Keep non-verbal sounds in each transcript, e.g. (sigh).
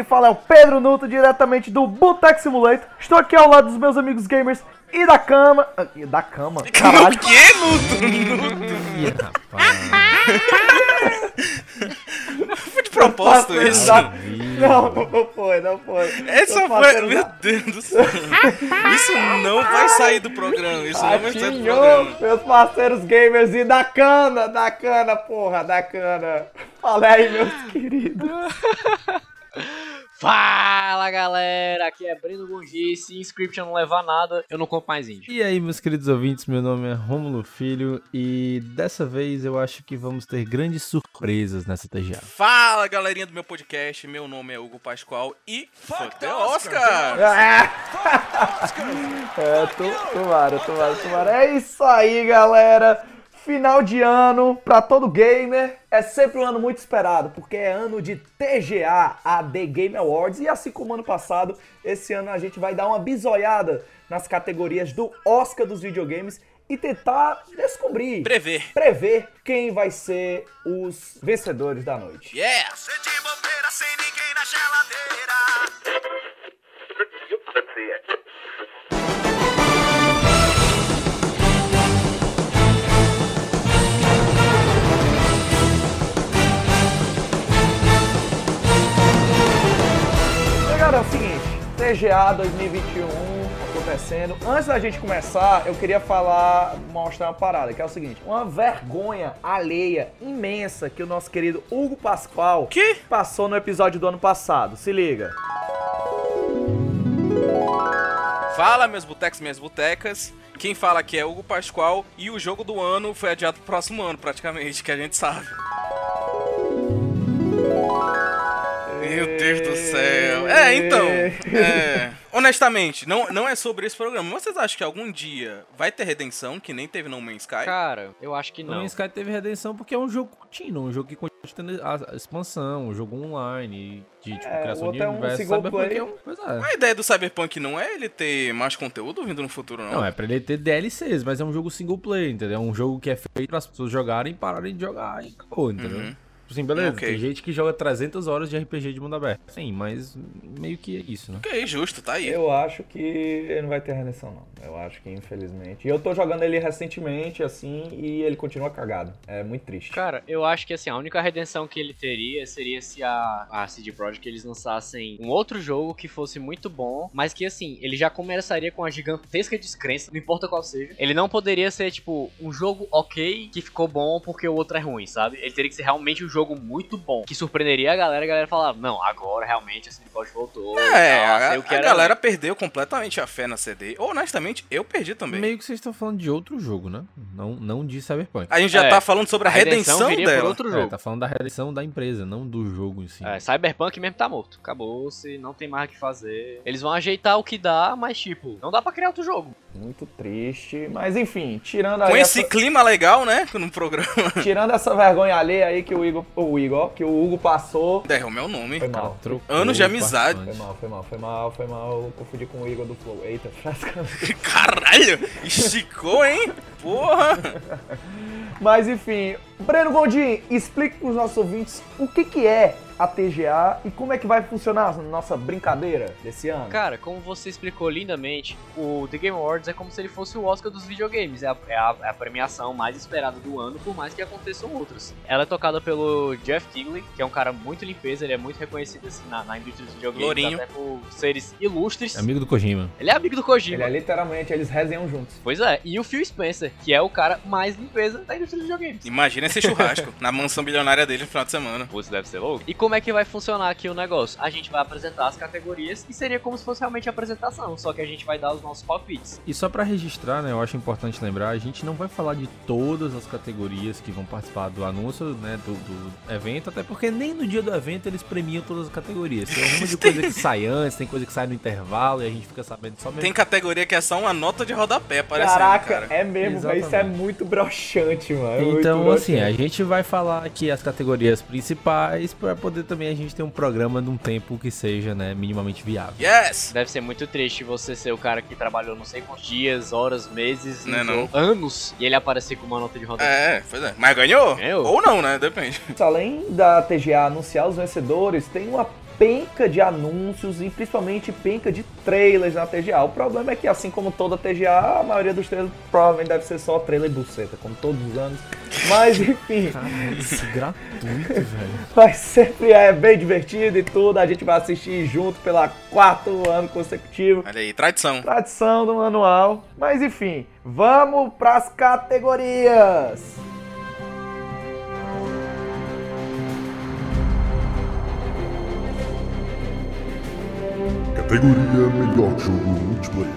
Quem fala é o Pedro Nuto, diretamente do Boteco Simulator. Estou aqui ao lado dos meus amigos gamers e da cama. ah, e Da cama? (laughs) Caralho. O que, Nuto? (laughs) Ih, rapaz. Foi de propósito isso? da- Não, não foi, não foi. Essa foi. Meu da- Deus do céu. Isso não vai sair do programa. Isso não vai sair do programa. meus parceiros gamers e da cana, da cana, porra, da cana. Fala aí, meus queridos. (laughs) Fala galera, aqui é Breno Gungi. Se inscription não levar nada, eu não compro mais índio. E aí, meus queridos ouvintes, meu nome é Rômulo Filho e dessa vez eu acho que vamos ter grandes surpresas nessa TGA. Fala, galerinha do meu podcast. Meu nome é Hugo Pascoal e. Fuck the Oscar! É, (laughs) é tu, tomara, tomara, tomara. É isso aí, galera. Final de ano pra todo gamer é sempre um ano muito esperado, porque é ano de TGA, a The Game Awards, e assim como ano passado, esse ano a gente vai dar uma bisoiada nas categorias do Oscar dos videogames e tentar descobrir, Prever. prever quem vai ser os vencedores da noite. Yeah! Galera, é o seguinte, TGA 2021 acontecendo. Antes da gente começar, eu queria falar, mostrar uma parada, que é o seguinte, uma vergonha alheia imensa que o nosso querido Hugo Pascoal Que? passou no episódio do ano passado. Se liga. Fala, meus botecos, minhas botecas. Quem fala aqui é Hugo Pascoal e o jogo do ano foi adiado pro próximo ano, praticamente, que a gente sabe. Meu Deus do céu. É, então. é, honestamente, não, não é sobre esse programa. Mas vocês acham que algum dia vai ter redenção, que nem teve No Man's Sky? Cara, eu acho que No não. Man's Sky teve redenção porque é um jogo contínuo, um jogo que continua tendo a expansão, um jogo online, de tipo, É, criação de é um universo. single Cyberpunk player. é um... Pois é. A ideia do Cyberpunk não é ele ter mais conteúdo vindo no futuro, não. Não, é pra ele ter DLCs, mas é um jogo single player, entendeu? É um jogo que é feito para as pessoas jogarem e pararem de jogar e acabou, entendeu? Uhum. Tipo assim, beleza, Ok. tem gente que joga 300 horas de RPG de mundo aberto. Sim, mas meio que é isso, né? Ok, justo, tá aí. Eu acho que ele não vai ter redenção, não. Eu acho que, infelizmente. E eu tô jogando ele recentemente, assim, e ele continua cagado. É muito triste. Cara, eu acho que assim, a única redenção que ele teria seria se a, a CD Projekt eles lançassem um outro jogo que fosse muito bom, mas que assim, ele já começaria com a gigantesca descrença, não importa qual seja. Ele não poderia ser, tipo, um jogo ok que ficou bom porque o outro é ruim, sabe? Ele teria que ser realmente um jogo muito bom, que surpreenderia a galera, a galera falar, não, agora realmente a CD Projekt voltou. É, tal, a, sei o que a era galera perdeu completamente a fé na CD. Honestamente, eu perdi também. Meio que vocês estão falando de outro jogo, né? Não, não de Cyberpunk. A gente já É, tá falando sobre a, a redenção, redenção, por dela. outro É, jogo. tá falando da redenção da empresa, não do jogo em si. É, Cyberpunk mesmo tá morto. Acabou-se, não tem mais o que fazer. Eles vão ajeitar o que dá, mas tipo, não dá pra criar outro jogo. Muito triste. Mas enfim, tirando aí Com essa- esse clima legal, né? No programa. (laughs) Tirando essa vergonha alheia aí que o Igor, o Igor, que o Hugo passou. Derrame é o nome. Foi mal. Trocou Anos de amizade. Foi mal, foi mal, foi mal, foi mal. Eu confundi com o Igor do Flow. Eita, (laughs) frascando. Caralho! Esticou, hein? Porra! Mas enfim, Breno Gondim, explique para os nossos ouvintes o que, que é a TGA e como é que vai funcionar a nossa brincadeira desse ano. Cara, como você explicou lindamente, o The Game Awards é como se ele fosse o Oscar dos videogames. É a, é a- é a premiação mais esperada do ano, por mais que aconteçam outros. Ela é tocada pelo Jeff Kigley, que é um cara muito limpeza, ele é muito reconhecido assim, na, na indústria dos videogames, Lourinho. até por seres ilustres. Amigo do Kojima. Ele é amigo do Kojima. Ele é literalmente, eles resenham juntos. Pois é, e o Phil Spencer, que é o cara mais limpeza da indústria dos videogames. Imagina esse churrasco (laughs) na mansão bilionária dele no final de semana. Putz, deve ser louco. E como é que vai funcionar aqui o negócio? A gente vai apresentar as categorias e seria como se fosse realmente a apresentação, só que a gente vai dar os nossos palpites. E só pra registrar, né, eu acho importante lembrar, a gente não vai falar de todas as categorias que vão participar do anúncio, né, do, do evento, até porque nem no dia do evento eles premiam todas as categorias. Tem um monte de (laughs) coisa que sai antes, tem coisa que sai no intervalo e a gente fica sabendo só mesmo. Tem categoria que é só uma nota de rodapé, parecendo, Caraca, cara. é mesmo, velho. Isso é muito broxante, mano. é muito Então, assim, a broxante. gente vai falar aqui as categorias principais pra poder também a gente ter um programa num tempo que seja, né, minimamente viável. Yes! Deve ser muito triste você ser o cara que trabalhou não sei quantos dias, horas, meses, Não é jogo, anos, e ele aparecer com uma nota de rodapé. É, pois é. Mas ganhou? Ganhou. Ou não, né? Depende. Além da TGA anunciar os vencedores, tem uma penca de anúncios e principalmente penca de trailers na TGA. O problema é que, assim como toda TGA, a maioria dos trailers provavelmente deve ser só trailer buceta, como todos os anos. Mas, enfim, Cara, isso é gratuito, (laughs) velho. mas sempre é bem divertido e tudo. A gente vai assistir junto pela quarto ano consecutivo. Olha aí, tradição. Tradição do manual. Mas, enfim, vamos pras categorias. Categoria Melhor Jogo Multiplayer.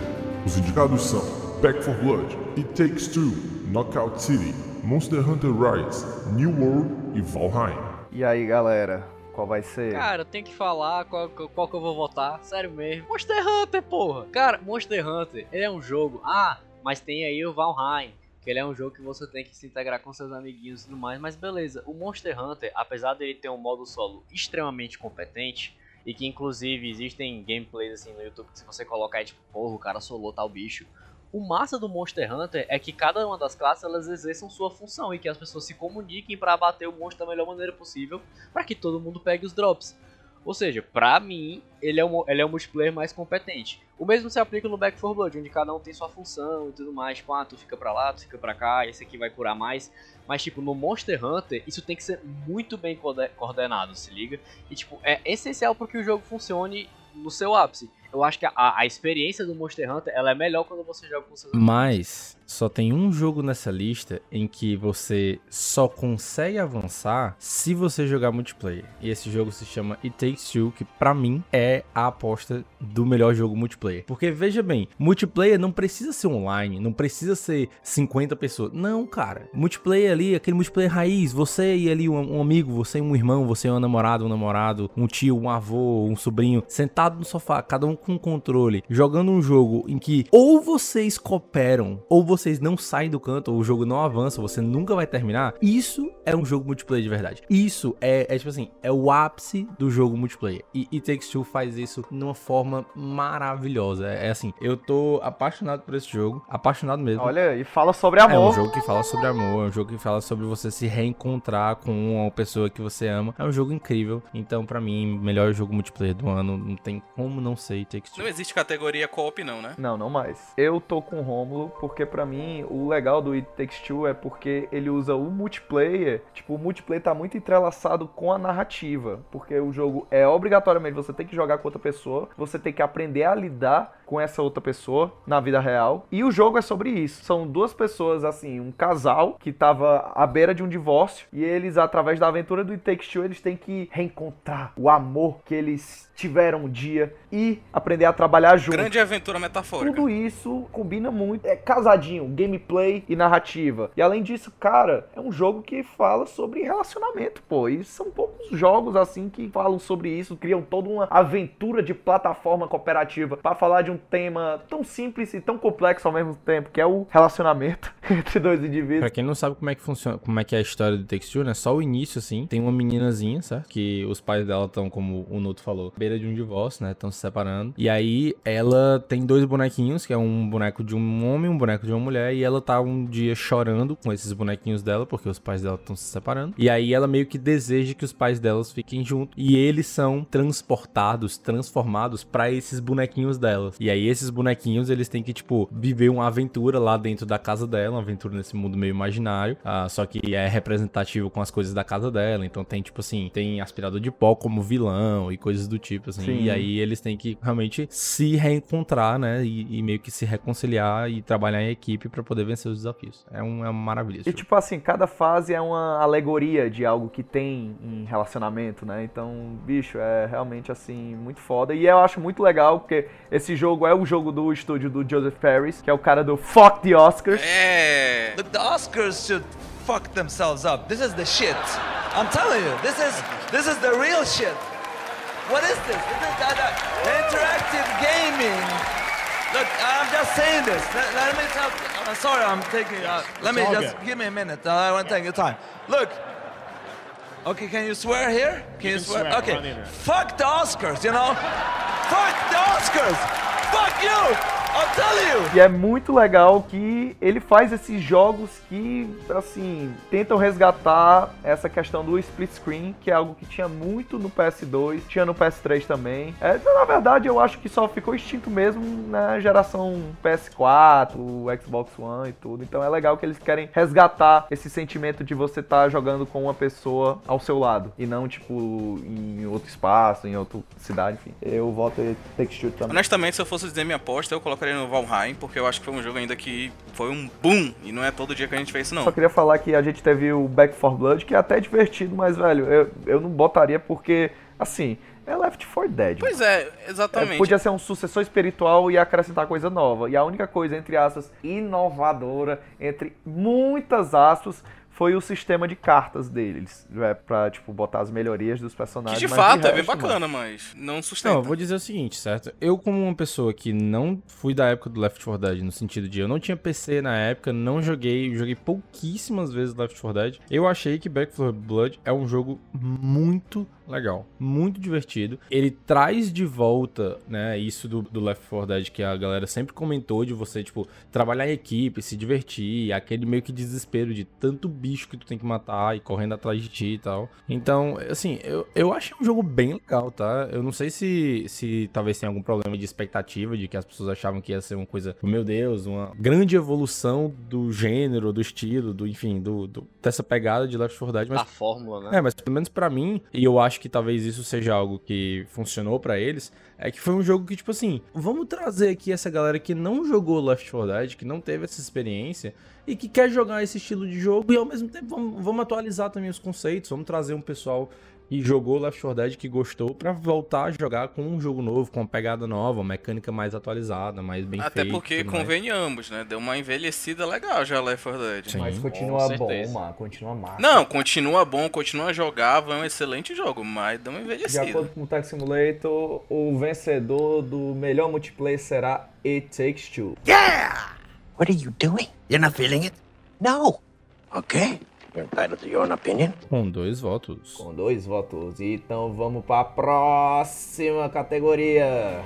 Os indicados são Back 4 Blood, It Takes Two, Knockout City, Monster Hunter Rise, New World e Valheim. E aí, galera, qual vai ser? Cara, eu tenho que falar qual, qual que eu vou votar, sério mesmo. Monster Hunter, porra! Cara, Monster Hunter, ele é um jogo. Ah, mas tem aí o Valheim. Que ele é um jogo que você tem que se integrar com seus amiguinhos e tudo mais, mas beleza. O Monster Hunter, apesar dele ter um modo solo extremamente competente, e que inclusive existem gameplays assim no YouTube que se você colocar é tipo, porra, o cara solou tal bicho. O massa do Monster Hunter é que cada uma das classes elas exerçam sua função e que as pessoas se comuniquem para abater o monstro da melhor maneira possível para que todo mundo pegue os drops. Ou seja, pra mim, ele é, um, ele é um multiplayer mais competente. O mesmo se aplica no Back 4 Blood, onde cada um tem sua função e tudo mais. Tipo, ah, tu fica pra lá, tu fica pra cá, esse aqui vai curar mais. Mas, tipo, no Monster Hunter, isso tem que ser muito bem coorde- coordenado, se liga? E, tipo, é essencial para que o jogo funcione no seu ápice. Eu acho que a, a experiência do Monster Hunter, ela é melhor quando você joga com seus Mas só tem um jogo nessa lista em que você só consegue avançar se você jogar multiplayer. E esse jogo se chama It Takes Two, que pra mim é a aposta do melhor jogo multiplayer. Porque veja bem, multiplayer não precisa ser online, não precisa ser 50 pessoas. Não, cara. Multiplayer ali, aquele multiplayer raiz, você e ali um, um amigo, você e um irmão, você e um namorado, um namorado, um tio, um avô, um sobrinho, sentado no sofá, cada um com controle, jogando um jogo em que ou vocês cooperam, ou vocês não saem do canto, ou o jogo não avança, você nunca vai terminar. Isso é um jogo multiplayer de verdade. Isso é, é tipo assim, é o ápice do jogo multiplayer. E It Takes Two faz isso numa forma maravilhosa. É, é assim, eu tô apaixonado por esse jogo, apaixonado mesmo. Olha, e fala sobre É um amor. jogo que fala sobre amor, é um jogo que fala sobre você se reencontrar com uma pessoa que você ama. É um jogo incrível. Então, pra mim, melhor jogo multiplayer do ano, não tem como não ser Takes Two. Não existe categoria co-op, não, né? Não, não mais. Eu tô com o Rômulo, porque pra mim o legal do It Takes Two é porque ele usa o multiplayer. Tipo, o multiplayer tá muito entrelaçado com a narrativa. Porque o jogo é obrigatoriamente você tem que jogar com outra pessoa, você tem que aprender a lidar com essa outra pessoa na vida real. E o jogo é sobre isso. São duas pessoas, assim, um casal que tava à beira de um divórcio e eles, através da aventura do It Takes Two, eles têm que reencontrar o amor que eles tiveram um dia e aprender a trabalhar junto. Grande aventura metafórica. Tudo isso combina muito. É casadinho, gameplay e narrativa. E além disso, cara, é um jogo que fala sobre relacionamento, pô. E são poucos jogos assim que falam sobre isso, criam toda uma aventura de plataforma cooperativa pra falar de um tema tão simples e tão complexo ao mesmo tempo, que é o relacionamento (laughs) entre dois indivíduos. Pra quem não sabe como é que funciona, como é que é a história do Takes Two, né? Só o início, assim. Tem uma meninazinha, certo? Que os pais dela estão, como o Nuto falou, à beira de um divórcio, né? Estão se separando. E aí ela tem dois bonequinhos, que é um boneco de um homem e um boneco de uma mulher. E ela tá um dia chorando com esses bonequinhos dela, porque os pais dela estão se separando. E aí ela meio que deseja que os pais delas fiquem juntos. E eles são transportados, transformados pra esses bonequinhos delas. E aí esses bonequinhos, eles têm que, tipo, viver uma aventura lá dentro da casa dela, uma aventura nesse mundo meio imaginário. ah, só que é representativo com as coisas da casa dela. Então tem, tipo assim, tem aspirador de pó como vilão e coisas do tipo, assim. Sim. E aí eles têm que realmente se reencontrar, né? E, e meio que se reconciliar e trabalhar em equipe pra poder vencer os desafios. É, um, é uma maravilha. E jogo. tipo assim, cada fase é uma alegoria de algo que tem em relacionamento, né? Então, bicho, é realmente assim, muito foda. E eu acho muito legal, porque esse jogo é o jogo do estúdio do Joseph Ferris, que é o cara do Fuck the Oscars. É. Look, the Oscars should fuck themselves up. This is the shit. I'm telling you, this is this is the real shit. What is this? This is that, that interactive gaming. Look, I'm just saying this. Let, let me tell. Uh, sorry, I'm taking. Uh, let me just give me a minute. Uh, I want to take your time. Look. Okay, can you swear here? Can you, can swear? swear Okay. the. Fuck the Oscars, you know? Fuck the Oscars! Fuck you! E é muito legal que ele faz esses jogos que, assim, tentam resgatar essa questão do split screen, que é algo que tinha muito no PS2, tinha no PS3 também. É, na verdade, eu acho que só ficou extinto mesmo na geração PS4, o Xbox One e tudo. Então é legal que eles querem resgatar esse sentimento de você estar jogando com uma pessoa ao seu lado e não, tipo, em outro espaço, em outra cidade, enfim. Eu voto em Texture também. Honestamente, se eu fosse dizer minha aposta, eu colocaria no Valheim, porque eu acho que foi um jogo ainda que foi um boom, e não é todo dia que a gente fez isso não. Só queria falar que a gente teve o Back 4 Blood, que é até divertido, mas, velho, eu, eu não botaria porque, assim, é Left 4 Dead. Pois é, É, exatamente. podia ser um sucessor espiritual e acrescentar coisa nova. E a única coisa, entre aspas, inovadora, entre muitas aspas, foi o sistema de cartas deles. É, pra, tipo, botar as melhorias dos Que personagens. de mas fato é bem resto, mano, bacana, mas não sustenta. Não, eu vou dizer o seguinte, certo? Eu, como uma pessoa que não fui da época do Left 4 Dead, no sentido de eu não tinha PC na época, não joguei, joguei pouquíssimas vezes Left 4 Dead, eu achei que Back 4 Blood é um jogo muito legal, muito divertido. Ele traz de volta, né, isso do, do Left 4 Dead que a galera sempre comentou de você, tipo, trabalhar em equipe, se divertir, aquele meio que desespero de tanto bicho que tu tem que matar e correndo atrás de ti e tal. Então, assim, eu, eu achei um jogo bem legal, tá? Eu não sei se, se talvez tenha algum problema de expectativa, de que as pessoas achavam que ia ser uma coisa, meu Deus, uma grande evolução do gênero, do estilo, do, enfim, do, do- dessa pegada de Left 4 Dead, mas A fórmula, né? é, mas pelo menos pra mim, e eu acho que talvez isso seja algo que funcionou pra eles, é que foi um jogo que, tipo assim, vamos trazer aqui essa galera que não jogou Left 4 Dead, que não teve essa experiência, e que quer jogar esse estilo de jogo, e ao mesmo tempo vamos, vamos atualizar também os conceitos, vamos trazer um pessoal que jogou Left 4 Dead, que gostou, pra voltar a jogar com um jogo novo, com uma pegada nova, uma mecânica mais atualizada, mais bem Até feita. e porque, convenhamos, né? Deu uma envelhecida legal já Left 4 Dead. Sim. Mas continua bom, mano. Continua massa. Não, continua bom, continua jogável, é um excelente jogo, mas deu uma De envelhecida. acordo com o Tech Simulator, o vencedor do melhor multiplayer será It Takes Two. What are you doing? You're not feeling it? No. Okay. Entitled to your opinion. Com dois votos. Com dois votos. Então vamos para a próxima categoria.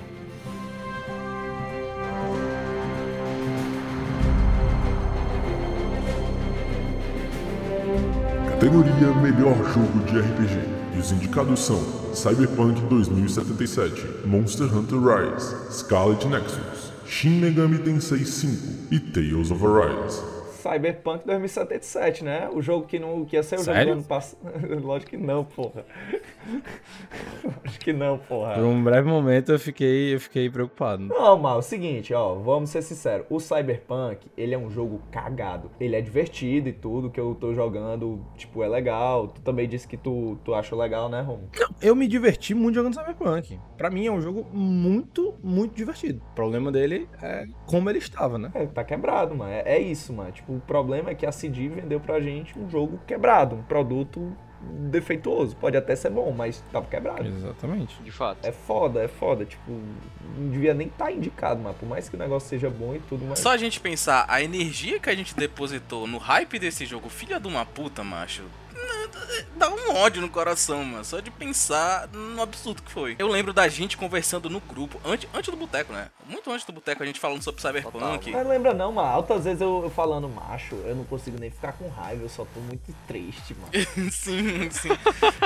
Categoria Melhor Jogo de RPG. E os indicados são Cyberpunk 2077, Monster Hunter Rise, Scarlet Nexus, Shin Megami Tensei 5 e Tales of Arise. Cyberpunk 2077, né? O jogo que, não, que ia ser o jogo Sério? do ano passado. (laughs) Lógico que não, porra. Lógico que não, porra. Por um breve momento eu fiquei, eu fiquei preocupado. Não, mal, é o seguinte, ó, vamos ser sinceros. O Cyberpunk, ele é um jogo cagado. Ele é divertido e tudo que eu tô jogando, tipo, é legal. Tu também disse que tu, tu achou legal, né, Romo? Eu me diverti muito jogando Cyberpunk. Pra mim é um jogo muito, muito divertido. O problema dele é como ele estava, né? É, tá quebrado, mano. É, é isso, mano. Tipo, o problema é que a CD vendeu pra gente um jogo quebrado, um produto defeituoso. Pode até ser bom, mas tava quebrado. Exatamente. De fato. É foda, é foda. Tipo, não devia nem estar indicado, mano. Por mais que o negócio seja bom e tudo, mas. Só a gente pensar, a energia que a gente depositou no hype desse jogo, filha de uma puta, macho, dá um ódio no coração, mano. Só de pensar no absurdo que foi. Eu lembro da gente conversando no grupo, antes, antes do boteco, né? Muito antes do boteco, a gente falando sobre Cyberpunk. Mas lembra não, mano. Altas vezes eu, eu falando macho, eu não consigo nem ficar com raiva, eu só tô muito triste, mano. (laughs) sim, sim.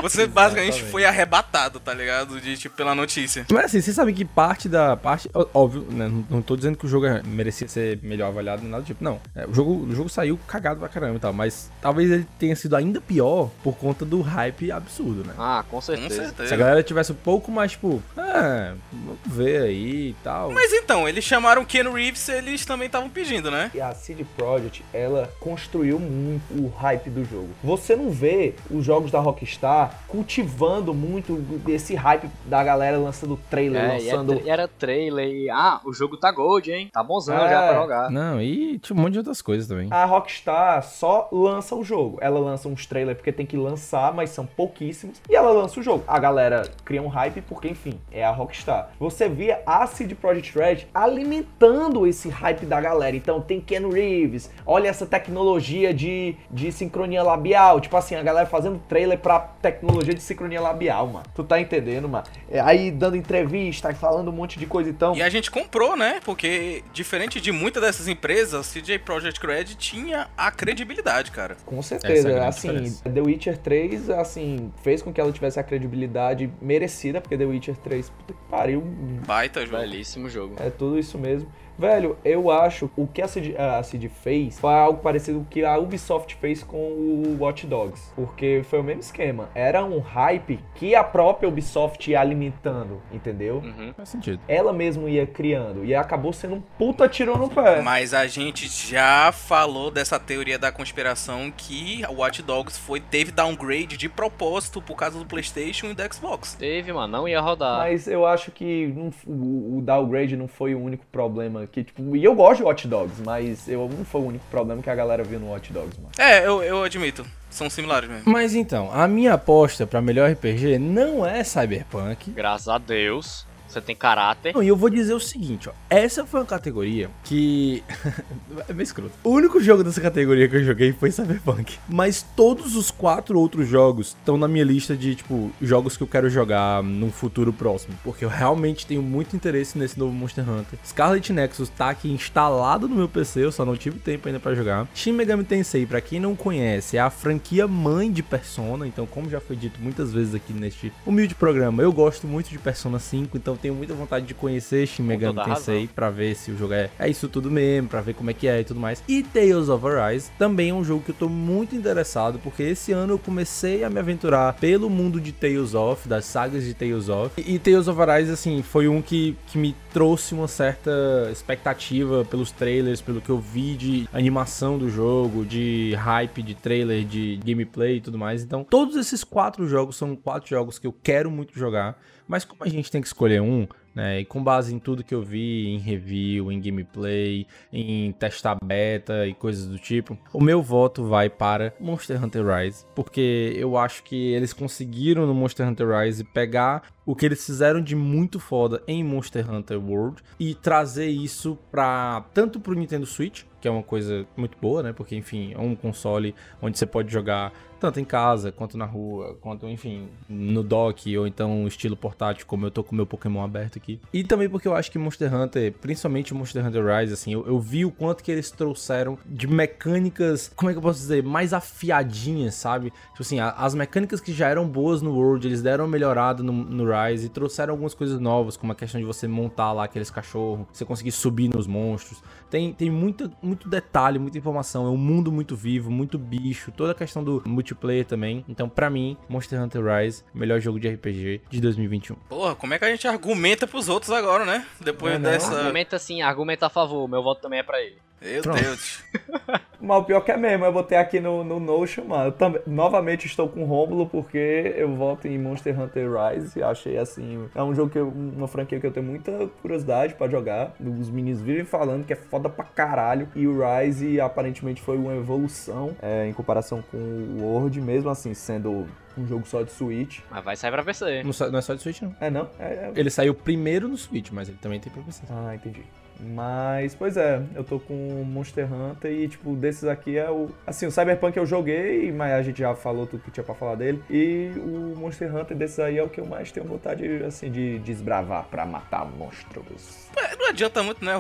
Você basicamente foi arrebatado, tá ligado? De, tipo, pela notícia. Mas assim, vocês sabem que parte da. parte Óbvio, né? Não, não tô dizendo que o jogo é- merecia ser melhor avaliado nem nada do tipo. Não. É, o, jogo, o jogo saiu cagado pra caramba e tal. Mas talvez ele tenha sido ainda pior por conta do hype absurdo, né? Ah, com Com certeza. Se a certeza. galera tivesse um pouco mais, tipo, ah, vamos ver aí e tal. Mas então, eles chamaram Ken Reeves, eles também estavam pedindo, né? E a CD Projekt, ela construiu muito o hype do jogo. Você não vê os jogos da Rockstar cultivando muito esse hype da galera lançando trailer, É, é lançando... tra- era trailer e. Ah, o jogo tá gold, hein? Tá bonzão É. já pra jogar. Não, e tinha um monte de outras coisas também. A Rockstar só lança o jogo. Ela lança uns trailers porque tem que lançar, mas são pouquíssimos. E ela lança o jogo. A galera cria um hype porque, enfim, é a Rockstar. Você via a CD Projekt Red alimentando esse hype da galera. Então tem Ken Reeves, olha essa tecnologia de, de sincronia labial. Tipo assim, a galera fazendo trailer pra tecnologia de sincronia labial, mano. Tu tá entendendo, mano? É, Aí dando entrevista, falando um monte de coisa. Então, E a gente comprou, né? Porque, diferente de muitas dessas empresas, a CJ Project Red tinha a credibilidade, cara. Com é certeza, grande assim, diferença. The Witcher 3, assim, fez com que ela tivesse a credibilidade merecida, porque The Witcher 3, puta que pariu, Baita jogo. Belíssimo jogo. é tudo isso mesmo. Velho, eu acho o que a CD, a CD fez foi algo parecido com o que a Ubisoft fez com o Watch Dogs. Porque foi o mesmo esquema. Era um hype que a própria Ubisoft ia alimentando, entendeu? Uhum. Faz sentido. Ela mesma ia criando. E acabou sendo um puta tiro no pé. Mas a gente já falou dessa teoria da conspiração que o Watch Dogs foi, teve downgrade de propósito por causa do PlayStation e do Xbox. Teve, mano. Não ia rodar. Mas eu acho que não o, o downgrade não foi o único problema que, tipo, e eu gosto de Watch Dogs, mas eu não foi o único problema que a galera viu no Watch Dogs, mano. É, eu, eu admito. São similares mesmo. Mas então, a minha aposta pra melhor RPG não é Cyberpunk. Graças a Deus. Você tem caráter. Não, e eu vou dizer o seguinte, ó. Essa foi uma categoria que. (laughs) é meio escroto. O único jogo dessa categoria que eu joguei foi Cyberpunk. Mas todos os quatro outros jogos estão na minha lista de, tipo, jogos que eu quero jogar no futuro próximo. Porque eu realmente tenho muito interesse nesse novo Monster Hunter. Scarlet Nexus tá aqui instalado no meu PC, eu só não tive tempo ainda pra jogar. Shin Megami Tensei, pra quem não conhece, é a franquia mãe de Persona. Então, como já foi dito muitas vezes aqui neste humilde programa, eu gosto muito de Persona 5, então tenho muita vontade de conhecer Shin Megami Tensei pra ver se o jogo é, é isso tudo mesmo, pra ver como é que é e tudo mais. E Tales of Arise também é um jogo que eu tô muito interessado, porque esse ano eu comecei a me aventurar pelo mundo de Tales of, das sagas de Tales of. E, e Tales of Arise, assim, foi um que, que me trouxe uma certa expectativa pelos trailers, pelo que eu vi de animação do jogo, de hype de trailer, de gameplay e tudo mais. Então, todos esses quatro jogos são quatro jogos que eu quero muito jogar. Mas como a gente tem que escolher um, né? E com base em tudo que eu vi em review, em gameplay, em testar beta e coisas do tipo, o meu voto vai para Monster Hunter Rise, porque eu acho que eles conseguiram no Monster Hunter Rise pegar o que eles fizeram de muito foda em Monster Hunter World e trazer isso para tanto pro Nintendo Switch, que é uma coisa muito boa, né? Porque enfim, é um console onde você pode jogar tanto em casa, quanto na rua, quanto, enfim, no dock, ou então estilo portátil, como eu tô com meu Pokémon aberto aqui. E também porque eu acho que Monster Hunter, principalmente Monster Hunter Rise, assim, eu, eu vi o quanto que eles trouxeram de mecânicas, como é que eu posso dizer, mais afiadinhas, sabe? Tipo assim, a- as mecânicas que já eram boas no World, eles deram uma melhorada no, no Rise e trouxeram algumas coisas novas, como a questão de você montar lá aqueles cachorros, você conseguir subir nos monstros. Tem, tem muita, muito detalhe, muita informação, é um mundo muito vivo, muito bicho, toda a questão do multiplayer também. Então, pra mim, Monster Hunter Rise, melhor jogo de RPG de 2021. Porra, como é que a gente argumenta pros outros agora, né? Depois Não é não? dessa. Argumenta assim, argumenta a favor. Meu voto também é pra ele. Meu Pronto. Deus. (laughs) Mas o pior que é mesmo, eu botei aqui no, no Notion, mano. Eu também, novamente estou com o Rômulo porque eu volto em Monster Hunter Rise e achei assim. É um jogo que eu, uma franquia que eu tenho muita curiosidade pra jogar. Os meninos vivem falando que é foda pra caralho. E o Rise aparentemente foi uma evolução é, em comparação com o World, mesmo assim, sendo um jogo só de Switch. Mas vai sair pra PC. Não, não é só de Switch, não. É, não? É, é- Ele saiu primeiro no Switch, mas ele também tem pra PC. Ah, entendi. Mas, pois é, eu tô com Monster Hunter e, tipo, desses aqui é o. Assim, o Cyberpunk eu joguei, mas a gente já falou tudo que tinha pra falar dele. E o Monster Hunter desses aí é o que eu mais tenho vontade, assim, de desbravar pra matar monstros. É, não adianta muito, né?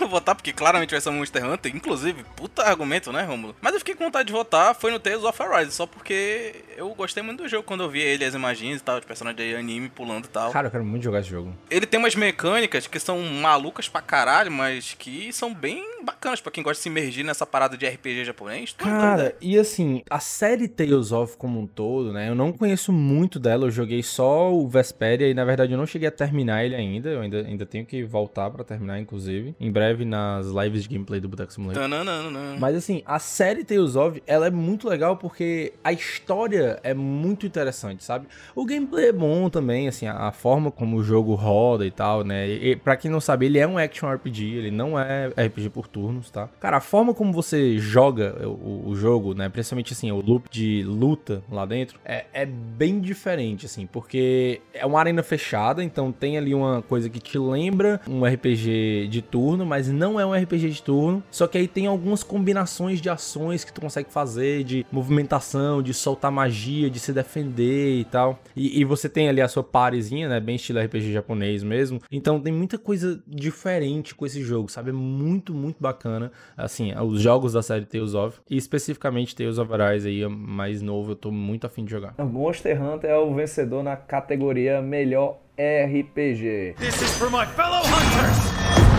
Eu (laughs) votar porque claramente vai ser Monster Hunter. Inclusive, puta argumento, né, Romulo? Mas eu fiquei com vontade de votar, foi no Tales of Arise, só porque eu gostei muito do jogo quando eu vi ele, as imagens e tal, de personagem de anime pulando e tal. Cara, eu quero muito jogar esse jogo. Ele tem umas mecânicas que são malucas pra caralho, mas que são bem bacanas pra quem gosta de se imergir nessa parada de RPG japonês. Cara, e assim, a série Tales of como um todo, né? Eu não conheço muito dela, eu joguei só o Vesperia e na verdade eu não cheguei a terminar ele ainda. Eu ainda, ainda tenho que voltar pra terminar, inclusive. Em breve nas lives de gameplay do Boteco Simulator. Tananana. Mas assim, a série Tales of, ela é muito legal porque a história é muito interessante, sabe? O gameplay é bom também, assim, a, a forma como o jogo roda e tal, né? E, e pra quem não sabe, ele é um action RPG, ele não é RPG por turnos, tá? Cara, a forma como você joga o, o jogo, né? Principalmente assim, o loop de luta lá dentro, é, é bem diferente, assim, porque é uma arena fechada, então tem ali uma coisa que te lembra um RPG de turno, mas não é um RPG de turno. Só que aí tem algumas combinações de ações que tu consegue fazer, de movimentação, de soltar magia, de se defender e tal. E, e você tem ali a sua parezinha, né? Bem estilo RPG japonês mesmo. Então tem muita coisa diferente com esse jogo, sabe? É muito, muito bacana. Assim, os jogos da série Tales of. E especificamente Tales of Arise aí, mais novo, eu tô muito afim de jogar. Monster Hunter é o vencedor na categoria Melhor RPG. This is for my fellow hunters!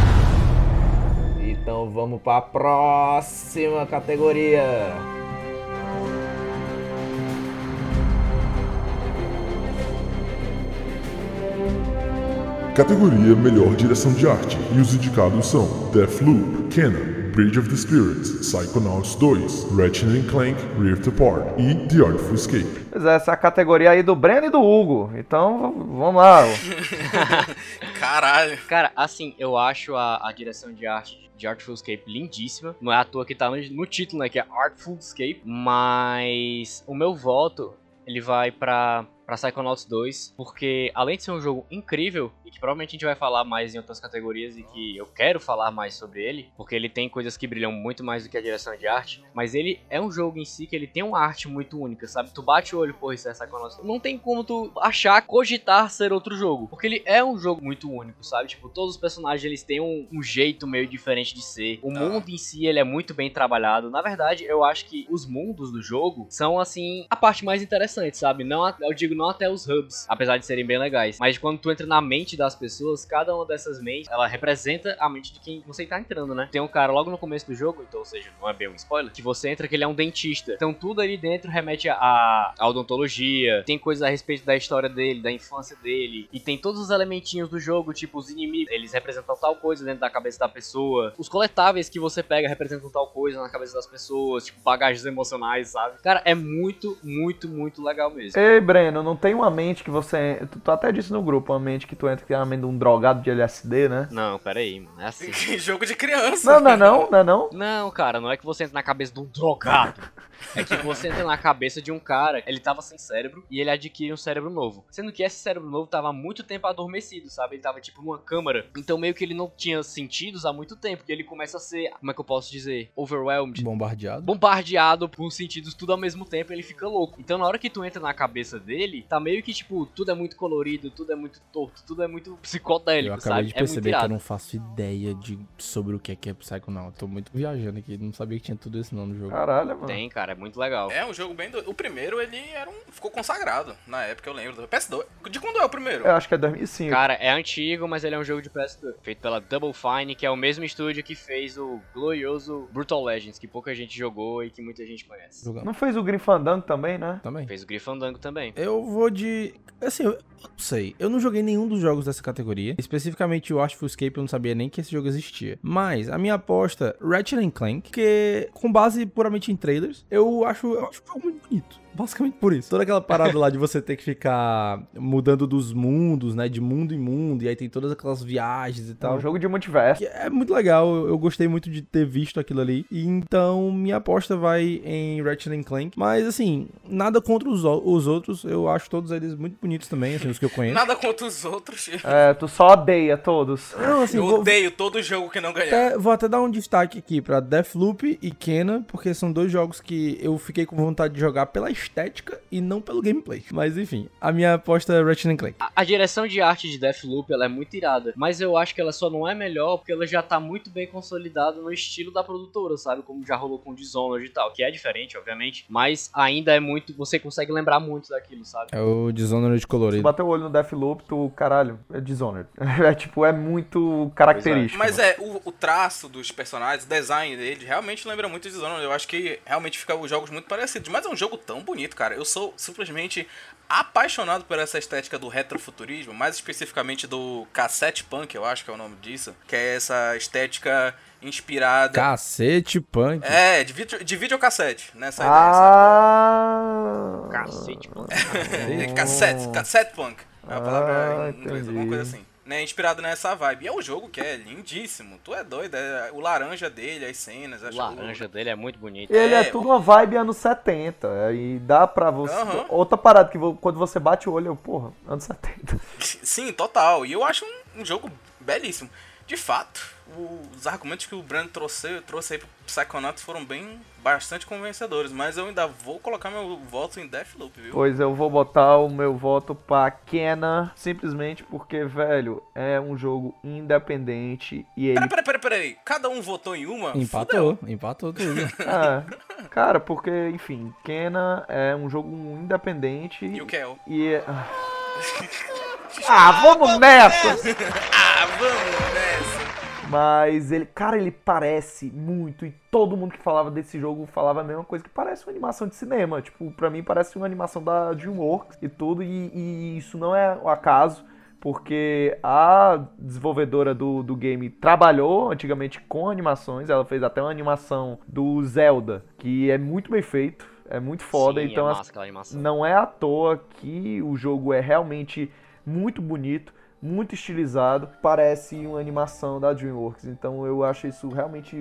Então vamos para a próxima categoria. Categoria Melhor Direção de Arte e os indicados são Deathloop, Kenan, Bridge of the Spirits, Psychonauts 2, Ratchet Clank Rift Apart e The Artful Escape. Pois é, essa é a categoria aí do Breno e do Hugo. Então vamos lá. (laughs) Caralho. Cara, assim, eu acho a, a direção de arte de Artful Escape lindíssima. Não é à toa que tá no, no título, né? Que é Artful Escape. Mas o meu voto, ele vai pra, pra Psychonauts 2. Porque além de ser um jogo incrível, e que provavelmente a gente vai falar mais em outras categorias, e que eu quero falar mais sobre ele, porque ele tem coisas que brilham muito mais do que a direção de arte. Mas ele é um jogo em si que ele tem uma arte muito única, sabe? Tu bate o olho, pô, isso é Psychonauts. Não tem como tu achar, cogitar ser outro jogo. Porque ele é um jogo muito único, sabe? Tipo, todos os personagens eles têm um, um jeito meio diferente de ser. O mundo em si ele é muito bem trabalhado. Na verdade, eu acho que os mundos do jogo são assim a parte mais interessante, sabe? Não, a- eu digo não até os hubs, apesar de serem bem legais. Mas quando tu entra na mente das pessoas, cada uma dessas mentes, ela representa a mente de quem você tá entrando, né? Tem um cara logo no começo do jogo, então, ou seja, não é bem um spoiler, que você entra que ele é um dentista. Então tudo ali dentro remete a, a odontologia, tem coisas a respeito da história dele, da infância dele, e tem todos os elementinhos do jogo, tipo os inimigos, eles representam tal coisa dentro da cabeça da pessoa. Os coletáveis que você pega representam tal coisa na cabeça das pessoas, tipo bagagens emocionais, sabe? Cara, é muito, muito, muito legal mesmo. Ei, Breno, não tem uma mente que você. Tu, tu até disse no grupo, uma mente que tu entra que é a mente de um drogado de LSD, né? Não, pera aí, mano, é assim. (laughs) Jogo de criança. Não, não, é não, não, é não. Não, cara, não é que você entra na cabeça de um drogado. (laughs) É que você entra na cabeça de um cara, ele tava sem cérebro e ele adquire um cérebro novo. Sendo que esse cérebro novo tava há muito tempo adormecido, sabe? Ele tava tipo numa câmara. Então meio que ele não tinha sentidos há muito tempo. Que ele começa a ser, como é que eu posso dizer? Overwhelmed. Bombardeado. Bombardeado por sentidos tudo ao mesmo tempo, ele fica louco. Então na hora que tu entra na cabeça dele, tá meio que tipo, tudo é muito colorido, tudo é muito torto, tudo é muito psicodélico, Eu acabei sabe? de é perceber que eu não faço ideia de, sobre o que é que é Psychonaut. Tô muito viajando aqui, não sabia que tinha tudo isso não no jogo. Caralho, mano. Tem, cara, é muito legal. É um jogo bem doido. O primeiro, ele era um. ficou consagrado. Na época, eu lembro. do PS2. De quando é o primeiro? Eu acho que é 2005. Cara, é antigo, mas ele é um jogo de PS2. Feito pela Double Fine, que é o mesmo estúdio que fez o glorioso Brutal Legends, que pouca gente jogou e que muita gente conhece. Jogando. Não fez o Grim Fandango também, né? Também. Fez o Grifandango também. Eu vou de. Assim, eu não sei. Eu não joguei nenhum dos jogos dessa categoria. Especificamente o Artful Escape, eu não sabia nem que esse jogo existia. Mas a minha aposta, Ratchet Clank, que com base puramente em trailers, eu acho, eu acho um jogo muito bonito. Basicamente por isso. Toda aquela parada lá de você ter que ficar mudando dos mundos, né? De mundo em mundo. E aí tem todas aquelas viagens e É tal. um jogo de multiverso. Que é muito legal, eu, gostei muito de ter visto aquilo ali. E então minha aposta vai em Ratchet Clank. Mas assim, nada contra os, os outros. Eu acho todos eles muito bonitos também, assim, os que eu conheço. Nada contra os outros. É, tu só odeia todos. Não, assim, Eu vou, odeio todo jogo que não ganhar. até, vou até dar um destaque aqui pra Deathloop e Kena, porque são dois jogos que eu fiquei com vontade de jogar pela estética e não pelo gameplay. Mas enfim, a minha aposta é Ratchet Clank. A, a direção de arte de Deathloop, ela é muito irada, mas eu acho que ela só não é melhor porque ela já tá muito bem consolidada no estilo da produtora, sabe? Como já rolou com Dishonored e tal, que é diferente, obviamente, mas ainda é muito, você consegue lembrar muito daquilo, sabe? É o Dishonored Tu colorido. bateu o olho no Deathloop, tu, caralho, é Dishonored. (laughs) É tipo, é muito característico. Mas é, o, o traço dos personagens, o design deles, realmente lembra muito Dishonored. Eu acho que realmente ficam os jogos muito parecidos. Mas é um jogo tão bonito, cara. Eu sou simplesmente apaixonado por essa estética do retrofuturismo, mais especificamente do cassette punk, eu acho que é o nome disso. Que é essa estética inspirada... Cacete punk. É, de, vídeo, de videocassete, nessa ideia, sabe? Ah. Cacete. É, (laughs) cassete, cassette punk. É a palavra Ah, em inglês, alguma coisa assim. Né, inspirado nessa vibe. E é um jogo que é lindíssimo. Tu é doido. é o laranja dele, as cenas. O laranja dele é muito bonito. Ele é, É, tudo uma vibe anos 70. é, E dá pra você. Aham. Outra parada que quando você bate o olho, eu, porra, anos 70. (laughs) Sim, total. E eu acho um, um jogo belíssimo. De fato, os argumentos que o Brand trouxe, trouxe aí pro Psychonauts foram bem bastante convencedores. Mas eu ainda vou colocar meu voto em Deathloop, viu? Pois eu vou botar o meu voto pra Kena, simplesmente porque, velho, é um jogo independente e ele. Peraí, peraí, peraí, peraí. Cada um votou em uma? Empatou, empatou tudo. É, (laughs) (laughs) cara, porque, enfim, Kena é um jogo independente E o Kel? e é... (laughs) Ah, vamos nessa! Ah, vamos nessa! Mas ele, cara, ele parece muito e todo mundo que falava desse jogo falava a mesma coisa que parece uma animação de cinema. Tipo, pra mim parece uma animação da DreamWorks e tudo e, e isso não é o acaso, porque a desenvolvedora do, do game trabalhou antigamente com animações, ela fez até uma animação do Zelda, que é muito bem feito, é muito foda, Sim, então é as- massa animação. não é à toa que o jogo é realmente muito bonito, muito estilizado, parece uma animação da DreamWorks. Então eu acho isso realmente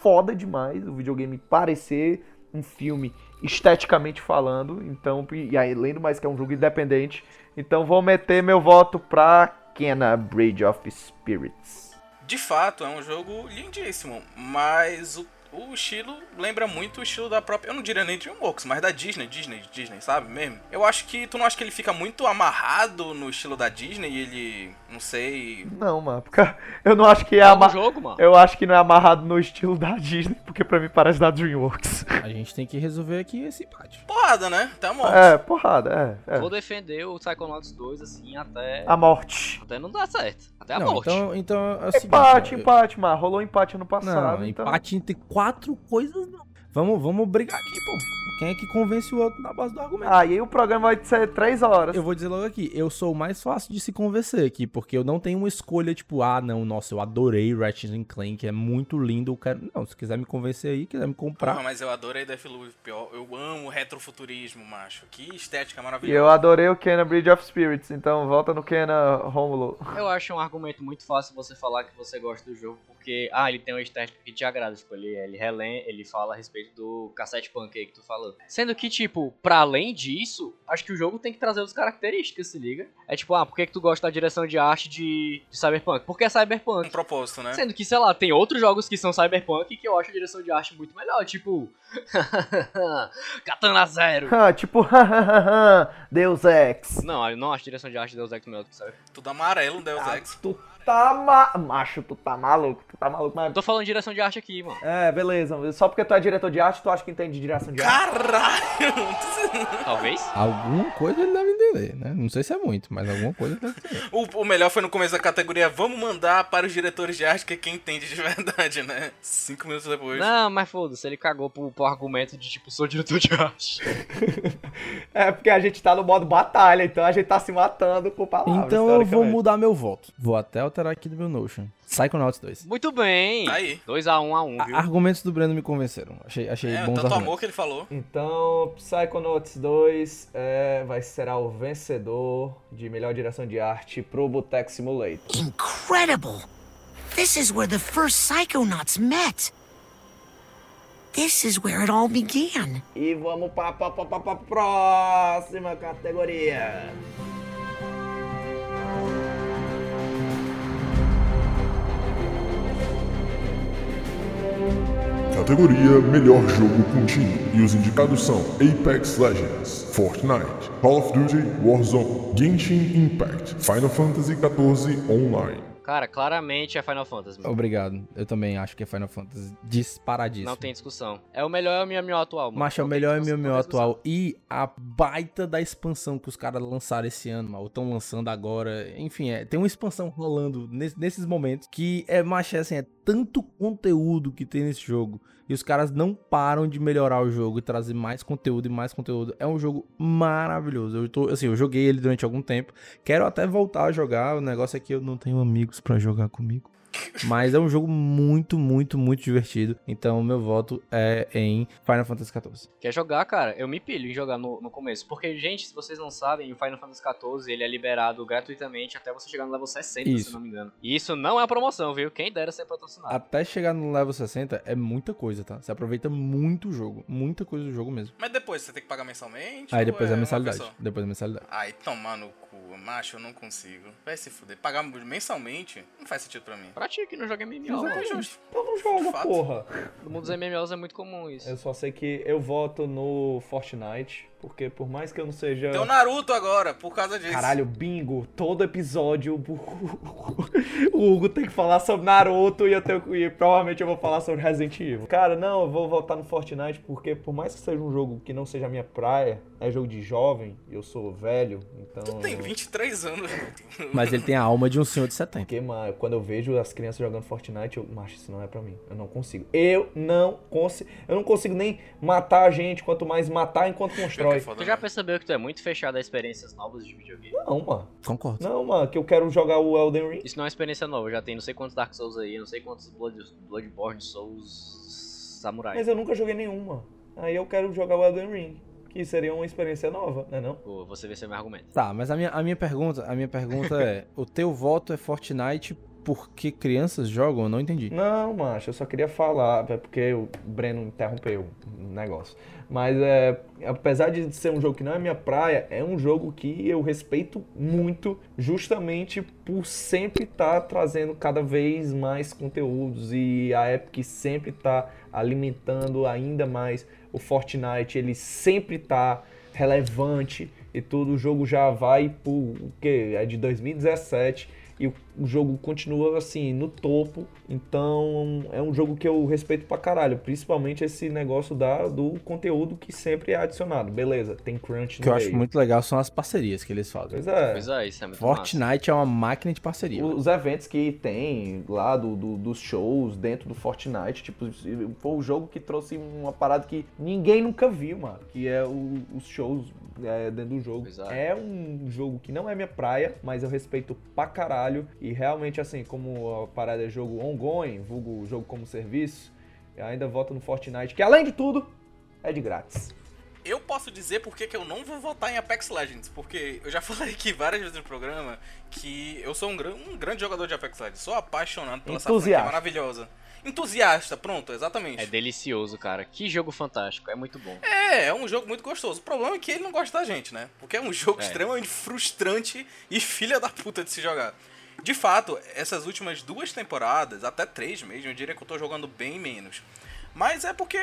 foda demais, o videogame parecer um filme esteticamente falando. Então, e além do mais que é um jogo independente, então vou meter meu voto pra Kena Bridge of Spirits. De fato, é um jogo lindíssimo, mas o, o estilo lembra muito o estilo da própria. Eu não diria nem DreamWorks, mas da Disney, Disney, Disney, sabe mesmo? Eu acho que. Tu não acha que ele fica muito amarrado no estilo da Disney e ele. Não sei. Não, mano, porque (laughs) eu não acho que é É um amarrado. jogo, mano. Eu acho que não é amarrado no estilo da Disney, porque pra mim parece da DreamWorks. A gente tem que resolver aqui esse empate. Porrada, né? Tá morto. É, porrada, é. é. Vou defender o Psychonauts 2, assim, até, A morte. até não dar certo. Até a não, morte. então, então é o seguinte, Empate, ó, empate, mas rolou empate ano passado. Não, então... empate entre quatro coisas não. Vamos, vamos brigar aqui, pô. Quem é que convence o outro na base do argumento? Ah, e aí o programa vai ser três horas. Eu vou dizer logo aqui, eu sou o mais fácil de se convencer aqui, porque eu não tenho uma escolha tipo, ah, não, nossa, eu adorei Ratchet Clank, é muito lindo, eu quero... Não, se quiser me convencer aí, quiser me comprar... Porra, mas eu adorei Deathloop. pior. Eu amo retrofuturismo, macho. Que estética E maravilhosa. eu adorei o Kena Bridge of Spirits, então volta no Kena Romulo. Eu acho um argumento muito fácil você falar que você gosta do jogo, porque, ah, ele tem uma estética que te agrada. Tipo, ele, ele, relém, ele fala a respeito do cassete punk aí que tu falou. Sendo que, tipo, pra além disso, acho que o jogo tem que trazer outras características, se liga? É tipo, ah, por que, que tu gosta da direção de arte de, de Cyberpunk? Porque é Cyberpunk. Um propósito, né? Sendo que, sei lá, tem outros jogos que são Cyberpunk que eu acho a direção de arte muito melhor, tipo. (laughs) Katana Zero. Ah, tipo, (laughs) Deus Ex. Não, eu não acho a direção de arte de Deus Ex melhor do que Cyberpunk. Tudo amarelo, Deus Ah, Ex. Tu tá ma... Macho, tu tá maluco, tu tá maluco, mas... Tô falando de direção de arte aqui, mano. É, beleza. Só porque tu é diretor de arte, tu acha que entende de direção de arte? Caralho! (laughs) Talvez. Alguma coisa ele deve entender, né? Não sei se é muito, mas alguma coisa ele deve entender. O, o melhor foi no começo da categoria. Vamos mandar para os diretores de arte, que é quem entende de verdade, né? Cinco minutos depois. Não, mas foda-se, ele cagou pro, pro argumento de tipo, sou diretor de arte. (laughs) É porque a gente tá no modo batalha, então a gente tá se matando por palavras. Então eu vou mudar meu voto. Vou até alterar aqui do meu Notion. Psychonauts 2. Muito bem. Tá aí. 2x1 a 1 viu? Argumentos do Breno me convenceram. Achei, achei É, bons tanto argumentos. amor que ele falou. Então, Psychonauts 2 é, vai será o vencedor de melhor direção de arte pro Boteco Simulator. Incredible! This is where the first Psychonauts met. This is where it all began. E vamos para a próxima categoria. Categoria Melhor Jogo Contínuo e os indicados são Apex Legends, Fortnite, Call of Duty Warzone, Genshin Impact, Final Fantasy XIV Online. Cara, claramente é Final Fantasy. mano. Obrigado. Eu também acho que é Final Fantasy disparadíssimo. Não tem discussão. É o melhor MMO atual, mano. Mas é o melhor MMO atual e a baita da expansão que os caras lançaram esse ano, mano, ou estão lançando agora. Enfim, é, tem uma expansão rolando nes- nesses momentos que é, macho, é assim, é tanto conteúdo que tem nesse jogo e os caras não param de melhorar o jogo e trazer mais conteúdo e mais conteúdo. É um jogo maravilhoso. Eu tô, assim, eu joguei ele durante algum tempo. Quero até voltar a jogar. O negócio é que eu não tenho amigos pra jogar comigo. Mas é um jogo muito, muito, muito divertido. Então, meu voto é em Final Fantasy XIV. Quer jogar, cara? Eu me pilho em jogar no, no começo. Porque, gente, se vocês não sabem, o Final Fantasy XIV ele é liberado gratuitamente até você chegar no level 60, Isso. se não me engano. E isso não é promoção, viu? Quem dera ser patrocinado. Até chegar no level 60 é muita coisa, tá? Você aproveita muito o jogo. Muita coisa do jogo mesmo. Mas depois você tem que pagar mensalmente? Aí depois é a uma mensalidade. Depois é a mensalidade. Ai, tomar no macho, eu não consigo. Vai se fuder. Pagar mensalmente não faz sentido pra mim. Pra ti que não joga MMO, Exatamente. mano. Então não joga, fato. porra. No mundo dos MMOs é muito comum isso. Eu só sei que eu voto no Fortnite, porque por mais que eu não seja. Tem o Naruto agora, por causa disso. Caralho, bingo, todo episódio o (laughs) Hugo tem que falar sobre Naruto e, eu tenho, e provavelmente eu vou falar sobre Resident Evil. Cara, não, eu vou votar no Fortnite porque por mais que seja um jogo que não seja a minha praia, é jogo de jovem, eu sou velho, então... Tu tem 23 anos. Mas ele tem a alma de um senhor de 70. Porque, mano, quando eu vejo as crianças jogando Fortnite, eu, macho, isso não é pra mim. Eu não consigo. Eu não consigo. Eu não consigo nem matar a gente, quanto mais matar enquanto constrói. Foda, Tu já né? percebeu que tu é muito fechado a experiências novas de videogame? Não, mano. Concordo. Não, mano, que eu quero jogar o Elden Ring. Isso não é uma experiência nova, já tem não sei quantos Dark Souls aí, não sei quantos Blood, Bloodborne Souls Samurai. Mas eu nunca joguei nenhuma. Aí eu quero jogar o Elden Ring. Que seria uma experiência nova, né não? Pô, você vê seu meu argumento. Tá, mas a minha, a minha pergunta, a minha pergunta é: (laughs) o teu voto é Fortnite porque crianças jogam? Eu não entendi. Não, macho, eu só queria falar, é porque o Breno interrompeu o negócio. Mas é, apesar de ser um jogo que não é minha praia, é um jogo que eu respeito muito, justamente por sempre estar trazendo cada vez mais conteúdos e a Epic sempre tá alimentando ainda mais o Fortnite, ele sempre tá relevante e tudo. O jogo já vai por o que é de 2017 e o o jogo continua assim no topo. Então é um jogo que eu respeito pra caralho, principalmente esse negócio da, do conteúdo que sempre é adicionado. Beleza, tem crunch O no que eu acho meio. muito legal são as parcerias que eles fazem. Pois é. Pois é, isso é muito massa. Fortnite é uma máquina de parceria. Os eventos que tem lá do, do- dos shows dentro do Fortnite, tipo, foi o jogo que trouxe uma parada que ninguém nunca viu, mano. Que é o- os shows é, dentro do jogo. Pois é. É um jogo que não é minha praia, mas eu respeito pra caralho. E realmente, assim, como a parada é jogo ongoing, vulgo jogo como serviço, eu ainda voto no Fortnite, que além de tudo, é de grátis. Eu posso dizer por que que eu não vou votar em Apex Legends, porque eu já (laughs) falei aqui várias vezes no programa que eu sou um, gran- um grande jogador de Apex Legends, sou apaixonado pela essa Entusiasta. maravilhosa. Entusiasta, pronto, exatamente. É delicioso, cara. Que jogo fantástico, é muito bom. É, é um jogo muito gostoso. O problema é que ele não gosta da gente, né? Porque é um jogo É. extremamente frustrante e filha da puta de se jogar. De fato, essas últimas duas temporadas, até três mesmo, eu diria que eu tô jogando bem menos. Mas é porque,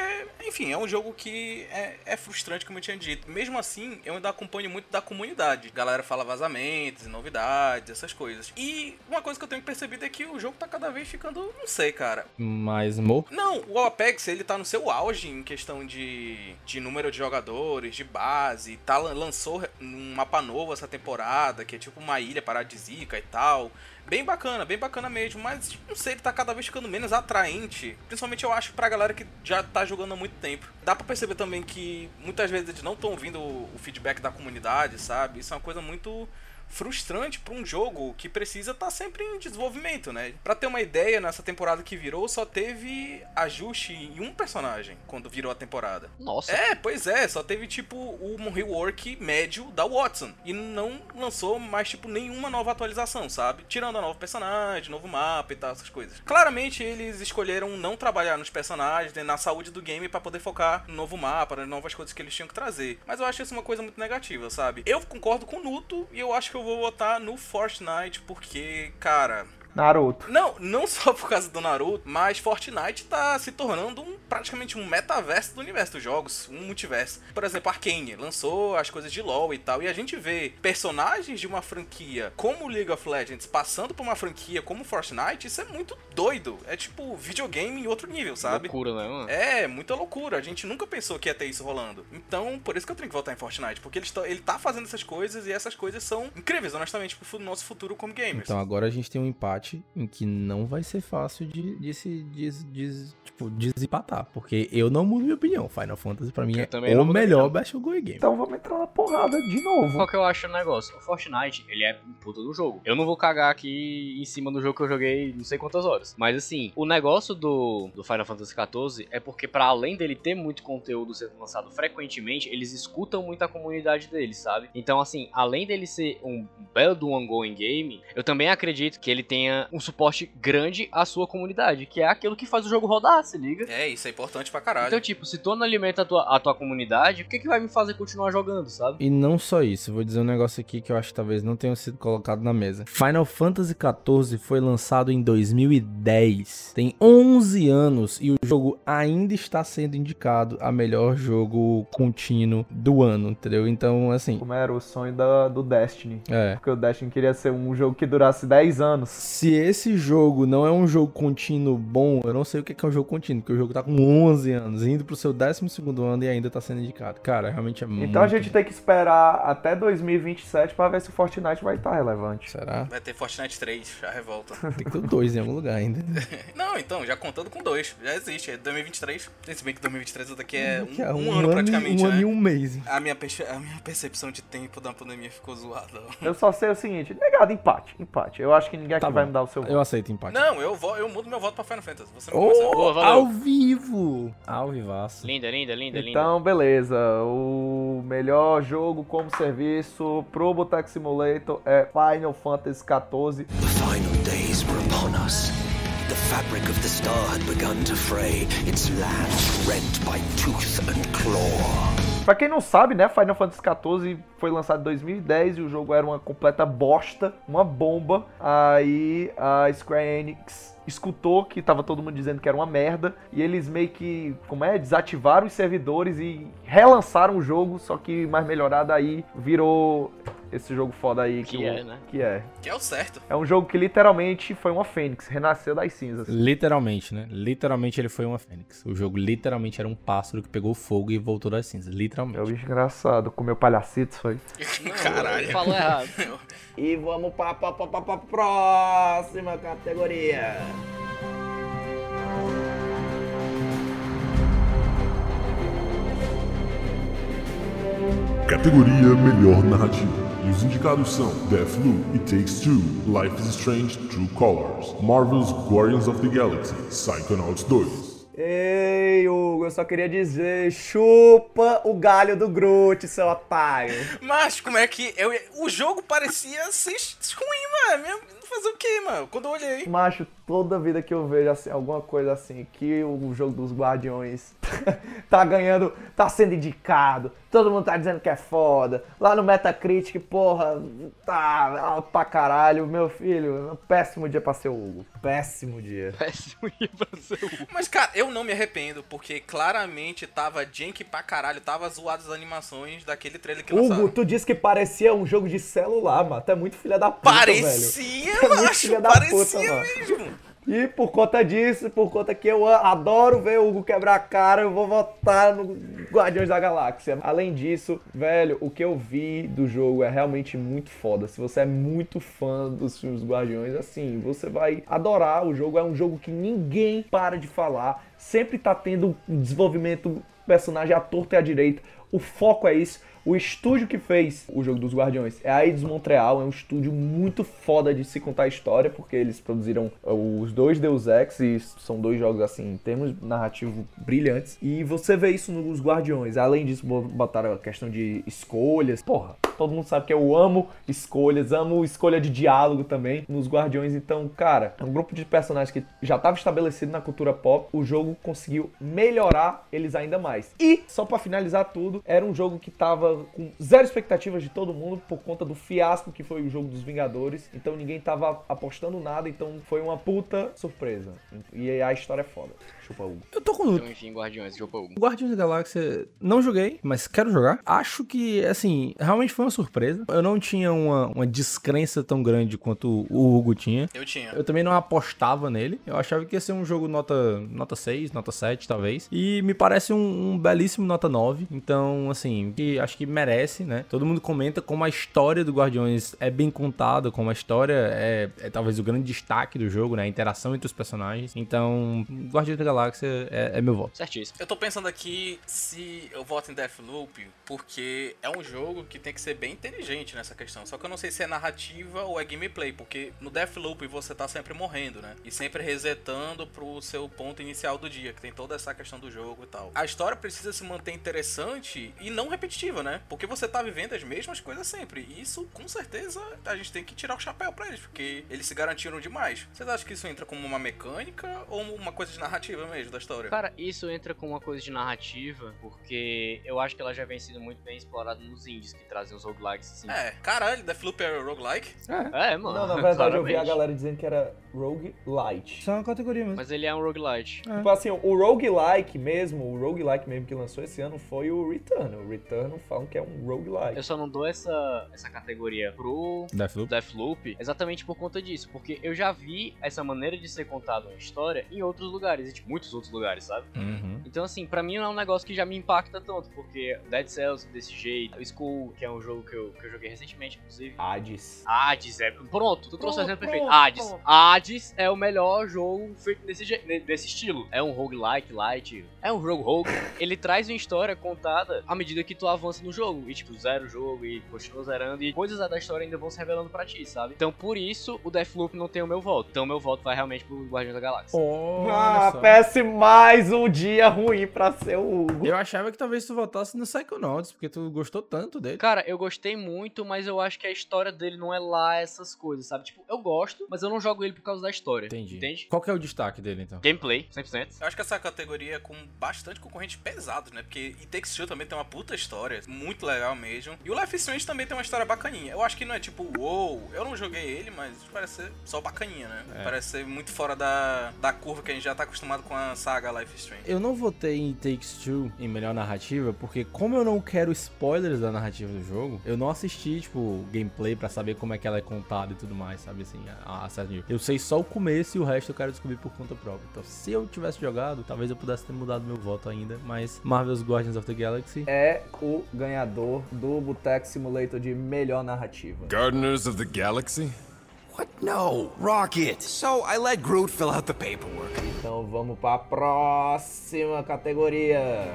enfim, é um jogo que é, é frustrante, como eu tinha dito. Mesmo assim, eu ainda acompanho muito da comunidade. A galera fala vazamentos, novidades, essas coisas. E uma coisa que eu tenho percebido é que o jogo tá cada vez ficando, não sei, cara, Mas, Mo, não, o Apex ele tá no seu auge em questão de, de número de jogadores, de base. Tá, lan- lançou um mapa novo essa temporada, que é tipo uma ilha paradisíaca e tal. Bem bacana, bem bacana mesmo, mas não sei, ele tá cada vez ficando menos atraente. Principalmente eu acho pra galera que já tá jogando há muito tempo. Dá pra perceber também que muitas vezes eles não estão ouvindo o feedback da comunidade, sabe? Isso é uma coisa muito frustrante pra um jogo que precisa estar sempre em desenvolvimento, né? Pra ter uma ideia, nessa temporada que virou, só teve ajuste em um personagem quando virou a temporada. Nossa. É, pois é, só teve tipo o rework médio da Watson. E não lançou mais, tipo, nenhuma nova atualização, sabe? Tirando a nova personagem, novo mapa e tal, essas coisas. Claramente eles escolheram não trabalhar nos personagens, né, na saúde do game pra poder focar no novo mapa, nas novas coisas que eles tinham que trazer. Mas eu acho isso uma coisa muito negativa, sabe? Eu concordo com o Nuto e eu acho que eu vou votar no Fortnite porque, cara, Naruto. não, não só por causa do Naruto, mas Fortnite tá se tornando um, praticamente um metaverso do universo dos jogos, um multiverso. Por exemplo, Arkane lançou as coisas de LoL e tal, e a gente vê personagens de uma franquia como League of Legends passando por uma franquia como Fortnite, isso é muito doido. É tipo videogame em outro nível, sabe? Loucura, né, mano? É, muita loucura. A gente nunca pensou que ia ter isso rolando. Então, por isso que eu tenho que votar em Fortnite. Porque ele, está, ele tá fazendo essas coisas e essas coisas são incríveis, honestamente, pro nosso futuro como gamers. Então agora a gente tem um empate em que não vai ser fácil de, de se des, des- tipo, desempatar. Porque eu não mudo minha opinião. Final Fantasy pra mim Eu é o melhor. Battle Royale game. Então vamos entrar na porrada de novo. Qual que eu acho o negócio? O Fortnite, ele é um puta do jogo. Eu não vou cagar aqui em cima do jogo que eu joguei não sei quantas horas. Mas assim, o negócio do, do Final Fantasy XIV é porque, pra além dele ter muito conteúdo sendo lançado frequentemente, eles escutam muito a comunidade deles, sabe? Então, assim, além dele ser um belo do ongoing game, eu também acredito que ele tenha um suporte grande à sua comunidade, que é aquilo que faz o jogo rodar, se liga? É, isso é importante pra caralho. Então, tipo, se tu não alimenta a tua, a tua comunidade, o que, que vai me fazer continuar jogando, sabe? E não só isso, vou dizer um negócio aqui que eu acho que talvez não tenha sido colocado na mesa. Final Fantasy XIV foi lançado em 2010. Tem 11 anos e o jogo ainda está sendo indicado a melhor jogo contínuo do ano, entendeu? Então, assim, Como era o sonho da- do Destiny. é. Porque o Destiny queria ser um jogo que durasse 10 anos. Se esse jogo não é um jogo contínuo bom, eu não sei o que é um jogo contínuo, porque o jogo tá com 11 anos, indo pro seu 12º ano e ainda tá sendo indicado. Cara, realmente é muito... Então a gente tem que esperar até 2027 pra ver se o Fortnite vai estar relevante. Será? Vai ter Fortnite 3, a revolta. (laughs) Tem que ter dois em algum lugar ainda. (laughs) Não, então, já contando com dois. Já existe, é 2023. Se bem que 2023 daqui é Daqui um, a um ano praticamente, Um ano né? e um mês. A minha, a minha percepção de tempo da pandemia ficou zoada. Eu só sei o seguinte, negado, empate, empate. Eu acho que ninguém aqui Tá vai bom. Me dar o seu voto. Eu aceito empate. Não, eu, vo- eu mudo meu voto pra Final Fantasy. Você não. Oh, Boa, valeu. ao vivo! Ao vivaço. Linda, linda, linda, linda. Então, beleza. O melhor jogo como serviço pro Boteco Simulator é Final Fantasy XIV. The final days were upon us. The fabric of the star had begun to fray, its land rent by tooth and claw. Pra quem não sabe, né, Final Fantasy XIV foi lançado em 2010 e o jogo era uma completa bosta, uma bomba. Aí a Square Enix escutou que tava todo mundo dizendo que era uma merda e eles meio que, como é, desativaram os servidores e relançaram o jogo, só que mais melhorado aí virou esse jogo foda aí Que o- é, né? Que é. Que é o certo. É um jogo que literalmente foi uma fênix, renasceu das cinzas. Literalmente, né? Literalmente ele foi uma fênix. O jogo literalmente era um pássaro que pegou fogo e voltou das cinzas. É o Literalmente. bicho engraçado, comeu palhacitos, foi. (laughs) Caralho. Falou errado. (laughs) E vamos pra, pra, pra, pra, pra próxima categoria. Categoria Melhor Narrativa. Os indicados são Deathloop, It Takes Two, Life is Strange, True Colors, Marvel's Guardians of the Galaxy, Psychonauts 2. Ei, Hugo, eu só queria dizer, chupa o galho do Groot, seu otário. Mas como é que. Eu, o jogo parecia ser ruim, mano. Fazer o quê, mano? Quando eu olhei. Macho, toda vida que eu vejo assim, alguma coisa assim, que o jogo dos Guardiões (laughs) tá ganhando, tá sendo indicado, todo mundo tá dizendo que é foda. Lá no Metacritic, porra, tá alto pra caralho. Meu filho, péssimo dia pra ser o Hugo. Péssimo dia. Péssimo ia pra ser o Mas, cara, eu não me arrependo, porque claramente tava jank pra caralho, tava zoado as animações daquele trailer que Hugo, lançaram. tu disse que parecia um jogo de celular, mano. Tu é muito filha da puta. Parecia, É (laughs) muito filha da puta, mano. mesmo. E por conta disso, por conta que eu adoro ver o Hugo quebrar a cara, eu vou votar no Guardiões da Galáxia. Além disso, velho, o que eu vi do jogo é realmente muito foda. Se você é muito fã dos filmes Guardiões, assim, você vai adorar o jogo. É um jogo que ninguém para de falar. Sempre tá tendo um desenvolvimento personagem à torta e à direita. O foco é isso. O estúdio que fez o jogo dos Guardiões é a Eidos Montreal, é um estúdio muito foda de se contar a história, porque eles produziram uh, os dois Deus Ex e são dois jogos assim, em termos narrativos brilhantes. E você vê isso nos Guardiões. Além disso, bo- botaram a questão de escolhas. Porra, todo mundo sabe que eu amo escolhas, amo escolha de diálogo também nos Guardiões. Então, cara, é um grupo de personagens que já estava estabelecido na cultura pop. O jogo conseguiu melhorar eles ainda mais. E, só pra finalizar tudo, era um jogo que tava com zero expectativas de todo mundo por conta do fiasco que foi o jogo dos Vingadores. Então ninguém tava apostando nada, então foi uma puta surpresa. E a história é foda. Chupa Hugo. Eu tô com Então, enfim, Guardiões, jogo Hugo. Guardiões da Galáxia não joguei, mas quero jogar. Acho que, assim, realmente foi uma surpresa. Eu não tinha uma, uma descrença tão grande quanto o Hugo tinha. Eu tinha. Eu também não apostava nele. Eu achava que ia ser um jogo nota, nota 6, nota 7, talvez. E me parece um, um belíssimo nota 9. Então, assim, que acho que merece, né? Todo mundo comenta como a história do Guardiões é bem contada, como a história é, é talvez o grande destaque do jogo, né? A interação entre os personagens. Então, Guardiões da Galáxia é, é meu voto. Certíssimo. Eu tô pensando aqui se eu voto em Deathloop, porque é um jogo que tem que ser bem inteligente nessa questão. Só que eu não sei se é narrativa ou é gameplay, porque no Deathloop você tá sempre morrendo, né? E sempre resetando pro seu ponto inicial do dia, que tem toda essa questão do jogo e tal. A história precisa se manter interessante e não repetitiva, né? Porque você tá vivendo as mesmas coisas sempre. E isso, com certeza, a gente tem que tirar o chapéu pra eles, porque eles se garantiram demais. Vocês acham que isso entra como uma mecânica ou uma coisa de narrativa mesmo da história? Cara, isso entra com uma coisa de narrativa, porque eu acho que ela já vem sendo muito bem explorada nos indies que trazem os roguelikes assim. É, caralho, Deathloop é roguelike? É, mano. Não, na verdade eu vi a claramente. galera dizendo que era Rogue Light. Isso é uma categoria mesmo. Mas ele é um roguelite. Tipo assim, o roguelike mesmo, o roguelike mesmo que lançou esse ano foi o Return. O Return falam que é um roguelike. Eu só não dou essa, essa categoria pro Deathloop. Deathloop exatamente por conta disso, porque eu já vi essa maneira de ser contada uma história em outros lugares, e tipo, muitos outros lugares, sabe? Uhum. Então, assim, pra mim não é um negócio que já me impacta tanto, porque Dead Cells desse jeito, o Skull, que é um jogo que eu, que eu joguei recentemente, inclusive. Hades. Hades é. Pronto, tu trouxe o exemplo perfeito. pronto, Hades. Hades é o melhor jogo feito desse, desse estilo. É um roguelike, light. É um jogo rogue. Ele traz uma história contada à medida que tu avança no jogo. E, tipo, zera o jogo e continua zerando. E coisas da história ainda vão se revelando pra ti, sabe? Então, por isso, o Deathloop não tem o meu voto. Então, o meu voto vai realmente pro Guardiões da Galáxia. Ah, peça mais um dia ruim pra ser o Hugo. Eu achava que talvez tu votasse no Psychonauts, porque tu gostou tanto dele. Cara, eu gostei muito, mas eu acho que a história dele não é lá essas coisas, sabe? Tipo, eu gosto, mas eu não jogo ele por causa da história. Entendi. Entende? Qual que é o destaque dele, então? Gameplay, 100%. Eu acho que essa categoria é com bastante concorrentes pesados, né? Porque It Takes Two também tem uma puta história, muito legal mesmo. E o Life is Strange também tem uma história bacaninha. Eu acho que não é tipo, uou, eu não joguei ele, mas parece ser só bacaninha, né? É. Parece ser muito fora da, da curva que a gente já tá acostumado com a saga Life is Strange. Eu não votei em Takes Two em melhor narrativa, porque como eu não quero spoilers da narrativa do jogo, eu não assisti, tipo, gameplay pra saber como é que ela é contada e tudo mais, sabe assim, a, a nível. Eu sei só o começo e o resto eu quero descobrir por conta própria. Então, se eu tivesse jogado, talvez eu pudesse ter mudado meu voto ainda, mas Marvel's Guardians of the Galaxy É o ganhador do Boteco Simulator de melhor narrativa. Gardeners of the Galaxy? What? No, Rocket. So I let Groot fill out the paperwork. Então vamos pra próxima categoria.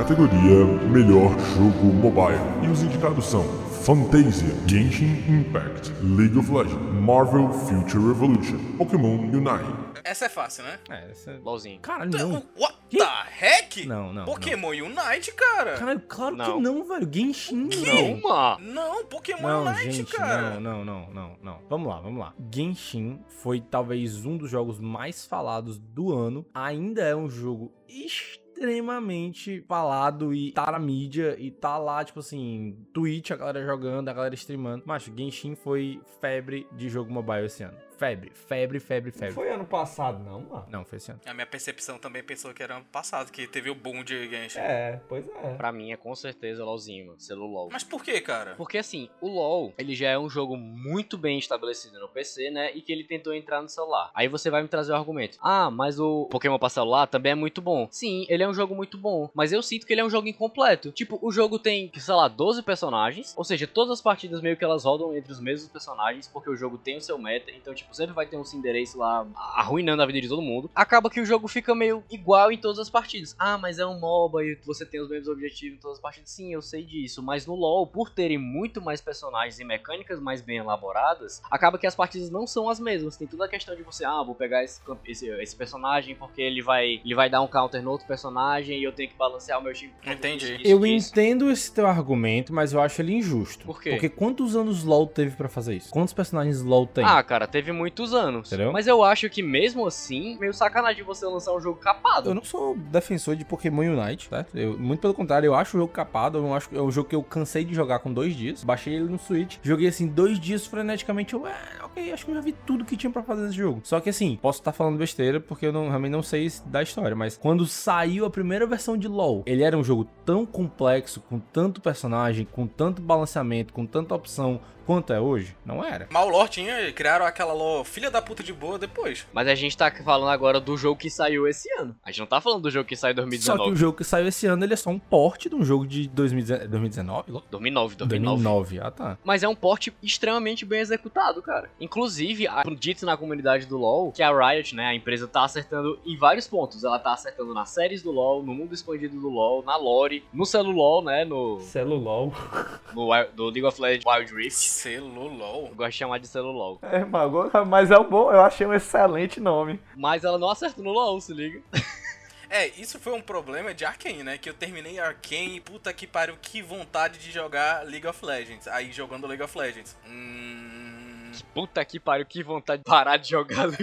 Categoria Melhor Jogo Mobile. E os indicados são Fantasia, Genshin Impact, League of Legends, Marvel Future Revolution, Pokémon Unite. Essa é fácil, né? É, essa... LOLzinho. Caralho, não. What the heck? Não, não, Pokémon Unite, cara. Caralho, claro que Não. não, velho. Genshin Não, mano. Não, Pokémon Não, Unite, gente, cara. não, não, não, não, não. Vamos lá, vamos lá. Genshin foi talvez um dos jogos mais falados do ano. Ainda é um jogo extremamente falado e tá na mídia e tá lá, tipo assim, Twitch, a galera jogando, a galera streamando. Mas Genshin foi febre de jogo mobile esse ano. Febre, febre, febre, Não febre. foi ano passado, não, mano. Não, foi esse ano. A minha percepção também pensou que era ano passado, que teve o boom de Genshin. É, pois é. Pra mim é com certeza LOLzinho, mano. Selo LOL. Mas por que, cara? Porque assim, o LoL, ele já é um jogo muito bem estabelecido no PC, né? E que ele tentou entrar no celular. Aí você vai me trazer o argumento. Ah, mas o Pokémon pra celular também é muito bom. Sim, ele é um jogo muito bom. Mas eu sinto que ele é um jogo incompleto. Tipo, o jogo tem, sei lá, 12 personagens. Ou seja, todas as partidas meio que elas rodam entre os mesmos personagens. Porque o jogo tem o seu meta. Então, tipo, tipo, sempre vai ter um Cinderace lá arruinando a vida de todo mundo. Acaba que o jogo fica meio igual em todas as partidas. Ah, mas é um MOBA e você tem os mesmos objetivos em todas as partidas. Sim, eu sei disso. Mas no LoL, por terem muito mais personagens e mecânicas mais bem elaboradas, acaba que as partidas não são as mesmas. Tem toda a questão de você, ah, vou pegar esse, esse, esse personagem porque ele vai, ele vai dar um counter no outro personagem e eu tenho que balancear o meu time. Entendi. disso, Eu disso. entendo esse teu argumento, mas eu acho ele injusto. Por quê? Porque quantos anos LoL teve pra fazer isso? Quantos personagens LoL tem? Ah, cara, teve muitos anos. Entendeu? Mas eu acho que mesmo assim, meio sacanagem você lançar um jogo capado. Eu não sou defensor de Pokémon Unite, certo? Eu, muito pelo contrário, eu acho o jogo capado. Eu acho que é um jogo que eu cansei de jogar com dois dias. Baixei ele no Switch, joguei assim dois dias freneticamente. Eu, é, ok, acho que eu já vi tudo que tinha pra fazer nesse jogo. Só que assim, posso estar falando besteira porque eu não, realmente não sei da história. Mas quando saiu a primeira versão de LoL, ele era um jogo tão complexo, com tanto personagem, com tanto balanceamento, com tanta opção quanto é hoje? Não era. Mal lore tinha, criaram aquela lore filha da puta de boa depois. Mas a gente tá falando agora do jogo que saiu esse ano. A gente não tá falando do jogo que saiu em Só que 2019. o jogo que saiu esse ano, ele é só um porte de um jogo de 2019. 2019? 2009, 2009. 2009, ah tá. Mas é um porte extremamente bem executado, cara. Inclusive, há dito na comunidade do LoL que a Riot, né, a empresa tá acertando em vários pontos. Ela tá acertando nas séries do LoL, no mundo expandido do LoL, na lore, no celulol, né, no, Celulol. no do League of Legends Wild Rift. Celulol. Eu gosto de chamar de celulol. É, Mago, mas é um bom, eu achei um excelente nome. Mas ela não acerta no LoL, se liga. (laughs) É, isso foi um problema de Arkane, né? Que eu terminei Arkane, puta que pariu, que vontade de jogar League of Legends. Aí jogando League of Legends. Hum. Puta que pariu, que vontade de parar de jogar of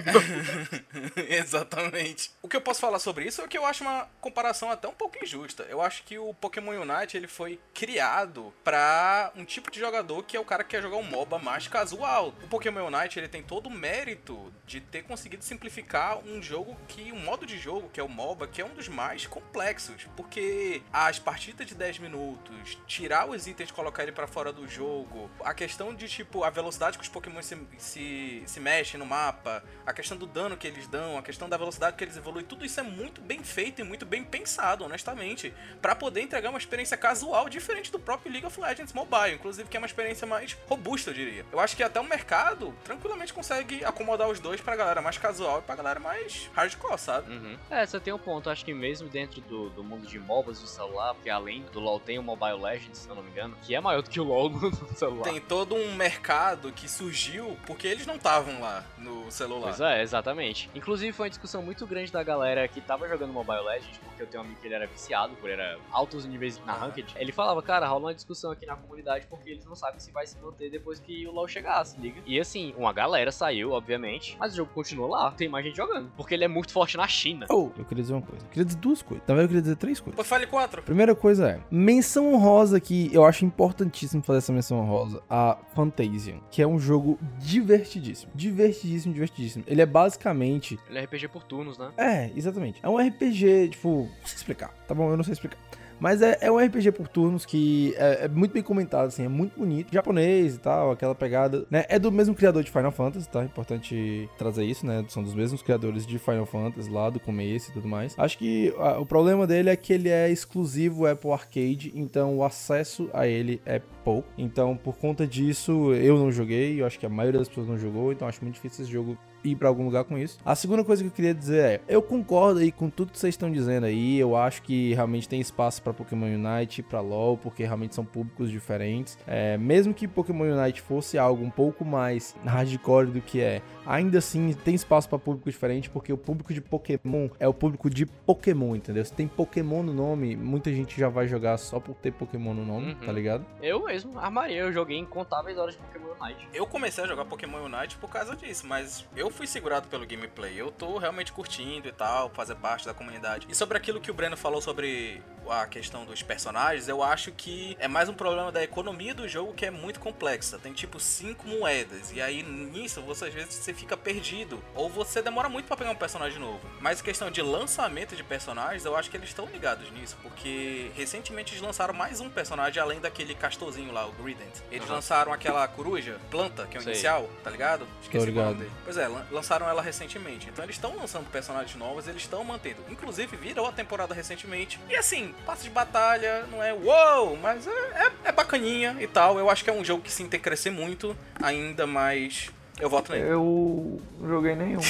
(laughs) Exatamente. O que eu posso falar sobre isso é que eu acho uma comparação até um pouco injusta. Eu acho que o Pokémon Unite ele foi criado pra um tipo de jogador que é o cara que quer jogar um MOBA mais casual. O Pokémon Unite ele tem todo o mérito de ter conseguido simplificar um jogo que um modo de jogo que é o MOBA, que é um dos mais complexos, porque as partidas de 10 minutos, tirar os itens colocar ele pra fora do jogo, a questão de tipo a velocidade que os Pokémon se, se, se mexem no mapa, a questão do dano que eles dão, a questão da velocidade que eles evoluem, tudo isso é muito bem feito e muito bem pensado, honestamente, pra poder entregar uma experiência casual diferente do próprio League of Legends Mobile, inclusive que é uma experiência mais robusta, eu diria. Eu acho que até o mercado tranquilamente consegue acomodar os dois pra galera mais casual e pra galera mais hardcore, sabe? Uhum. É, você tem um ponto. Acho que mesmo dentro do, do mundo de MOBAs do celular, porque além do LoL tem o Mobile Legends, se eu não me engano, que é maior do que o LoL (laughs) no celular. Tem todo um mercado que surgiu porque eles não estavam lá no celular. Pois é, exatamente. Inclusive foi uma discussão muito grande da galera que tava jogando Mobile Legends, porque eu tenho um amigo que ele era viciado, por era altos níveis na Ranked. Ele falava, cara, rola uma discussão aqui na comunidade porque eles não sabem se vai se manter depois que o LoL chegar, se liga. E assim, uma galera saiu, obviamente, mas o jogo continua lá, tem mais gente jogando, porque ele é muito forte na China. Oh, eu queria dizer uma coisa. Eu queria dizer duas coisas. Na verdade, eu queria dizer três coisas. Pô, fale quatro. Primeira coisa é, menção honrosa que eu acho importantíssimo fazer essa menção honrosa a Fantasian, que é um jogo divertidíssimo. Divertidíssimo, divertidíssimo. Ele é basicamente. Ele é RPG por turnos, né? É, exatamente. É um RPG, tipo. Não sei explicar, tá bom? Eu não sei explicar. Mas é, é um RPG por turnos que é, é muito bem comentado, assim, é muito bonito. Japonês e tal, aquela pegada, né? É do mesmo criador de Final Fantasy, tá? Importante trazer isso, né? São dos mesmos criadores de Final Fantasy lá do começo e tudo mais. Acho que ah, o problema dele é que ele é exclusivo Apple Arcade, então o acesso a ele é pouco. Então, por conta disso, eu não joguei, eu acho que a maioria das pessoas não jogou, então acho muito difícil esse jogo ir pra algum lugar com isso. A segunda coisa que eu queria dizer é, eu concordo aí com tudo que vocês estão dizendo aí, eu acho que realmente tem espaço pra Pokémon Unite, pra LoL, porque realmente são públicos diferentes. É, mesmo que Pokémon Unite fosse algo um pouco mais hardcore do que é, ainda assim tem espaço pra público diferente, porque o público de Pokémon é o público de Pokémon, entendeu? Se tem Pokémon no nome, muita gente já vai jogar só por ter Pokémon no nome, Uhum. tá ligado? Eu mesmo armaria, eu joguei incontáveis horas de Pokémon Unite. Eu comecei a jogar Pokémon Unite por causa disso, mas eu fui segurado pelo gameplay. Eu tô realmente curtindo e tal, fazer parte da comunidade. E sobre aquilo que o Breno falou sobre a questão dos personagens, eu acho que é mais um problema da economia do jogo que é muito complexa. Tem tipo cinco moedas, e aí nisso você às vezes você fica perdido, ou você demora muito pra pegar um personagem novo. Mas questão de lançamento de personagens, eu acho que eles estão ligados nisso, porque recentemente eles lançaram mais um personagem além daquele castorzinho lá, o Grident. Eles Aham. lançaram aquela coruja, planta, que é o Sei. inicial, tá ligado? O ligado. nome dele. Pois é, lançaram ela recentemente. Então eles estão lançando personagens novos, eles estão mantendo. Inclusive, virou a temporada recentemente. E assim, passo de batalha, não é uou, mas é, é, é bacaninha e tal. Eu acho que é um jogo que sim tem que crescer muito, ainda mais Eu voto nele. Eu não joguei nenhum. (laughs)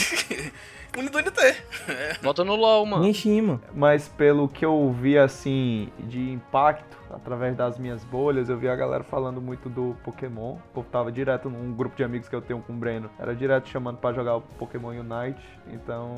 Unido NT. É. Bota no LoL, mano. Genshin, mano. Mas pelo que eu vi, assim, de impacto, através das minhas bolhas, eu vi a galera falando muito do Pokémon. O povo tava direto num grupo de amigos que eu tenho com o Breno. Era direto chamando pra jogar o Pokémon Unite. Então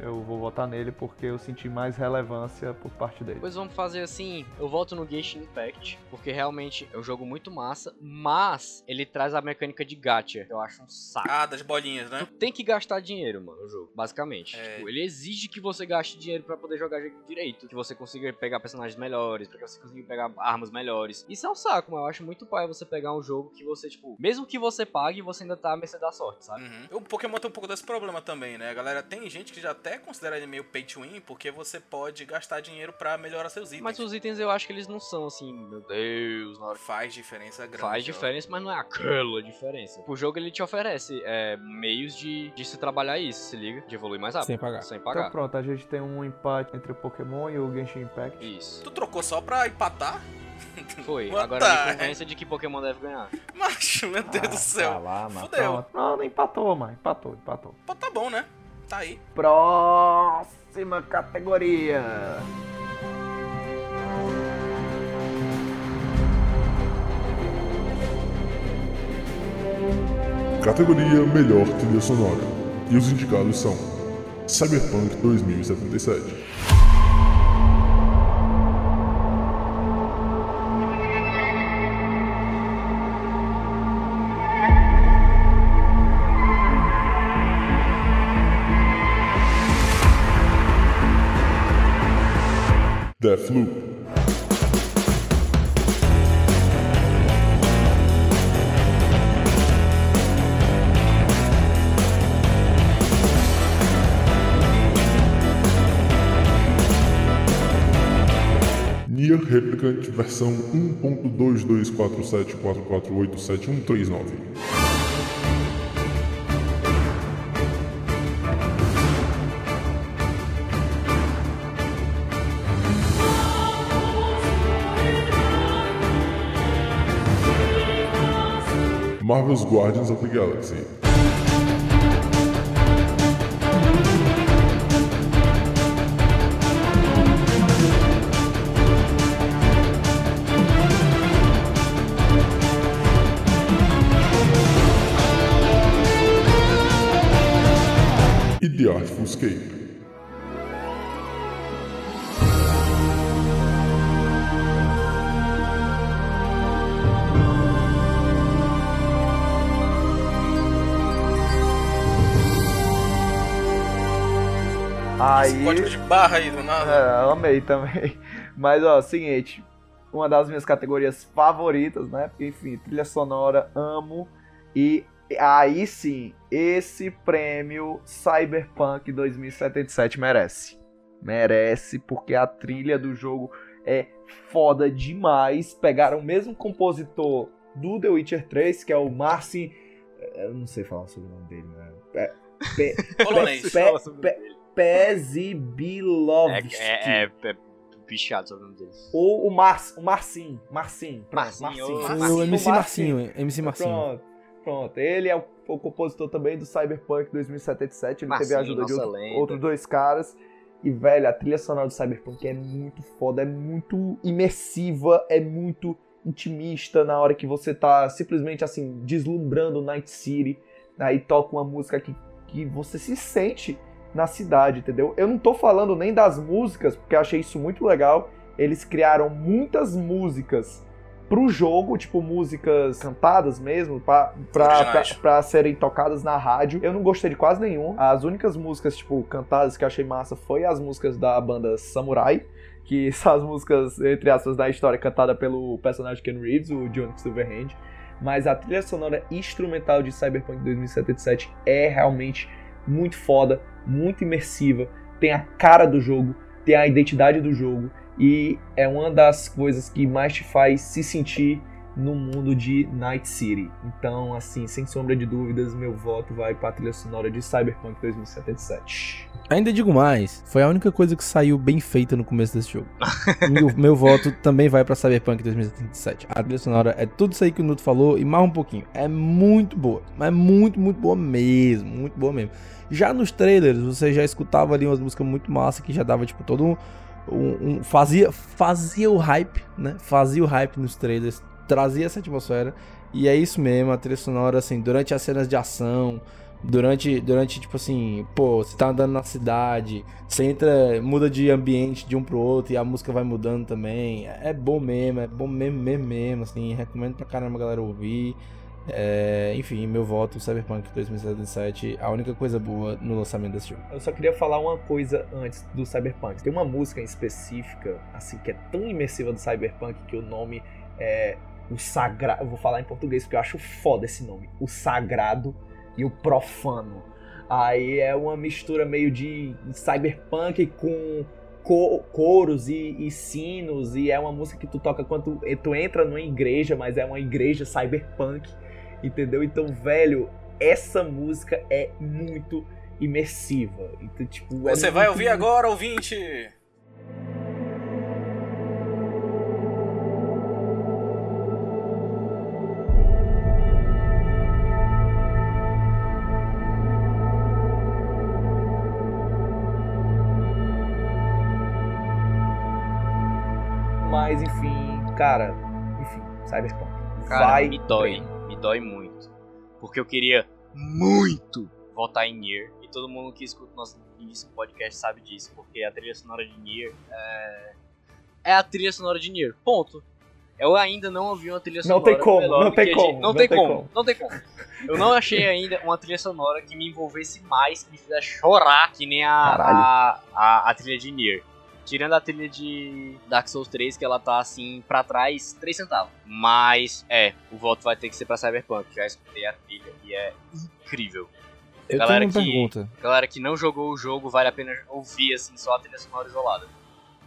eu vou votar nele porque eu senti mais relevância por parte dele. Pois vamos fazer assim, eu volto no Genshin Impact, porque realmente é um jogo muito massa, mas ele traz a mecânica de gacha, eu acho um saco. Ah, das bolinhas, né? Tu tem que gastar dinheiro, mano, no jogo, basicamente. É. Tipo, ele exige que você gaste dinheiro pra poder jogar direito, que você consiga pegar personagens melhores, pra que você consiga pegar armas melhores. Isso é um saco, mas eu acho muito pai você pegar um jogo que você, tipo, mesmo que você pague, você ainda tá à mercê da sorte, sabe? Uhum. O Pokémon tem um pouco desse problema também, né? Galera tem gente que já até considera ele meio pay to win, porque você pode gastar dinheiro pra melhorar seus itens. Mas os itens eu acho que eles não são assim, meu Deus, na hora que Faz diferença grande. Faz ó. diferença, mas não é aquela diferença. O jogo ele te oferece é, meios de, de se trabalhar isso, se liga? De evoluir mais rápido. Sem pagar. Sem Então pagar. pronto, a gente tem um empate entre o Pokémon e o Genshin Impact. Isso. Tu trocou só pra empatar? (laughs) Foi. Agora the me convença de que Pokémon deve ganhar. Macho, meu Deus do Tá céu. lá, mano. Fudeu. Não, não empatou, mano. Empatou, empatou. Pô, tá bom, né? Tá aí. Próxima categoria. Categoria Melhor Trilha Sonora. E os indicados são Cyberpunk 2077, versão 1.22474487139. Marvel's Guardians of the Galaxy. Barra aí do nada. É, eu amei também. (laughs) Mas, ó, seguinte. Uma das minhas categorias favoritas, né? Porque, enfim, trilha sonora, amo. E aí sim, esse prêmio Cyberpunk 2077 merece. Merece, porque a trilha do jogo é foda demais. Pegaram o mesmo compositor do The Witcher 3, que é o Marcin. Eu não sei falar sobre o nome dele, né? É, Pe- (laughs) Polonês. Pe- Pe- ele. Pezibilovski. É, é, é bichado sobre o nome deles. Ou o, Mar, o Marcin. Marcin. Marcinho, ô, Foi Marcinho, o MC Marcinho. Marcinho, MC Marcinho. Pronto, pronto. Ele é o, o compositor também do Cyberpunk 2077. Ele teve a Marcinho, ajuda de outro- outros dois caras. E, velho, a trilha sonora do Cyberpunk é muito foda, é muito imersiva, é muito intimista na hora que você tá simplesmente, assim, deslumbrando Night City. Aí toca uma música que, que você se sente na cidade, entendeu? Eu não tô falando nem das músicas, porque eu achei isso muito legal. Eles criaram muitas músicas pro jogo, tipo músicas cantadas mesmo, pra, pra, pra, pra serem tocadas na rádio. Eu não gostei de quase nenhum. As únicas músicas, tipo, cantadas que eu achei massa foi as músicas da banda Samurai, que (laughs) são as músicas, entre aspas, da história cantada pelo personagem Ken Reeves, o John Silverhand. Mas a trilha sonora instrumental de Cyberpunk 2077 é realmente muito foda, muito imersiva, tem a cara do jogo, tem a identidade do jogo e é uma das coisas que mais te faz se sentir no mundo de Night City. Então, assim, sem sombra de dúvidas, meu voto vai pra trilha sonora de Cyberpunk 2077. Ainda digo mais, foi a única coisa que saiu bem feita no começo desse jogo. (laughs) meu, meu voto também vai pra Cyberpunk 2077. A trilha sonora é tudo isso aí que o Nuto falou e mais um pouquinho. É muito boa, mas é muito, muito boa mesmo, muito boa mesmo. Já nos trailers, você já escutava ali umas músicas muito massa que já dava tipo todo um, um, um fazia fazia o hype, né? Fazia o hype nos trailers, trazia essa atmosfera. E é isso mesmo, a trilha sonora assim, durante as cenas de ação, Durante, durante, tipo assim, pô, você tá andando na cidade, você entra, muda de ambiente de um pro outro e a música vai mudando também. É bom mesmo, é bom mesmo, mesmo, mesmo, assim, recomendo pra caramba a galera ouvir. É, enfim, meu voto, Cyberpunk 2077, a única coisa boa no lançamento desse jogo. Eu só queria falar uma coisa antes do Cyberpunk. Tem uma música em específica, assim, que é tão imersiva do Cyberpunk que o nome é o Sagrado. Eu vou falar em português porque eu acho foda esse nome. O Sagrado e o profano. Aí é uma mistura meio de cyberpunk com coros e, e, sinos, e é uma música que tu toca quando tu, tu entra numa igreja, mas é uma igreja cyberpunk, entendeu? Então, velho, essa música é muito imersiva. Então, tipo, é Você vai ouvir agora, ouvinte! Mas enfim, cara, enfim, Cyberpunk. Cara, vai me dói, bem. me dói muito. Porque eu queria muito votar em Nier. E todo mundo que escuta o nosso início do podcast sabe disso. Porque a trilha sonora de Nier é. É a trilha sonora de Nier. Ponto. Eu ainda não ouvi uma trilha Não sonora. tem como, não tem como, de- não Não tem tem como, como. não tem como. Eu não achei ainda uma trilha sonora que me envolvesse mais, que me fizesse chorar, que nem a, a, a, a trilha de Nier. Tirando a trilha de Dark Souls 3, que ela tá assim pra trás, 3 centavos. Mas, é, o voto vai ter que ser pra Cyberpunk. Já escutei a trilha e é incrível. Eu Galera tenho uma que- pergunta. Galera que não jogou o jogo, vale a pena ouvir assim, só a trilha sonora isolada.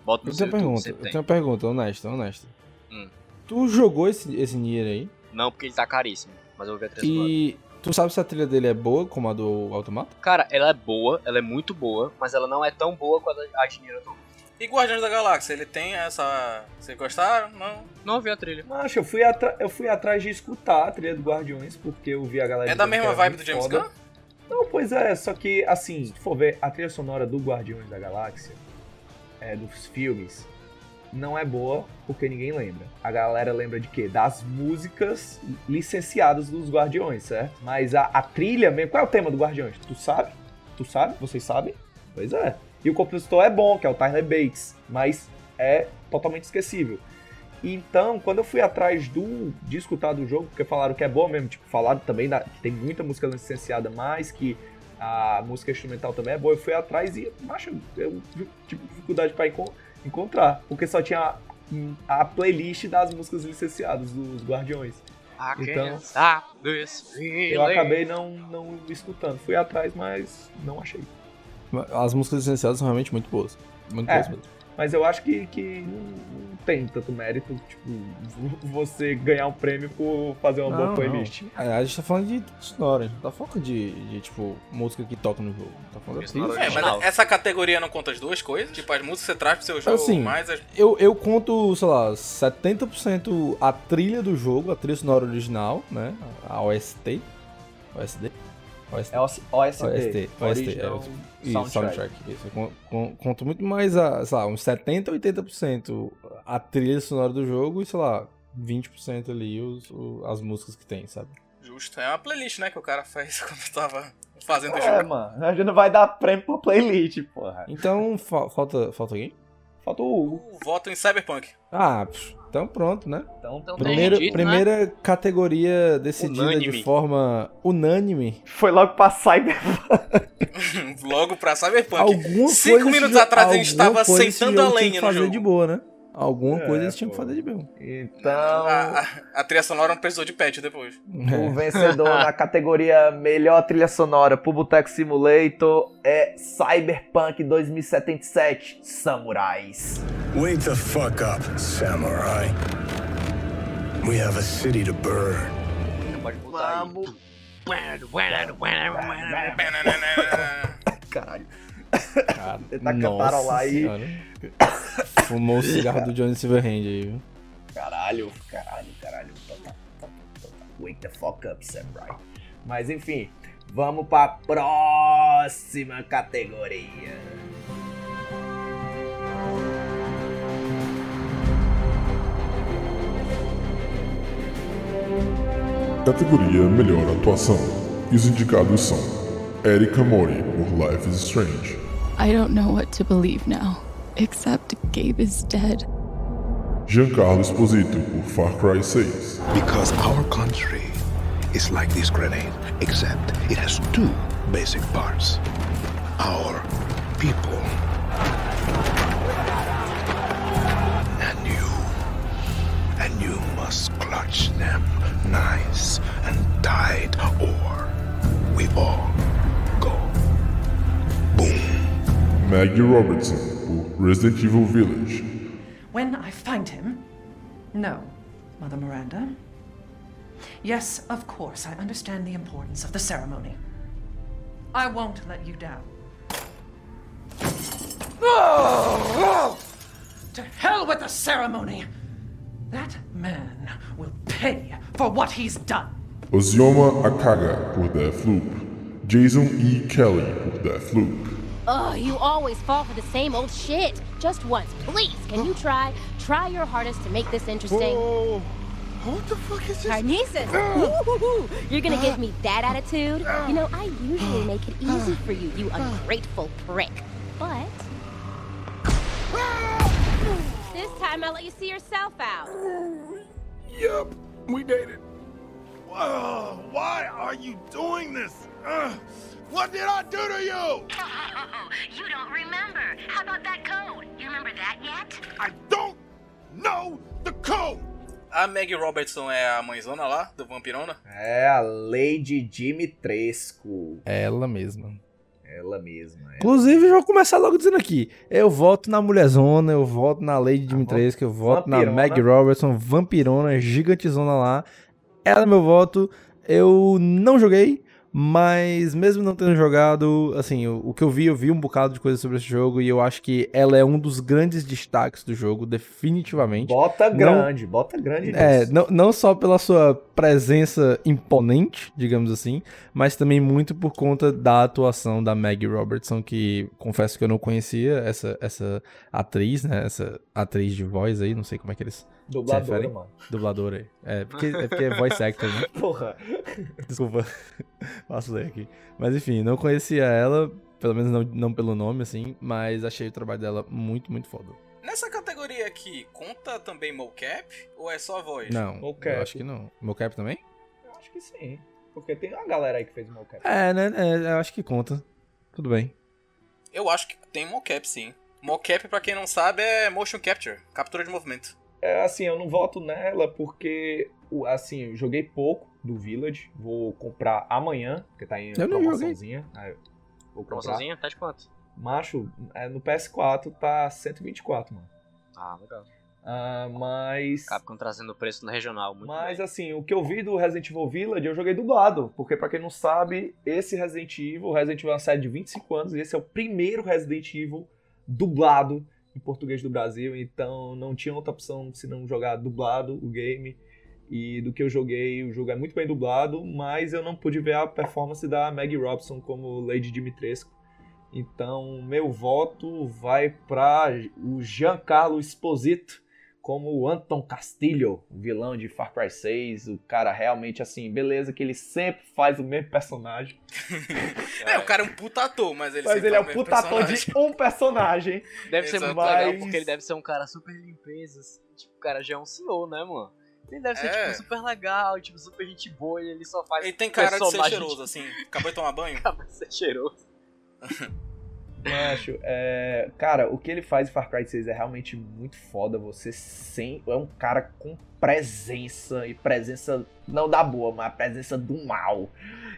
Bota no Eu tenho YouTube, pergunta, eu tem. tenho uma pergunta, honesta, honesta. Hum. Tu jogou esse, esse Nier aí? Não, porque ele tá caríssimo. Mas eu ouvi a trilha. E tu sabe se a trilha dele é boa, como a do Automata? Cara, ela é boa, ela é muito boa, mas ela não é tão boa quanto a de Nier Automata. E Guardiões da Galáxia, ele tem essa. Vocês gostaram? Não? Não ouvi a trilha. Macho, eu fui, atra- eu fui atrás de escutar a trilha do Guardiões, porque eu vi a galera. É da mesma vibe do James foda. Gunn? Não, pois é, só que, assim, se tu for ver, a trilha sonora do Guardiões da Galáxia, é, dos filmes, não é boa porque ninguém lembra. A galera lembra de quê? Das músicas licenciadas dos Guardiões, certo? Mas a, a trilha mesmo. Qual é o tema do Guardiões? Tu sabe? Tu sabe? Vocês sabem? Pois é. E o compositor é bom, que é o Tyler Bates, mas é totalmente esquecível. Então, quando eu fui atrás do, de escutar do jogo, porque falaram que é bom mesmo, tipo, falaram também da- que tem muita música licenciada, mas que a música instrumental também é boa, eu fui atrás e, macho, eu tive dificuldade enco- encontrar, porque só tinha a, a playlist das músicas licenciadas dos Guardiões. I Então, feeling. Eu acabei não, não escutando. Fui atrás, mas não achei. As músicas licenciadas são realmente muito boas. Muito É. boas mesmo. Mas eu acho que, que não, tem tanto mérito, tipo, você ganhar um prêmio por fazer uma boa Não, playlist. não. É, a gente tá falando de sonora, a gente tá falando de, de, tipo, música que toca no jogo. Tá falando. É, mas essa categoria não conta as duas coisas? Tipo, as músicas que você traz pro seu jogo, Assim, mais as. eu, eu conto, sei lá, 70% a trilha do jogo, a trilha sonora original, né? A OST. OSD? OST. É OST, OST, OST, Original é, isso, Soundtrack. soundtrack. Isso, eu con- con- conto muito mais a, sei lá, uns 70, 80% a trilha sonora do jogo e, sei lá, 20% ali os, o- as músicas que tem, sabe? Justo. É uma playlist, né, que o cara fez (laughs) quando tava fazendo o É, jogo. mano, a gente não vai dar prêmio pra playlist, porra. Então, fa- falta, falta alguém? Falta o Hugo. O voto em Cyberpunk. Ah, então pronto, né? Então, Então, Primeira, tem dito, primeira categoria decidida Unânime. de forma unânime. Foi logo pra Cyber. (laughs) Logo pra Cyberpunk. Alguma Cinco minutos atrás a gente esse sentando a lenha no jogo. de boa, né? Alguma É, coisa eles tinham pô. que fazer de boa. Então, A, a, a trilha sonora não precisou de patch depois. o vencedor na categoria Melhor Trilha Sonora pro Boteco Simulator é Cyberpunk 2077 Samurais. Wake the fuck up, samurai. We have a city to burn. Vamos. Caralho. Cara, cantarolar aí. senhora. Fumou o cigarro do Johnny Silverhand aí, viu? Caralho, caralho, caralho. Wake the fuck up, Samurai. Mas enfim, vamos pra próxima categoria. Categoria Melhor Atuação. E os indicados são Erika Mori por Life is Strange, I don't know what to believe now, except Gabe is dead. Giancarlo Esposito por Far Cry 6, Because our country is like this grenade, except it has two basic parts. Our people. And you. And you must clutch them nice and tight, or we all go boom. Maggie Robertson Resident Evil Village, When I find him. No, Mother Miranda. Yes, of course, I understand the importance of the ceremony. I won't let you down. To hell with the ceremony! That man will pay for what he's done. Ozioma Akaga with por Deathloop, Jason E. Kelly with por Deathloop, Ugh, you always fall for the same old shit. Just once, please. Can you try? Try your hardest to make this interesting. What the fuck is this? Carnices! Ooh, You're gonna give me that attitude? You know, I usually make it easy for you, you ungrateful prick. But. This time I'll let you see yourself out. Yep, we dated. Whoa, why are you doing this? Ugh, what did I do to you? (laughs) you don't remember. How about that code? You remember that yet? I don't know the code. A Maggie Robertson é a mãezona lá, do Vampirona? É a Lady Dimitrescu. Ela mesma. Ela mesma. ela. Inclusive, já vou começar logo dizendo aqui. Eu voto na Mulherzona, eu voto na Lady Dimitrescu, eu voto na Vampirona. Maggie Robertson, vampirona, gigantezona lá. Ela é meu voto. Eu não joguei, mas mesmo não tendo jogado, assim, o, o que eu vi, eu vi um bocado de coisa sobre esse jogo e eu acho que ela é um dos grandes destaques do jogo, definitivamente. Bota Não- grande, bota grande É, nisso. não, não só pela sua presença imponente, digamos assim, mas também muito por conta da atuação da Maggie Robertson, que confesso que eu não conhecia essa, essa atriz, né? Essa atriz de voz aí, não sei como é que eles Dubladora, se referem. mano. Dubladora aí. É, porque é, porque é voice actor, né? (laughs) Porra. Desculpa, (laughs) faço ler aqui. Mas enfim, não conhecia ela, pelo menos não, não pelo nome, assim, mas achei o trabalho dela muito, muito foda. Nessa categoria aqui, conta também mocap ou é só voz? Não, Mocap. eu acho que não. Mocap também? Eu acho que sim. Porque tem uma galera aí que fez mocap. É, né? É, eu acho que conta. Tudo bem. Eu acho que tem mocap sim. Mocap, pra quem não sabe, é motion capture, captura de movimento. É, assim, eu não voto nela porque, o- assim, eu joguei pouco do Village. Vou comprar amanhã, porque tá em Eu promoçãozinha. Aí eu vou comprar. Promoçãozinha? Tá de quanto? Macho, é, no PS4 tá 124, mano. Ah, legal. Ah, mas. Capcom trazendo o preço no regional. Muito Mas bem. assim, o que eu vi do Resident Evil Village, eu joguei dublado. Porque, pra quem não sabe, esse Resident Evil, o Resident Evil é uma série de 25 anos, e esse é o primeiro Resident Evil dublado em português do Brasil. Então não tinha outra opção se não jogar dublado o game. E do que eu joguei, o jogo é muito bem dublado, mas eu não pude ver a performance da Maggie Robson como Lady Dimitrescu. Então, meu voto vai para o Giancarlo Esposito como o Anton Castillo, o vilão de Far Cry 6. O cara realmente, assim, beleza, que ele sempre faz o mesmo personagem. (laughs) É, o cara é um puta ator, mas ele Mas ele é o um puta ator de personagem. um personagem. (laughs) Deve ser muito Mas- legal, porque ele deve ser um cara super limpeza, assim. Tipo, o cara já é um senhor, né, mano? Ele deve ser, É. tipo, super legal, tipo, super gente boa, e ele só faz Ele tem cara de ser cheiroso, assim. Acabou de tomar banho? (laughs) Acaba de ser cheiroso. Macho, é... Cara, o que ele faz em Far Cry 6 é realmente muito foda. Você sem... é um cara com presença, e presença não da boa, mas presença do mal.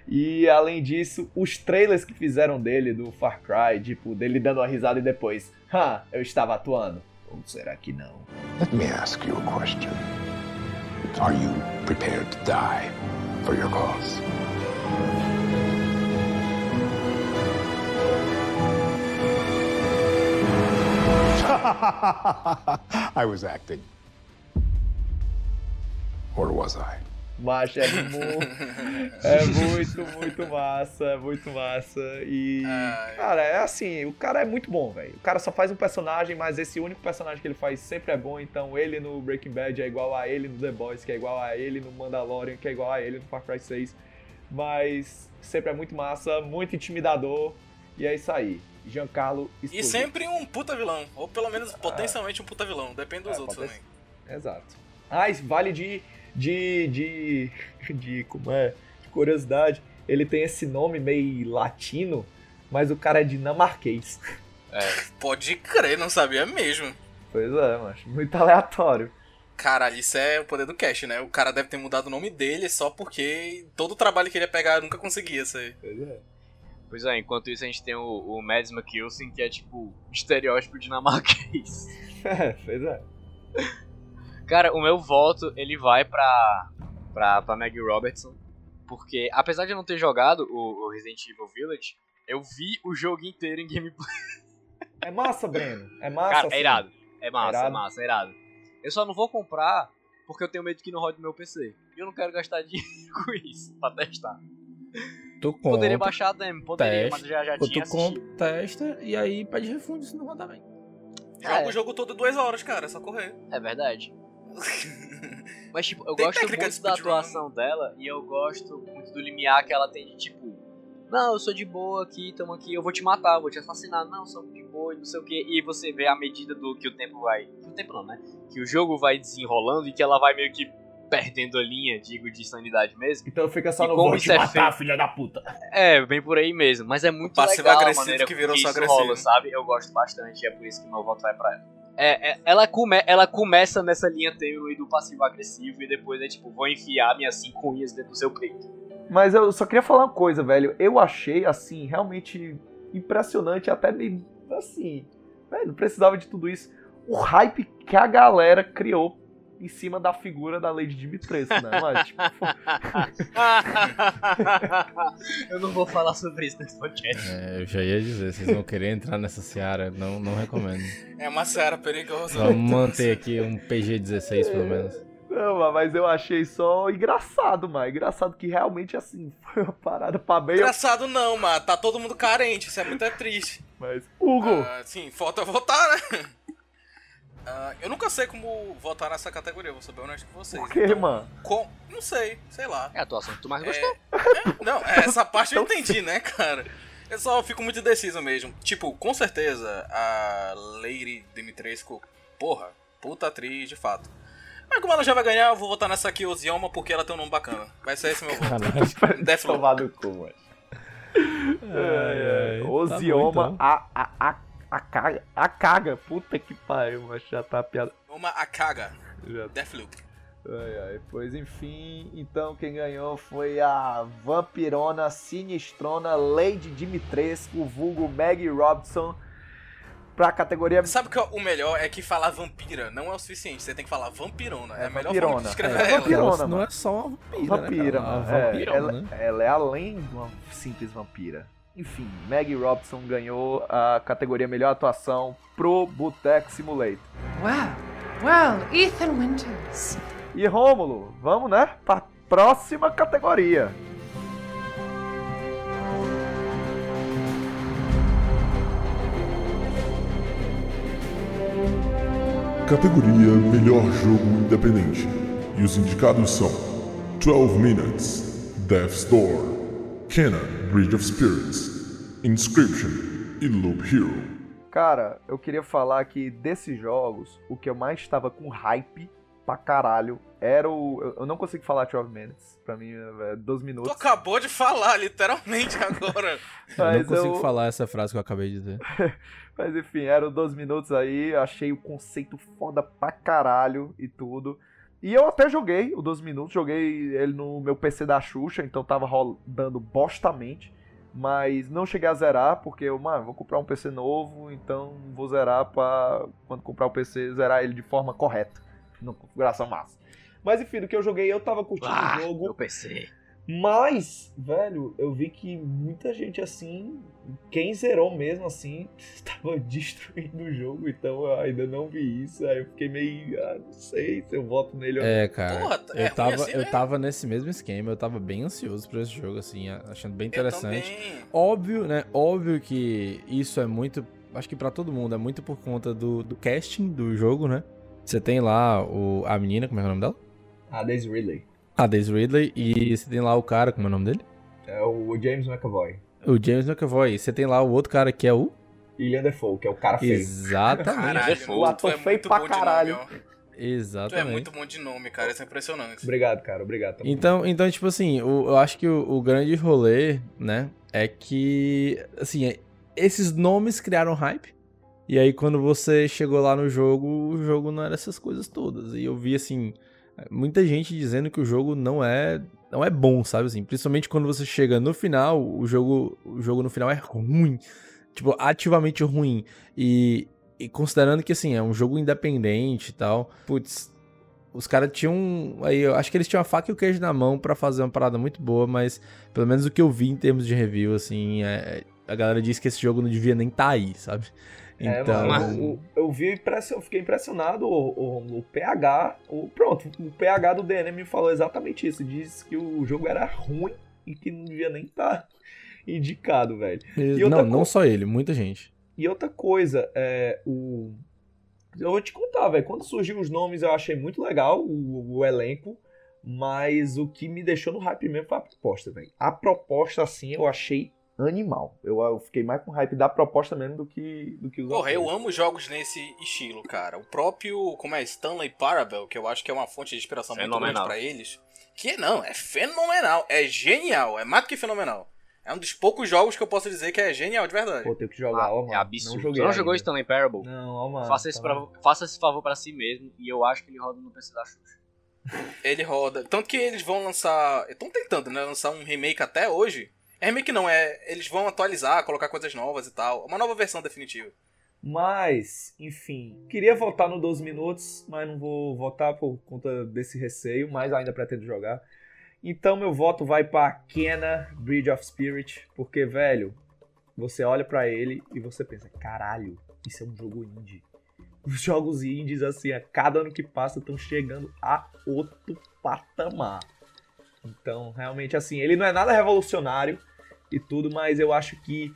E além disso, os trailers que fizeram dele do Far Cry, tipo, dele dando uma risada e depois, ah, eu estava atuando. Ou será que não? Let me ask you a question. Are you prepared to die for your cause? (laughs) I was acting. Or was I? Macho, é, mu- (laughs) é muito, muito massa, é muito massa. E, cara, é assim, o cara é muito bom, velho. O cara só faz um personagem, mas esse único personagem que ele faz sempre é bom. Então, ele no Breaking Bad é igual a ele no The Boys, que é igual a ele no Mandalorian, que é igual a ele no Far Cry 6. Mas sempre é muito massa, muito intimidador. E é isso aí. Giancarlo E Esposito. sempre um puta vilão. Ou pelo menos potencialmente um puta vilão. Depende dos É, outros pode também. Exato. Ah, vale de. de. de. (laughs) de. como é? De curiosidade. Ele tem esse nome meio latino, mas o cara é dinamarquês. (laughs) Pode crer, não sabia mesmo. Pois é, macho. Muito aleatório. Caralho, isso é o poder do Cash, né? O cara deve ter mudado o nome dele só porque todo o trabalho que ele ia pegar nunca conseguia ser. Pois é. Pois é, enquanto isso a gente tem o, o Mads Mikkelsen, que é tipo estereótipo dinamarquês. (laughs) É, pois é. Cara, o meu voto, ele vai pra, pra, pra Maggie Robertson, porque apesar de eu não ter jogado o, o Resident Evil Village, eu vi o jogo inteiro em gameplay. É massa, Breno. É massa. Cara, assim. é irado. É massa, Irado. é massa, é irado. Eu só não vou comprar porque eu tenho medo que não rode meu PC. E eu não quero gastar (laughs) dinheiro com isso pra testar. Tu Poderia compra, baixar a demo, poderia, mas testa, eu já, já tinha tu compra, testa e aí pede refundo se não rodar bem. Joga o jogo todo duas horas, cara, é só correr. É verdade. (laughs) Mas, tipo, eu Tem gosto muito da speedrun. atuação dela e eu gosto muito do limiar que ela tem de, tipo, não, eu sou de boa aqui, tamo aqui, eu vou te matar, eu vou te assassinar. Não, sou de boa e não sei o que. E você vê a medida do que o tempo vai. Que o tempo não, né? Que o jogo vai desenrolando e que ela vai meio que perdendo a linha, digo, de sanidade mesmo. Então fica só E no como vou te é matar, feito- filha da puta. É, bem por aí mesmo. Mas é muito Passivo legal a agressivo maneira que virou com só isso agressivo. rola, sabe? Eu gosto bastante e é por isso que meu voto vai pra ela. É, é, ela, come, ela começa nessa linha tênue do passivo-agressivo e depois é tipo, vou enfiar minhas cinco unhas dentro do seu peito. Mas eu só queria falar uma coisa, velho. Eu achei, assim, realmente impressionante, até meio assim. Velho, não precisava de tudo isso. O hype que a galera criou em cima da figura da Lady Dimitrescu, né? Mas, (laughs) tipo, (laughs) eu não vou falar sobre isso nesse podcast. É, eu já ia dizer, vocês vão querer entrar nessa seara, não, não recomendo. É uma seara perigosa. Vamos manter aqui um PG-16 pelo menos. não, mas eu achei só engraçado, mano. Engraçado que realmente, assim, (laughs) foi uma parada pra bem. Engraçado não, mano. Tá todo mundo carente, isso é muito triste. Mas, Hugo, Ah, sim, falta votar, né? Ah, eu nunca sei como votar nessa categoria, vou ser bem honesto com vocês. por quê, mano? Com... Não sei, sei lá. É a atuação que tu mais gostou. Não, é, essa (laughs) parte eu entendi, né, cara? Eu só fico muito indeciso mesmo. Tipo, com certeza, a Lady Dimitrescu, porra, puta atriz, de fato. Mas como ela já vai ganhar, eu vou votar nessa aqui, Ozioma, porque ela tem um nome bacana. Vai ser esse meu voto. Deathloop. (laughs) Tomar no cu, mano. ai, tá Ozioma, bom, então. a, a, a, a, caga, a caga. Puta que pariu, mas já tá a piada. Uma Akaga. Já Deathloop. Ai, ai. Pois enfim, então quem ganhou foi a vampirona sinistrona Lady Dimitrescu, vulgo Maggie Robson, pra categoria Sabe que o melhor é que falar vampira não é o suficiente, você tem que falar vampirona. É, a melhor vampirona. forma de escrever É, ela. vampirona. Ela não é só uma vampira, vampira, né, cara? mano. Uma É, vampirona, ela, né? ela é além de uma simples vampira. Enfim, Maggie Robson ganhou a categoria melhor atuação pro Boteco Simulator. Well, well, Ethan Winters. E Rômulo, vamos, né? Pra próxima categoria. Categoria Melhor Jogo Independente. E os indicados são 12 Minutes, Death's Door, Kenna Bridge of Spirits, Inscription e Loop Hero. Cara, eu queria falar que desses jogos, o que eu mais estava com hype pra caralho era o. eu- não consigo falar 12 Minutes. Pra mim, é 12 Tu minutos. acabou de falar, literalmente, agora. (laughs) Eu não consigo eu- falar essa frase que eu acabei de dizer. (laughs) Mas enfim, eram 12 minutos aí, achei o conceito foda pra caralho e tudo. E eu até joguei o 12 minutos, joguei ele no meu PC da Xuxa, então tava rodando bostamente. Mas não cheguei a zerar, porque eu, mano, vou comprar um PC novo, então vou zerar pra quando comprar o PC, zerar ele de forma correta. Numa configuração massa. Mas enfim, do que eu joguei, eu tava curtindo Ah, o jogo. eu pensei. Mas, velho, eu vi que muita gente assim, quem zerou mesmo assim, (laughs) tava destruindo o jogo, então eu ainda não vi isso. Aí eu fiquei meio, ah, não sei se eu voto nele ou não. É, cara. Porra, é eu tava, assim eu mesmo? tava nesse mesmo esquema, eu tava bem ansioso pra esse jogo, assim, achando bem interessante. Óbvio, né? Óbvio que isso é muito. Acho que pra todo mundo, é muito por conta do, do casting do jogo, né? Você tem lá o, a menina, como é que é o nome dela? A Daisy Ridley. A Daisy Ridley, e você tem lá o cara, como é o nome dele? É o James McAvoy. O James McAvoy. E você tem lá o outro cara que é o. William Defoe, que é o cara feio. Exatamente. Caralho, o ator é feio pra caralho. nome, ó. Tu é Exatamente. muito bom de nome, cara. Isso é impressionante. Obrigado, cara, obrigado. Então, então tipo assim, o- eu acho que o, o grande rolê, né, é que, assim, é- esses nomes criaram hype. E aí, quando você chegou lá no jogo, o jogo não era essas coisas todas. E eu vi, assim, muita gente dizendo que o jogo não é não é bom, sabe assim? Principalmente quando você chega no final, o jogo, o jogo no final é ruim. Tipo, ativamente ruim. E, e considerando que, assim, é um jogo independente e tal, putz, os caras tinham. Aí, eu acho que eles tinham a faca e o queijo na mão pra fazer uma parada muito boa, mas pelo menos o que eu vi em termos de review, assim, é- a galera disse que esse jogo não devia nem estar aí, sabe? É, Então. mano, o- eu vi eu fiquei impressionado, o, o, o PH, o, pronto, o PH do DN me falou exatamente isso, disse que o jogo era ruim e que não devia nem estar (laughs) indicado, velho. E não, não co- só ele, muita gente. E outra coisa, é, o... eu vou te contar, velho, quando surgiu os nomes eu achei muito legal o, o elenco, mas o que me deixou no hype mesmo foi a proposta, velho. A proposta, assim, eu achei animal. Eu, eu fiquei mais com hype da proposta mesmo do que, do que os Porra, eu amo jogos nesse estilo, cara. O próprio, como é, Stanley Parable, que eu acho que é uma fonte de inspiração muito grande Fenomenal. pra eles. Que não, é fenomenal, é genial, é mais do que fenomenal. É um dos poucos jogos que eu posso dizer que é genial de verdade. Pô, tenho que jogar, ó, mano. É absurdo. Não Você joguei não jogou ainda. Stanley Parable? Não, ó, mano. faça, esse tá pra- faça esse favor pra si mesmo e eu acho que ele roda no PC da Xuxa. Ele roda. Tanto que eles vão lançar. Estão tentando, né? Lançar um remake até hoje. É remake não, é. Eles vão atualizar, colocar coisas novas e tal. Uma nova versão definitiva. Mas, enfim, queria votar no 12 minutos, mas não vou votar por conta desse receio, mas ainda pretendo jogar. Então meu voto vai pra Kena Bridge of Spirit, porque, velho, você olha pra ele e você pensa, caralho, isso é um jogo indie. Os jogos indies, assim, a cada ano que passa estão chegando a outro patamar. Então, realmente, assim, ele não é nada revolucionário e tudo, mas eu acho que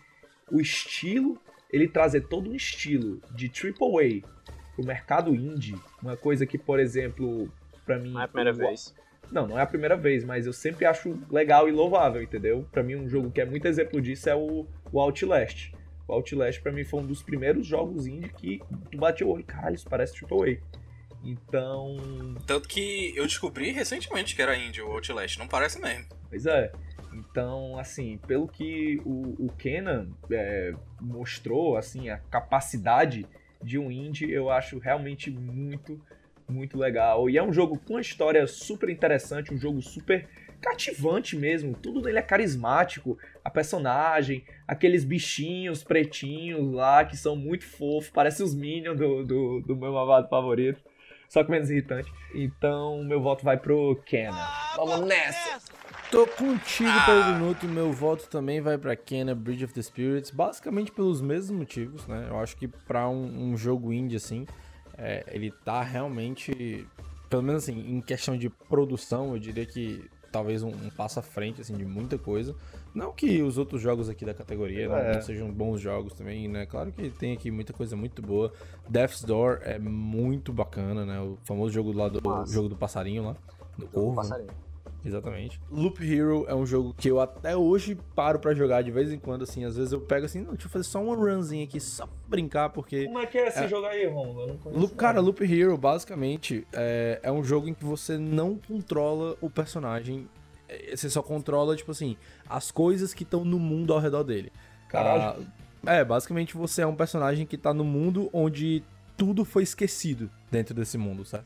o estilo, ele trazer todo um estilo de AAA pro mercado indie, uma coisa que, por exemplo, pra mim... Não é a primeira vez. Não, não é a primeira vez, mas eu sempre acho legal e louvável, entendeu? Pra mim, um jogo que é muito exemplo disso é o, o Outlast. O Outlast, pra mim, foi um dos primeiros jogos indie que tu bate o olho, caralho, isso parece AAA. Então, Tanto que eu descobri recentemente que era indie o Outlast. Não parece mesmo. Pois é. Então, assim, pelo que o, o Kenan é, mostrou, assim, a capacidade de um indie, eu acho realmente muito, muito legal. E é um jogo com uma história super interessante, um jogo super cativante mesmo. Tudo nele é carismático. A personagem, aqueles bichinhos pretinhos lá que são muito fofos, parecem os Minions do, do, do meu mamado favorito. Só que menos irritante. Então, meu voto vai pro Kenan. Vamos nessa! Tô contigo pelo minuto, meu voto também vai pra Kena Bridge of the Spirits, basicamente pelos mesmos motivos, né? Eu acho que pra um, um jogo indie assim, é, ele tá realmente, pelo menos assim, em questão de produção, eu diria que talvez um, um passo à frente assim de muita coisa. Não que os outros jogos aqui da categoria não, É. não sejam bons jogos também, né? Claro que tem aqui muita coisa muito boa. Death's Door é muito bacana, né? O famoso jogo lá do jogo do passarinho lá, do corvo. Passarinho. Exatamente. Loop Hero é um jogo que eu até hoje paro pra jogar de vez em quando, assim. Às vezes eu pego assim, não, deixa eu fazer só uma runzinha aqui, só pra brincar, porque. Como é que é esse É. jogo aí, Romulo? Eu não conheço. Loop, cara, Loop Hero, basicamente, é, é um jogo em que você não controla o personagem. É, Você só controla, tipo assim, as coisas que estão no mundo ao redor dele. Caralho. Ah, é, basicamente você é um personagem que tá no mundo onde tudo foi esquecido dentro desse mundo, sabe?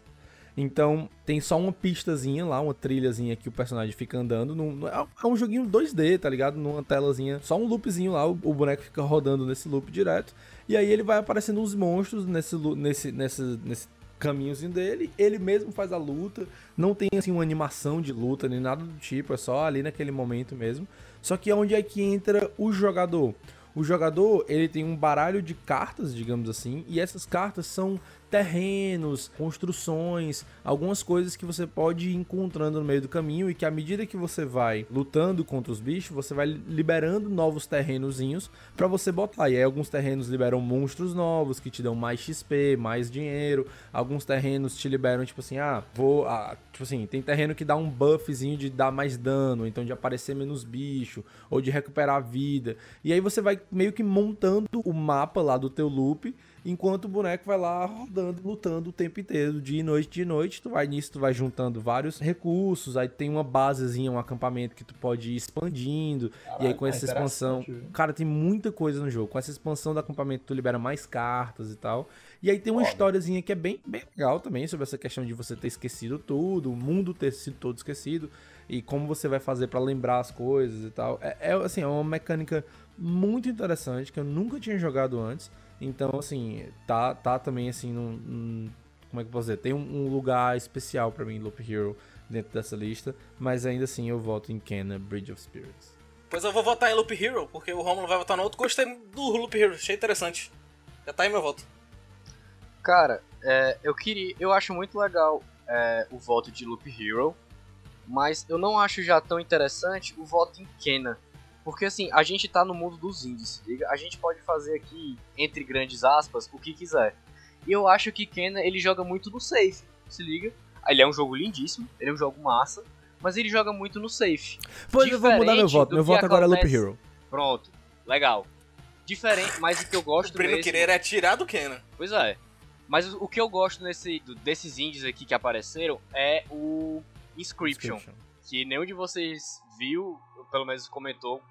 Então, tem só uma pistazinha lá, uma trilhazinha que o personagem fica andando. Num, é é um joguinho 2D, tá ligado? Numa telazinha, só um loopzinho lá, o, o boneco fica rodando nesse loop direto. E aí ele vai aparecendo uns monstros nesse, nesse, nesse, nesse caminhozinho dele, ele mesmo faz a luta, não tem assim uma animação de luta nem nada do tipo, é só ali naquele momento mesmo. Só que é onde é que entra o jogador. O jogador, ele tem um baralho de cartas, digamos assim, e essas cartas são terrenos, construções, algumas coisas que você pode ir encontrando no meio do caminho e que à medida que você vai lutando contra os bichos, você vai liberando novos terrenozinhos para você botar. E aí alguns terrenos liberam monstros novos que te dão mais XP, mais dinheiro. Alguns terrenos te liberam tipo assim, ah, vou, ah, tipo assim, tem terreno que dá um buffzinho de dar mais dano, então de aparecer menos bicho ou de recuperar vida. E aí você vai meio que montando o mapa lá do teu loop enquanto o boneco vai lá rodando, lutando o tempo inteiro, dia e noite, dia e noite. Tu vai nisso, tu vai juntando vários recursos, aí tem uma basezinha, um acampamento que tu pode ir expandindo, e aí com é essa expansão, interessante, viu? cara, tem muita coisa no jogo. Com essa expansão do acampamento tu libera mais cartas e tal. E aí tem uma historiazinha que é bem, bem legal também sobre essa questão de você ter esquecido tudo, o mundo ter sido todo esquecido e como você vai fazer pra lembrar as coisas e tal. É, é, assim, é uma mecânica muito interessante que eu nunca tinha jogado antes. Então, assim, tá, tá também assim num, num- como é que eu posso dizer? Tem um, um lugar especial pra mim, Loop Hero, dentro dessa lista, mas ainda assim eu voto em Kena Bridge of Spirits. Pois eu vou votar em Loop Hero, porque o Romulo vai votar no outro. Gostei do Loop Hero, achei interessante. Já tá aí meu voto. Cara, é, eu queria. Eu acho muito legal é, o voto de Loop Hero, mas eu não acho já tão interessante o voto em Kena. Porque assim, a gente tá no mundo dos indies, se liga? A gente pode fazer aqui, entre grandes aspas, o que quiser. E eu acho que Kena ele joga muito no safe, se liga? Ele é um jogo lindíssimo, ele é um jogo massa, mas ele joga muito no safe. Pois eu vou mudar meu Diferente voto. do Meu que voto agora é Loop acontece- Hero. Pronto, legal. Diferente, mas o que eu (laughs) gosto O Breno mesmo- querer é tirar do Kenan. Pois é. Mas o que eu gosto nesse, desses indies aqui que apareceram é o Inscription. Inscription. Que nenhum de vocês viu, ou pelo menos comentou.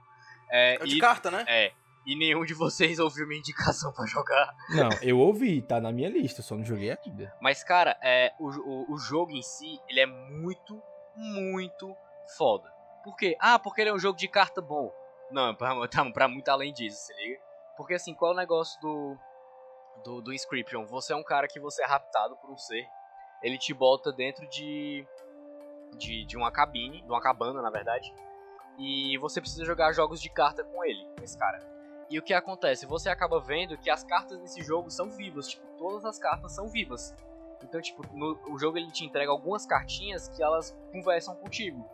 É, É o de e- carta, né? É. E nenhum de vocês ouviu minha indicação pra jogar. Não, eu ouvi, tá na minha lista, só não joguei ainda. Mas, cara, é, o, o, o jogo em si, ele é muito, muito foda. Por quê? Ah, porque ele é um jogo de carta bom. Não, pra, (laughs) tá, pra muito além disso, se liga. Porque assim, qual é o negócio do, do, do Inscription? Você é um cara que você é raptado por um ser. Ele te bota dentro de, de, de uma cabine, de uma cabana, na verdade. E você precisa jogar jogos de carta com ele, com esse cara. E o que acontece? Você acaba vendo que as cartas nesse jogo são vivas. Tipo, todas as cartas são vivas. Então, tipo, no, o jogo ele te entrega algumas cartinhas que elas conversam contigo.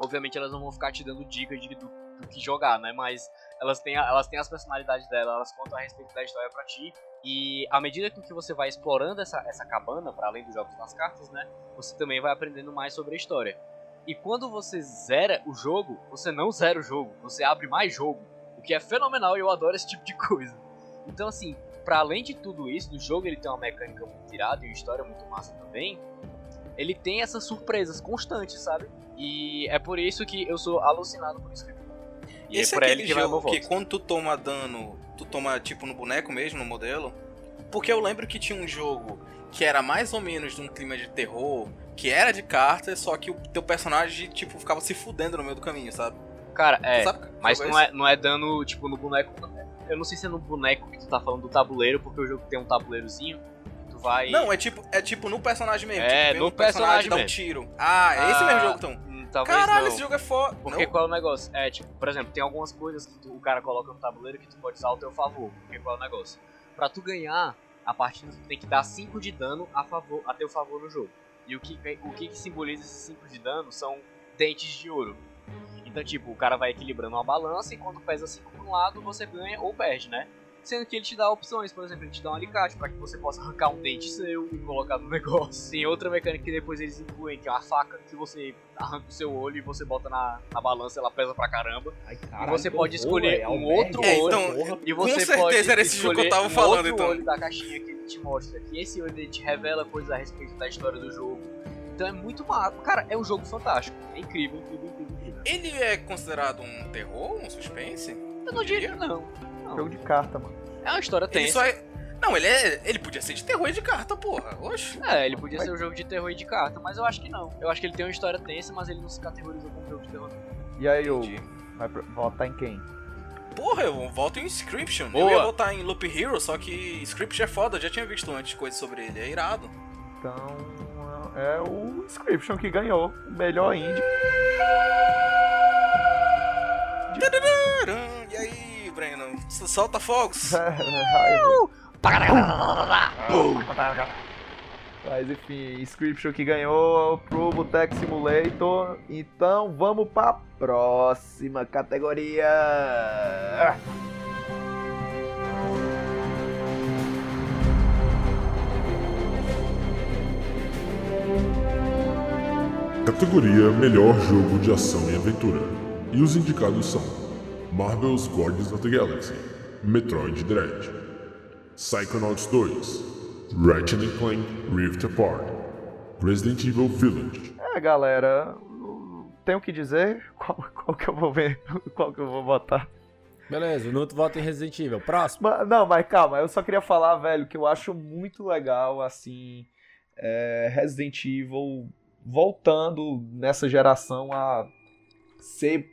Obviamente elas não vão ficar te dando dicas de, do, do que jogar, né? Mas elas têm, elas têm as personalidades delas, elas contam a respeito da história pra ti. E à medida que você vai explorando essa, essa cabana, para além dos jogos das cartas, né? Você também vai aprendendo mais sobre a história. E quando você zera o jogo, você não zera o jogo, você abre mais jogo. O que é fenomenal e eu adoro esse tipo de coisa. Então, assim, para além de tudo isso, do jogo ele tem uma mecânica muito irada e uma história muito massa também. Ele tem essas surpresas constantes, sabe? E é por isso que eu sou alucinado por isso. E Esse é é por ele que vai jogo que quando tu toma dano, tu toma tipo no boneco mesmo, no modelo? Porque eu lembro que tinha um jogo que era mais ou menos de um clima de terror, que era de cartas, só que o teu personagem, tipo, ficava se fudendo no meio do caminho, sabe? Cara, é. sabe Mas jogo não é é, não é dano, tipo, no boneco. Eu não sei se é no boneco que tu tá falando do tabuleiro, porque o jogo tem um tabuleirozinho. Tu vai. Não, é tipo, é tipo no personagem mesmo. É, tipo, no personagem personagem dá um tiro. Ah, é esse Ah, mesmo jogo então. hum, Talvez Caralho, não. esse jogo é foda. Porque Não? qual é o negócio? É, tipo, por exemplo, tem algumas coisas que tu- o cara coloca no tabuleiro que tu pode usar ao teu favor. Porque qual é o negócio? Pra tu ganhar, a partida tem que dar 5 de dano a, favor, a teu favor no jogo. E o que, o que, que simboliza esses 5 de dano são dentes de ouro. Então, tipo, o cara vai equilibrando uma balança e quando pesa 5 pra um lado, você ganha ou perde, né? Sendo que ele te dá opções, por exemplo, ele te dá um alicate para que você possa arrancar um dente seu e colocar no (laughs) negócio. Tem outra mecânica que depois eles incluem, que é uma faca que você arranca o seu olho e você bota na, na balança, ela pesa pra caramba. caralho, e você pode escolher velho, um albergue. outro É, olho. então, e com você certeza pode era esse jogo que eu tava um falando, outro então. olho da caixinha que ele te mostra. Que esse olho ele te revela coisas a respeito da história do jogo. Então é muito massa. Cara, é um jogo fantástico. É incrível, incrível, incrível, incrível. Ele é considerado um terror, um suspense? Eu não diria não. não. Jogo de carta, mano. É uma história Ele tensa. só é... Não, ele é. Ele podia ser de terror e de carta, porra. Oxe. É, ele podia ser um jogo de terror e de carta, mas eu acho que não. Eu acho que ele tem uma história tensa, mas ele não se categoriza como jogo de terror. E aí, Hugo? Vai pra- votar em quem? Porra, eu voto em Inscription. Boa. Eu ia votar em Loop Hero, só que Inscription é foda, eu já tinha visto antes coisas sobre ele, é irado. Então é o Inscription que ganhou o melhor indie. E aí, Breno? Solta fogos! (laughs) Mas enfim, Inscription que ganhou pro Boteco Simulator. Então vamos pra próxima categoria. Categoria Melhor Jogo de Ação e Aventura. E os indicados são Marvel's Guardians of the Galaxy, Metroid Dread, Psychonauts 2, Ratchet Clank Rift Apart, Resident Evil Village. É, galera, tenho que dizer (laughs) qual, qual que eu vou ver, (laughs) qual que eu vou botar. Beleza, o Nuto vota em Resident Evil. Próximo. Ma- Não, mas calma, eu só queria falar, velho, que eu acho muito legal, assim, é, Resident Evil voltando nessa geração a ser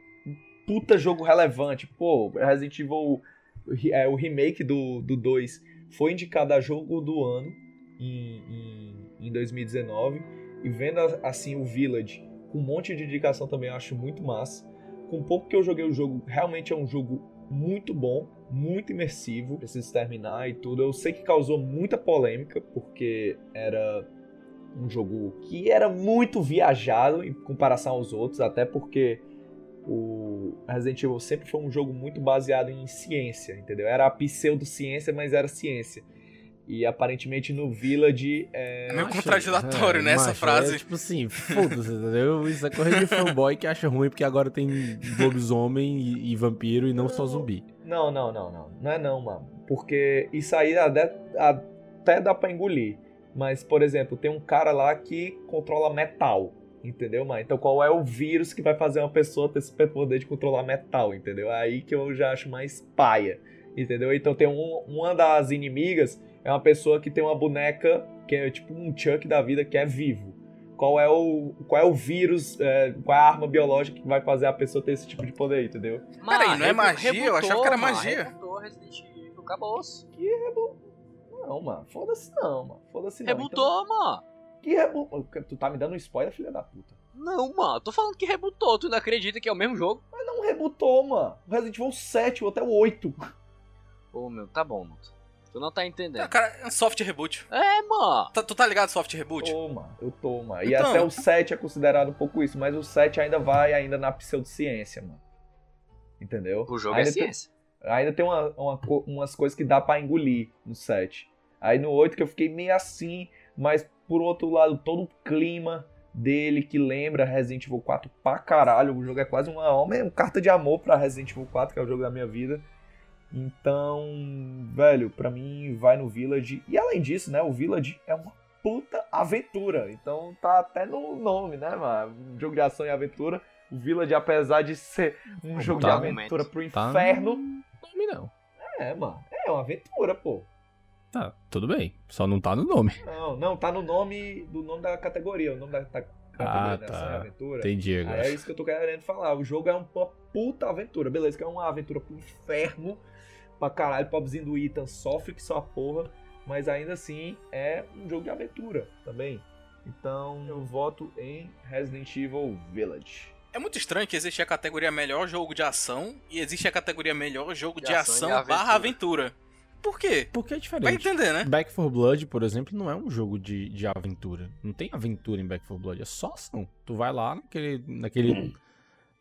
puta jogo relevante. Pô, Resident Evil, é, o remake do, do 2 foi indicado a jogo do ano em, em, em 2019. E vendo assim o Village com um monte de indicação também eu acho muito massa. Com pouco que eu joguei o jogo, realmente é um jogo muito bom, muito imersivo. Preciso terminar e tudo. Eu sei que causou muita polêmica, porque era um jogo que era muito viajado em comparação aos outros, até porque o Resident Evil sempre foi um jogo muito baseado em ciência, entendeu? Era a pseudociência, mas era ciência. E aparentemente no Village é. É meio contraditório, né, essa macho, frase. É, tipo assim, foda-se, entendeu? Isso é coisa de fanboy que acha ruim porque agora tem lobisomem e, e vampiro e não só zumbi. Não, não, não, não. Não é não, mano. Porque isso aí até, até dá pra engolir. Mas, por exemplo, tem um cara lá que controla metal. Entendeu, mano? Então qual é o vírus que vai fazer uma pessoa ter superpoder de controlar metal, entendeu? É aí que eu já acho mais paia. Entendeu? Então tem um, uma das inimigas é uma pessoa que tem uma boneca que é tipo um Chuck da vida que é vivo. Qual é o, qual é o vírus, é, qual é a arma biológica que vai fazer a pessoa ter esse tipo de poder, entendeu? Peraí, não é magia? Eu achava que era magia. Rebutou Resident Evil, acabou-se. Que rebu... Não, mano. Foda-se não, mano. Foda-se não. Rebutou, mano. Que. Tu tá me dando um spoiler, filha da puta. Não, mano, tô falando que rebutou. Tu não acredita que é o mesmo jogo? Mas não rebutou, mano. O Resident Evil 7, ou até o 8. Ô, meu, tá bom, mano. Tu não tá entendendo. Ah, cara, é um soft reboot. É, mano. Tá- tu tá ligado soft reboot? Tô, mano. Eu tô, mano. E Então. até o 7 é considerado um pouco isso, mas o 7 ainda vai ainda na pseudociência, mano. Entendeu? O jogo ainda é ciência. Tem, ainda tem uma, uma umas coisas que dá pra engolir no 7. Aí no 8 que eu fiquei meio assim, mas por outro lado, todo o clima dele que lembra Resident Evil 4 pra caralho. O jogo é quase uma, uma carta de amor pra Resident Evil 4, que é o jogo da minha vida. Então, velho, pra mim vai no Village. E além disso, né, o Village é uma puta aventura. Então tá até no nome, né, mano? Um jogo de ação e aventura. O Village, apesar de ser um jogo Tá. de aventura pro Tá. inferno. Nome não. É, mano. É uma aventura, pô. Tá, tudo bem. Só não tá no nome. (laughs) Não, não, tá no nome do nome da categoria. O nome da, da Ah, categoria de ação e tá. aventura. Entendi Aí agora. é isso que eu tô querendo falar. O jogo é uma puta aventura. Beleza, que é uma aventura pro inferno. Pra caralho, pobrezinho do Ethan sofre que só a porra. Mas ainda assim é um jogo de aventura também. Então eu voto em Resident Evil Village. É muito estranho que existe a categoria melhor jogo de ação e existe a categoria melhor jogo de, De ação ação, e barra aventura. Por quê? Porque é diferente. Vai entender, né? Back 4 Blood, por exemplo, não é um jogo de, de aventura. Não tem aventura em Back 4 Blood, é só ação. Tu vai lá naquele, naquele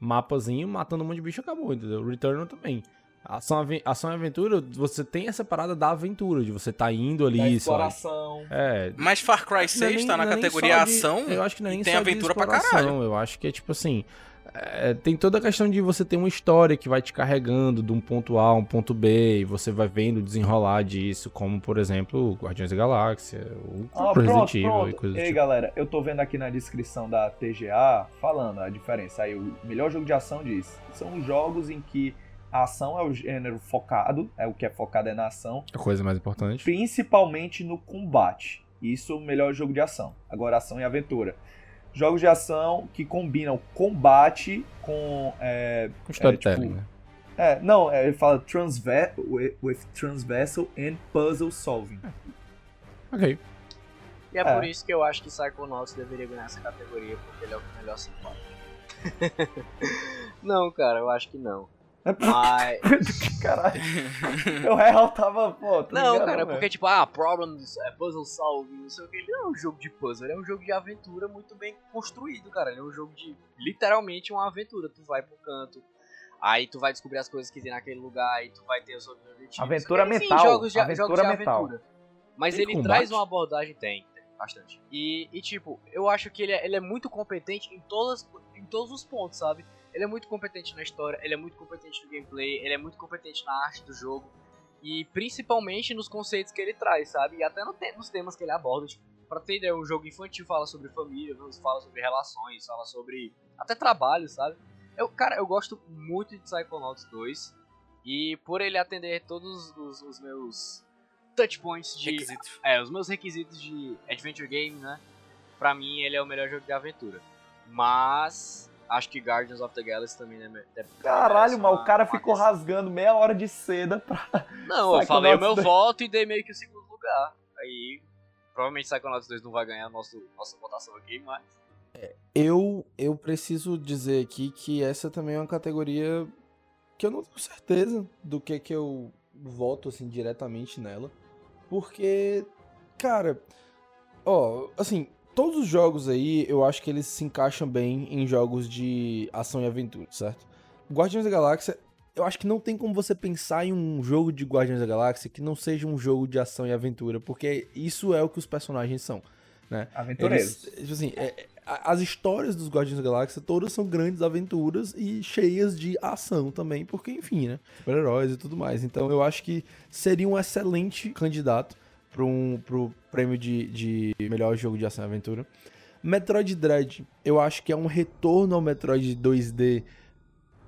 mapazinho, matando um monte de bicho e acabou, entendeu? Returnal também. Ação, ação e aventura, você tem essa parada da aventura, de você tá indo ali, Da só. exploração. É. Mas Far Cry Não é 6 nem- tá na é categoria de- ação eu acho que não é e nem tem só de aventura pra caralho. Eu acho que é tipo assim. É, tem toda a questão de você ter uma história que vai te carregando de um ponto A a um ponto B, e você vai vendo desenrolar disso, como por exemplo Guardiões da Galáxia, o Ah, Resident pronto, Evil pronto. e coisas Ei, tipo. galera, eu tô vendo aqui na descrição da TGA falando a diferença. Aí, o melhor jogo de ação diz: são os jogos em que a ação é o gênero focado, é o que é focado é na ação, A coisa mais importante. principalmente no combate. Isso é o melhor jogo de ação. Agora, ação e aventura. Jogos de ação que combinam combate com. É, Com storytelling, é, tipo, né? é, não, é, ele fala transver with, with transversal and puzzle solving. Ok. E é, É. por isso que eu acho que Psychonauts deveria ganhar essa categoria, porque ele é o que melhor se pode. (laughs) não, cara, eu acho que não. Mas. (laughs) Caralho. (laughs) Eu real tava, pô, tá Não, cara, porque tipo, ah, problems, é puzzle solving, não sei o que. Ele não é um jogo de puzzle, ele é um jogo de aventura muito bem construído, cara. Ele é um jogo de literalmente uma aventura. Tu vai pro canto, aí tu vai descobrir as coisas que tem naquele lugar, aí tu vai ter os objetivos. Aventura Enfim, mental, Jogos de, aventura jogos de mental. aventura. Mas Tem ele combate? traz uma abordagem, tem, tem bastante. E, e, tipo, eu acho que ele é, ele é muito competente em, todas, em todos os pontos, sabe? Ele é muito competente na história, ele é muito competente no gameplay, ele é muito competente na arte do jogo. E principalmente nos conceitos que ele traz, sabe? E até nos temas que ele aborda. Tipo, pra ter ideia, o jogo infantil fala sobre família, fala sobre relações, fala sobre até trabalho, sabe? Eu, cara, eu gosto muito de Psychonauts 2. E por ele atender todos os, os meus touch points de. Requisitos. É, os meus requisitos de adventure game, né? Pra mim, ele é o melhor jogo de aventura. Mas. Acho que Guardians of the Galaxy também é. é Caralho, mas o cara ficou rasgando meia hora de seda pra. Não, eu falei o meu voto e dei meio que o segundo lugar. Aí. Provavelmente Psychonauts 2 não vai ganhar nosso, nossa votação aqui, mas. Eu, eu preciso dizer aqui que essa também é uma categoria que eu não tenho certeza do que que eu voto assim diretamente nela, porque cara, ó, assim, todos os jogos aí, eu acho que eles se encaixam bem em jogos de ação e aventura, certo? Guardiões da Galáxia, eu acho que não tem como você pensar em um jogo de Guardiões da Galáxia que não seja um jogo de ação e aventura, porque isso é o que os personagens são, né? Aventureiros. Eles- tipo assim, é- a- as histórias dos Guardiões da Galáxia todas são grandes aventuras e cheias de ação também, porque enfim, né? Super-heróis e tudo mais. Então eu acho que seria um excelente candidato para um, pro prêmio de, de melhor jogo de ação e aventura. Metroid Dread, eu acho que é um retorno ao Metroid 2D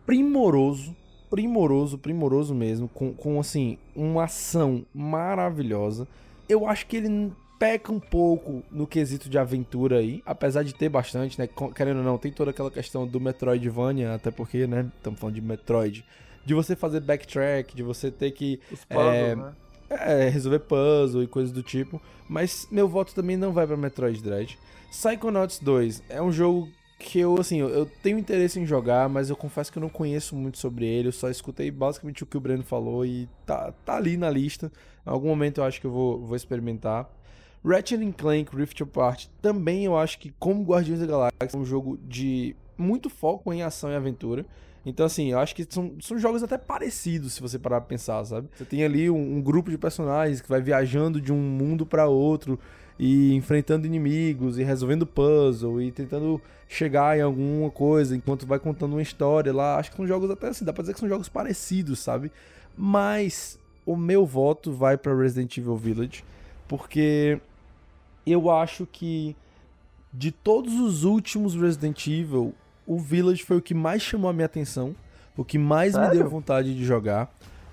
primoroso, primoroso, primoroso mesmo, com, com assim, uma ação maravilhosa. Eu acho que ele peca um pouco no quesito de aventura aí, apesar de ter bastante, né? Querendo ou não, tem toda aquela questão do Metroidvania, até porque, né? Estamos falando de Metroid. De você fazer backtrack, de você ter que. puzzles, é, né? É, resolver puzzle e coisas do tipo. Mas meu voto também não vai pra Metroid Dread. Psychonauts 2 é um jogo que eu, assim, eu, tenho interesse em jogar, mas eu confesso que eu não conheço muito sobre ele. Eu só escutei basicamente o que o Breno falou e tá, tá ali na lista. Em algum momento eu acho que eu vou, vou experimentar. Ratchet Clank Rift Apart também eu acho que, como Guardiões da Galáxia, é um jogo de muito foco em ação e aventura. Então, assim, eu acho que são, são jogos até parecidos, se você parar pra pensar, sabe? Você tem ali um, um grupo de personagens que vai viajando de um mundo pra outro e enfrentando inimigos e resolvendo puzzle e tentando chegar em alguma coisa enquanto vai contando uma história lá. Acho que são jogos até assim, dá pra dizer que são jogos parecidos, sabe? Mas o meu voto vai pra Resident Evil Village, porque eu acho que de todos os últimos Resident Evil, o Village foi o que mais chamou a minha atenção, o que mais me Sério? deu vontade de jogar,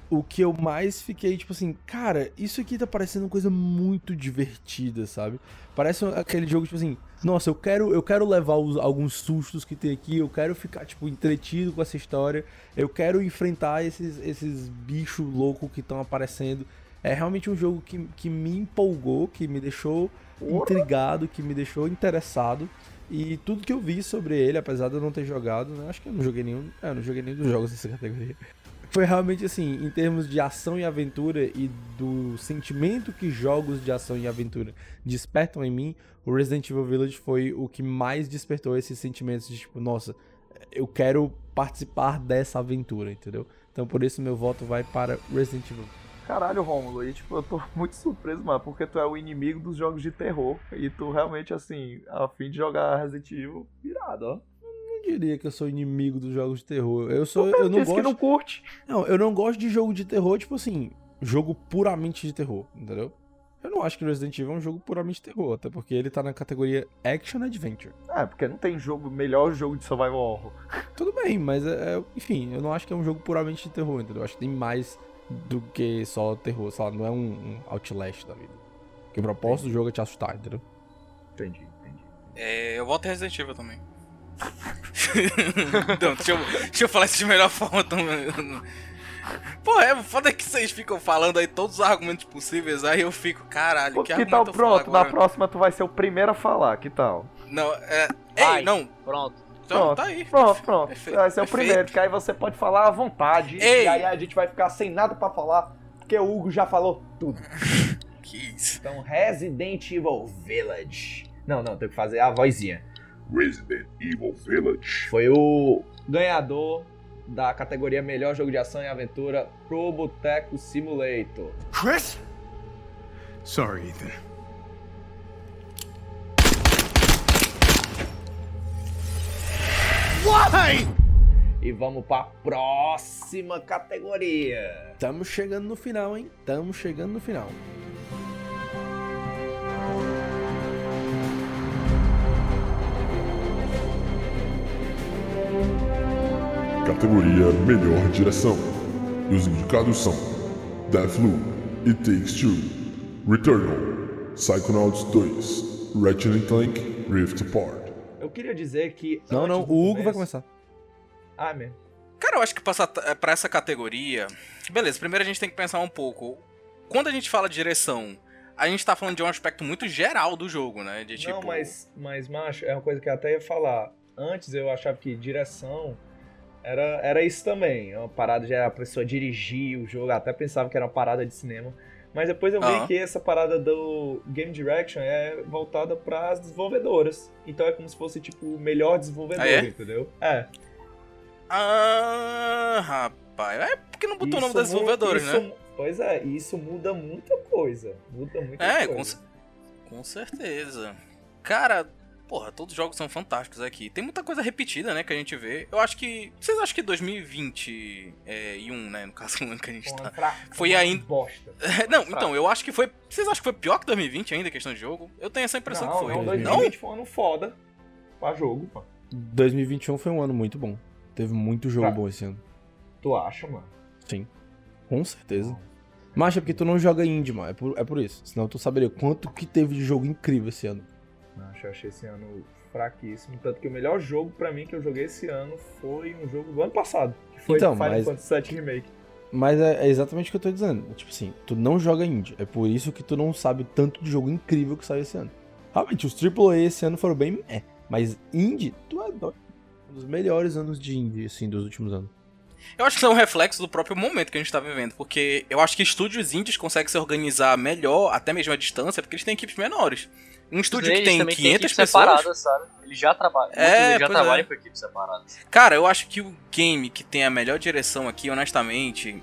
o que eu mais fiquei tipo assim, cara, isso aqui tá parecendo uma coisa muito divertida, sabe? Parece aquele jogo tipo assim, nossa, eu quero eu quero levar os- alguns sustos que tem aqui, eu quero ficar tipo entretido com essa história, eu quero enfrentar esses esses bichos loucos que estão aparecendo. É realmente um jogo que, que me empolgou, que me deixou intrigado, que me deixou interessado. E tudo que eu vi sobre ele, apesar de eu não ter jogado, né? Acho que eu não joguei nenhum. É, eu não joguei nenhum dos jogos dessa categoria. Foi realmente assim, em termos de ação e aventura e do sentimento que jogos de ação e aventura despertam em mim, o Resident Evil Village foi o que mais despertou esses sentimentos de tipo, nossa, eu quero participar dessa aventura, entendeu? Então por isso meu voto vai para Resident Evil. Caralho, Rômulo, e tipo, eu tô (laughs) muito surpreso, mano, porque tu é o inimigo dos jogos de terror e tu realmente, assim, a fim de jogar Resident Evil virado, ó. não diria que eu sou inimigo dos jogos de terror. Eu sou. Tu Eu não gosto. que não curte. Não, eu não gosto de jogo de terror, tipo assim, jogo puramente de terror, entendeu? Eu não acho que Resident Evil é um jogo puramente de terror, até porque ele tá na categoria Action Adventure. É, porque não tem jogo, melhor jogo de survival horror. Tudo bem, mas é, é- enfim, eu não acho que é um jogo puramente de terror, entendeu? Eu acho que tem mais do que só terror, sei lá, não é um, um Outlast da vida. Porque o propósito do jogo é te assustar, entendeu? Entendi, entendi. É, eu voto em Resident Evil também. (laughs) não, deixa eu, deixa eu falar isso de melhor forma também. Pô, é foda que vocês ficam falando aí todos os argumentos possíveis, aí eu fico, caralho, Pô, que, que tal? Pronto, na próxima tu vai ser o primeiro a falar, que tal? Não, é. Vai, Ei, não. Pronto. Então, Pronto, tá aí. pronto, pronto. Perfeito, vai ser o perfeito. primeiro, que aí você pode falar à vontade. Ei. E aí a gente vai ficar sem nada pra falar, porque o Hugo já falou tudo. (laughs) Que isso. Então, Resident Evil Village. Não, não, tem que fazer a vozinha. Resident Evil Village. Foi o ganhador da categoria Melhor Jogo de Ação e Aventura pro Boteco Simulator. Chris? Sorry, Ethan. Why? E vamos pra próxima categoria. Tamo chegando no final, hein? Tamo chegando no final. Categoria Melhor Direção. E os indicados são Deathloop, It Takes Two, Returnal, Psychonauts 2, Ratchet Clank Rift Apart. Eu queria dizer que. Não, não, o Hugo vai começo- começar. Ah, mesmo. Cara, eu acho que passar t- pra essa categoria. Beleza, primeiro a gente tem que pensar um pouco. Quando a gente fala de direção, a gente tá falando de um aspecto muito geral do jogo, né? De tipo. Não, mas, mas, macho, é uma coisa que eu até ia falar. Antes eu achava que direção era, era isso também. É uma parada de a pessoa dirigir o jogo. Até pensava que era uma parada de cinema. Mas depois eu vi que essa parada do Game Direction é voltada para as desenvolvedoras. Então é como se fosse, tipo, o melhor desenvolvedor, Ah, é? entendeu? É. Ah, rapaz. É porque não botou o nome das desenvolvedoras, isso né? Pois é, e isso muda muita coisa. Muda muita É, coisa. com, ce- com certeza. Cara, porra, todos os jogos são fantásticos aqui. Tem muita coisa repetida, né, que a gente vê. Eu acho que. Vocês acham que 2020 é, e um, né, no caso, (laughs) o ano que a gente Uma tá. Foi ainda. Bosta. (laughs) Não, então, eu acho que foi. Vocês acham que foi pior que 2020 ainda, questão de jogo? Eu tenho essa impressão não, que foi. não, Não? 2020 foi um ano foda pra jogo, pô. 2021 foi um ano muito bom. Teve muito jogo Tá. bom esse ano. Tu acha, mano? Sim. Com certeza. Mas é porque tu não joga indie, mano. É por, é por isso. Senão tu saberia quanto que teve de jogo incrível esse ano. Acho, eu achei esse ano fraquíssimo. Tanto que o melhor jogo pra mim que eu joguei esse ano foi um jogo do ano passado. Que foi Então, Final mas- Fantasy VII Remake. Mas é, é exatamente o que eu tô dizendo. Tipo assim, tu não joga indie. É por isso que tu não sabe tanto de jogo incrível que saiu esse ano. Realmente, os AAA esse ano foram bem. É. Mas indie, tu é doido. Um dos melhores anos de indie, assim, dos últimos anos. Eu acho que isso é um reflexo do próprio momento que a gente tá vivendo, porque eu acho que estúdios indies conseguem se organizar melhor, até mesmo à distância, porque eles têm equipes menores. Um estúdio que tem também têm 500 equipes pessoas... separadas, sabe? Eles já trabalham. É, já pois trabalham é. com equipes separadas. Cara, eu acho que o game que tem a melhor direção aqui, honestamente...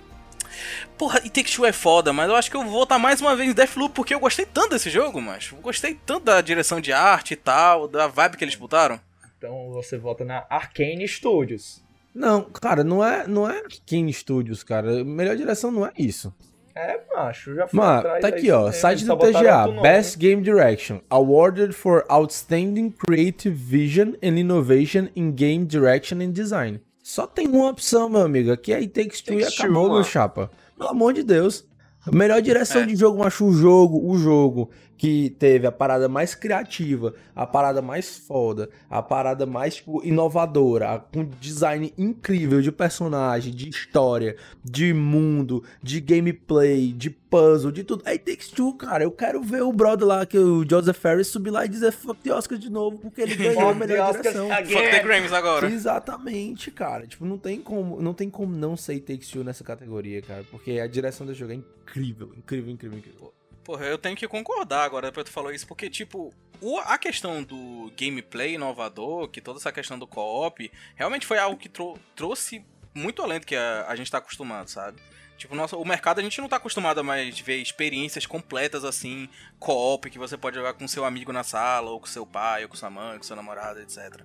Porra, e Take Two é foda, mas eu acho que eu vou voltar mais uma vez em Deathloop, porque eu gostei tanto desse jogo, macho. Eu gostei tanto da direção de arte e tal, da vibe que eles botaram. Então você vota na Arcane Studios. Não, cara, não é, não é King Studios, cara. Melhor direção não é isso. É, macho, já fui Mano, atrás, tá é aqui, ó. mesmo, Site do TGA. Best? Game Direction. Awarded for Outstanding Creative Vision and Innovation in Game Direction and Design. Só tem uma opção, meu amigo. Aqui é Takes Two e acabou, meu chapa. Pelo amor de Deus. Melhor direção É. de jogo, macho. O jogo, o jogo que teve a parada mais criativa, a parada mais foda, a parada mais tipo, inovadora, com design incrível de personagem, de história, de mundo, de gameplay, de puzzle, de tudo. Aí Takes Two, cara. Eu quero ver o brother lá, que o Joseph Ferris, subir lá e dizer fuck the Oscar de novo, porque ele ganhou a (laughs) melhor direção. Fuck the Grammys agora. Exatamente, cara. Tipo, não tem como, não tem como não ser Takes Two nessa categoria, cara, porque a direção do jogo é incrível, incrível, incrível, incrível. Porra, eu tenho que concordar agora depois tu falou isso, porque, tipo, o- a questão do gameplay inovador, que toda essa questão do co-op, realmente foi algo que trou- trouxe muito além do que a, a gente tá acostumado, sabe? Tipo, nossa, o mercado a gente não tá acostumado a mais ver experiências completas assim, co-op, que você pode jogar com seu amigo na sala, ou com seu pai, ou com sua mãe, com seu namorado, etc.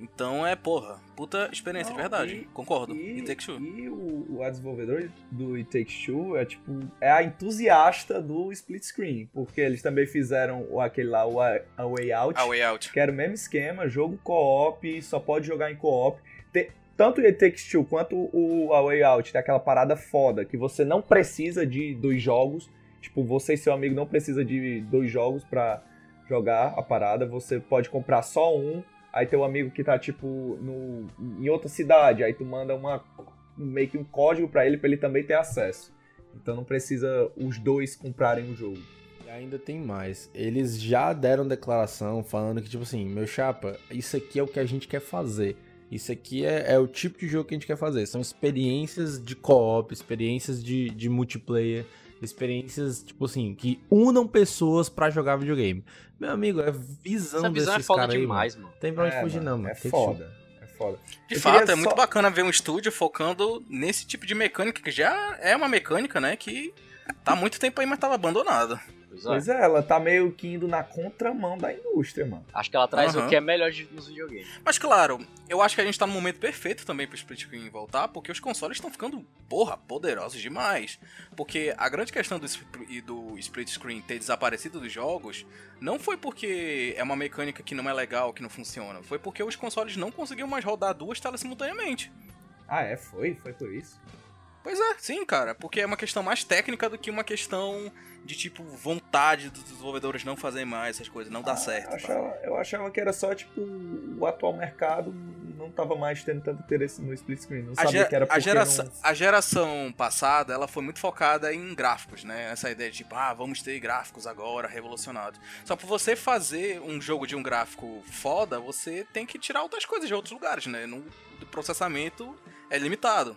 Então é, porra, puta experiência Não, de verdade. e- Concordo. E, E Take Two. e o, o- a desenvolvedora do It Takes Two é tipo é a entusiasta do split screen, porque eles também fizeram o- aquele lá o A A Way Out, A Way Out. que era o mesmo esquema, jogo co-op, só pode jogar em co-op. Te- Tanto o It Takes Two quanto o A Way Out tem aquela parada foda que você não precisa de dois jogos, tipo você e seu amigo não precisa de dois jogos pra jogar a parada, você pode comprar só um Aí teu amigo que tá, tipo, no, em outra cidade, aí tu manda uma, meio que um código pra ele, pra ele também ter acesso. Então não precisa os dois comprarem o jogo. E ainda tem mais. Eles já deram declaração falando que, tipo assim, meu chapa, isso aqui é o que a gente quer fazer. Isso aqui é, é o tipo de jogo que a gente quer fazer. São experiências de co-op, experiências de, de multiplayer, experiências, tipo assim, que unam pessoas pra jogar videogame. Meu amigo, é visão Essa visão é desses foda caras aí, demais, mano. mano. Tem pra onde É, fugir, mano, não, mano. É foda. É foda. De Eu fato, é muito só- bacana ver um estúdio focando nesse tipo de mecânica, que já é uma mecânica, né, que tá há muito tempo aí, mas tava abandonada. Pois é, ela tá meio que indo na contramão da indústria, mano. Acho que ela traz Aham. o que é melhor de- nos videogames. Mas claro, eu acho que a gente tá no momento perfeito também pro split screen voltar, porque os consoles estão ficando, porra, poderosos demais. Porque a grande questão do, do split screen ter desaparecido dos jogos não foi porque é uma mecânica que não é legal, que não funciona. Foi porque os consoles não conseguiam mais rodar duas telas simultaneamente. Ah, é? Foi? Foi por isso? Pois é, sim, cara, porque é uma questão mais técnica do que uma questão de tipo vontade dos desenvolvedores não fazerem mais essas coisas, não dá certo. Eu achava, eu achava que era só, tipo, o atual mercado não tava mais tendo tanto interesse no split screen. Não A, sabia que era a geração, não... a geração passada, ela foi muito focada em gráficos, né? Essa ideia de tipo, ah, vamos ter gráficos agora revolucionados. Só pra você fazer um jogo de um gráfico foda, você tem que tirar outras coisas de outros lugares, né? No, o processamento é limitado.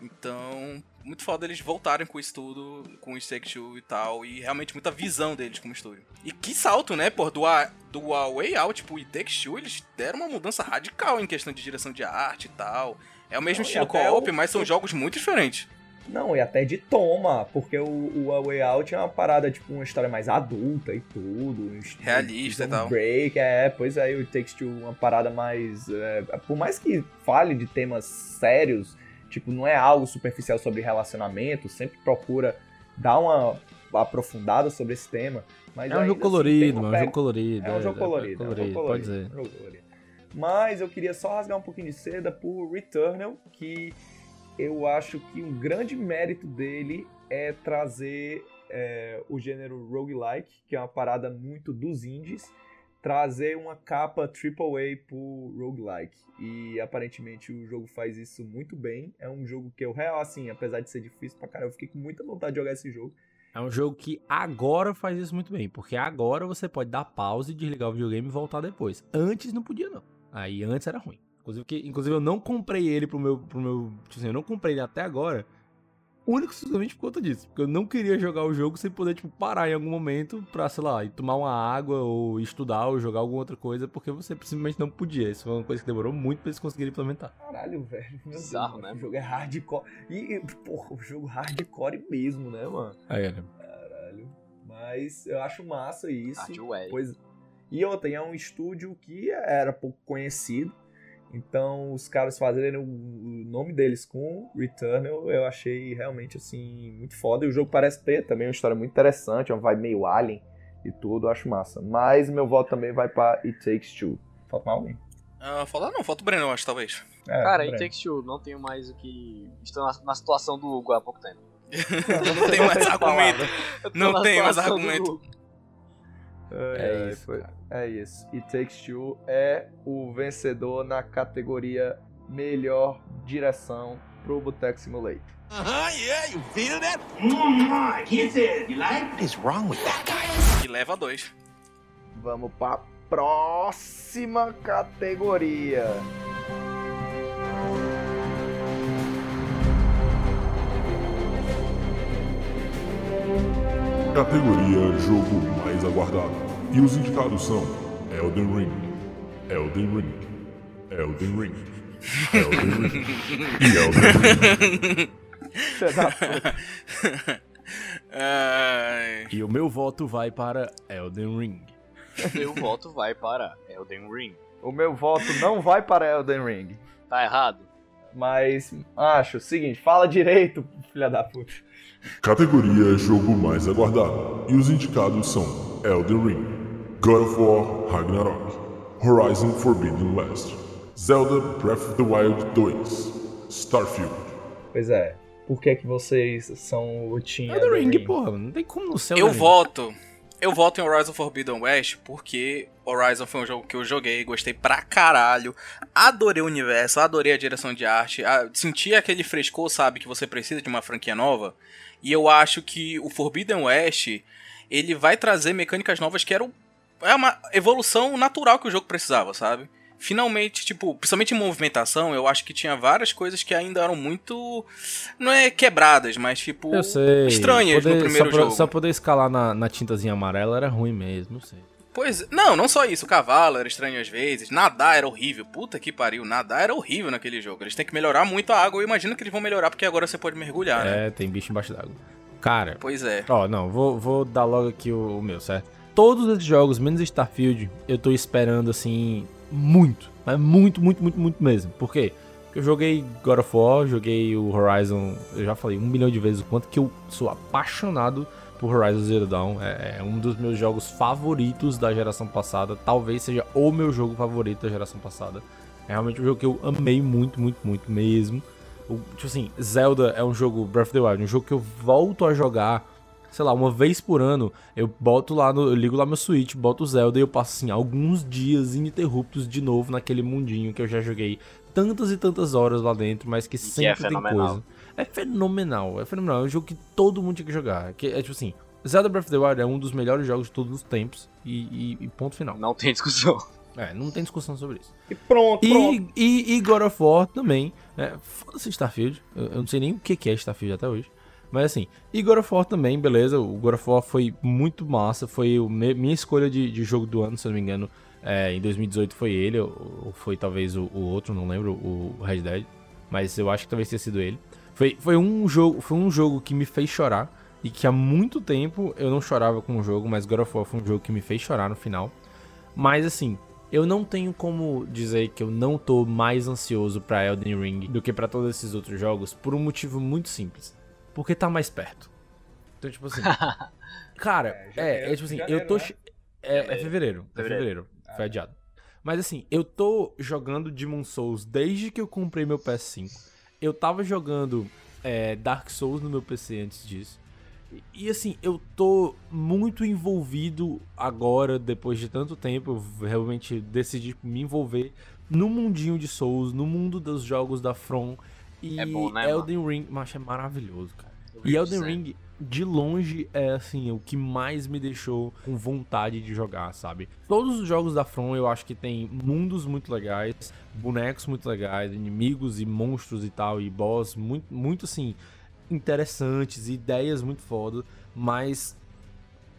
Então, muito foda eles voltarem com isso tudo, com o Take Two e tal, e realmente muita visão deles como estúdio. E que salto, né, pô, do, A- do A Way Out pro It Takes Two, eles deram uma mudança radical em questão de direção de arte e tal. É o mesmo Não, e estilo co-op, o- mas são jogos muito diferentes. Não, e até de toma, porque o, o A Way Out é uma parada, tipo, uma história mais adulta e tudo. um Realista e um tal. Break, é, pois é, o Takes Two uma parada mais... é, por mais que fale de temas sérios, tipo, não é algo superficial sobre relacionamento, sempre procura dar uma aprofundada sobre esse tema. Mas É um jogo assim, tem colorido, uma mano. É um pega- jogo colorido. É um jogo colorido, é um jogo colorido, Pode dizer. é um jogo colorido. Mas eu queria só rasgar um pouquinho de seda por Returnal, que eu acho que um grande mérito dele é trazer é, o gênero roguelike, que é uma parada muito dos indies, trazer uma capa AAA pro roguelike. E aparentemente o jogo faz isso muito bem. É um jogo que eu, real, assim, apesar de ser difícil pra caramba, eu fiquei com muita vontade de jogar esse jogo. É um jogo que agora faz isso muito bem, porque agora você pode dar pause, desligar o videogame e voltar depois. Antes não podia, não. Aí antes era ruim. Inclusive, que, inclusive eu não comprei ele pro meu, pro meu. Tipo assim, eu não comprei ele até agora. Único e exclusivamente por conta disso. Porque eu não queria jogar o jogo sem poder, tipo, parar em algum momento pra, sei lá, ir tomar uma água, ou estudar, ou jogar alguma outra coisa, porque você simplesmente não podia. Isso foi uma coisa que demorou muito pra eles conseguirem implementar. Caralho, velho. Bizarro, né, O jogo é hardcore. E, porra, o jogo hardcore mesmo, né, mano? Aí, né? Caralho. Mas eu acho massa isso. Hardware. Pois... E outra, é um estúdio que era pouco conhecido. Então, os caras fazerem o nome deles com Returnal, eu achei realmente, assim, muito foda. E o jogo parece ter também uma história muito interessante, uma vibe meio Alien e tudo, eu acho massa. Mas meu voto também vai pra It Takes Two. Falta mais alguém? Falar não, falta o Breno, eu acho, talvez. É, Cara, em Takes Two, não tenho mais o que. Estou na, na situação do Hugo há pouco tempo. (laughs) Não tem (laughs) mais argumento. Não tem mais argumento. É, É isso, isso, É isso. It Takes Two é o vencedor na categoria melhor direção pro Boteco Simulator. Uh-huh, yeah, you feel that? Mm, kiss it. You like? What is wrong with that guy? E leva dois. Vamos pra próxima categoria. Categoria Jogo Aguardado. E os indicados são Elden Ring, Elden Ring, Elden Ring, Elden Ring e Elden Ring. (laughs) Filha da puta. Ai. E o meu voto vai para Elden Ring. Meu voto vai para Elden Ring. O meu voto não vai para Elden Ring. Tá errado? Mas acho o seguinte, fala direito, filha da puta. Categoria Jogo Mais Aguardado. E os indicados são Elden Ring, God of War Ragnarok, Horizon Forbidden West, Zelda Breath of the Wild 2, Starfield. Pois é. Por que que vocês são o Team Elden Ring, porra. Não tem como não ser Eu Elden Ring. voto. Eu voto em Horizon Forbidden West porque Horizon foi um jogo que eu joguei, gostei pra caralho, adorei o universo, adorei a direção de arte, a, senti aquele frescor, sabe, que você precisa de uma franquia nova. E eu acho que o Forbidden West, ele vai trazer mecânicas novas que eram é uma evolução natural que o jogo precisava, sabe? Finalmente, tipo, principalmente em movimentação, eu acho que tinha várias coisas que ainda eram muito. Não é quebradas, mas tipo. Eu sei. Estranhas Poder- no primeiro só pra- jogo. Só poder escalar na, na tintazinha amarela era ruim mesmo, não sei. Pois, não, não só isso, o cavalo era estranho às vezes, nadar era horrível, puta que pariu, nadar era horrível naquele jogo. Eles têm que melhorar muito a água, eu imagino que eles vão melhorar porque agora você pode mergulhar, né? É, tem bicho embaixo d'água. Cara. Pois é. Ó, não, vou, vou dar logo aqui o, o meu, certo? Todos esses jogos, menos Starfield, eu tô esperando, assim, muito. Mas muito, muito, muito, muito mesmo. Por quê? Porque eu joguei God of War, joguei o Horizon, eu já falei um milhão de vezes o quanto que eu sou apaixonado por Horizon Zero Dawn. É, é um dos meus jogos favoritos da geração passada. Talvez seja o meu jogo favorito da geração passada. É realmente um jogo que eu amei muito, muito, muito mesmo. O- tipo assim, Zelda é um jogo, Breath of the Wild, um jogo que eu volto a jogar, sei lá, uma vez por ano. Eu boto lá, no, eu ligo lá meu Switch, boto Zelda e eu passo assim, alguns dias ininterruptos de novo naquele mundinho que eu já joguei tantas e tantas horas lá dentro, mas que é sempre tem fenomenal. coisa. É fenomenal, é fenomenal. É um jogo que todo mundo tinha que jogar. Que é tipo assim, Zelda Breath of the Wild é um dos melhores jogos de todos os tempos e, e- e ponto final. Não tem discussão. É, não tem discussão sobre isso. E pronto, E, e, e God of War também. É, Foda-se Starfield. Eu, eu não sei nem o que é Starfield até hoje. Mas assim, e God of War também, beleza. O God of War foi muito massa. Foi o me- minha escolha de, de jogo do ano, se eu não me engano. É, em 2018 foi ele, ou, ou foi talvez o, o outro, não lembro, o Red Dead. Mas eu acho que talvez tenha sido ele. Foi, foi, um jogo, foi um jogo que me fez chorar. E que há muito tempo eu não chorava com o jogo, mas God of War foi um jogo que me fez chorar no final. Mas assim, eu não tenho como dizer que eu não tô mais ansioso pra Elden Ring do que pra todos esses outros jogos por um motivo muito simples. Porque tá mais perto. Então, tipo assim. (laughs) cara, é, é, tipo assim, eu tô. che- É, é fevereiro. É fevereiro. Foi adiado. Mas assim, eu tô jogando Demon Souls desde que eu comprei meu PS5. Eu tava jogando é, Dark Souls no meu PC antes disso. E, assim, eu tô muito envolvido agora, depois de tanto tempo, eu realmente decidi me envolver no mundinho de Souls, no mundo dos jogos da From. E É bom, né, Elden Ring, mas é maravilhoso, cara. E Elden. Ring, de longe, é assim, o que mais me deixou com vontade de jogar, sabe? Todos os jogos da From eu acho que tem mundos muito legais, bonecos muito legais, inimigos e monstros e tal, e boss muito, muito assim, interessantes, ideias muito foda, mas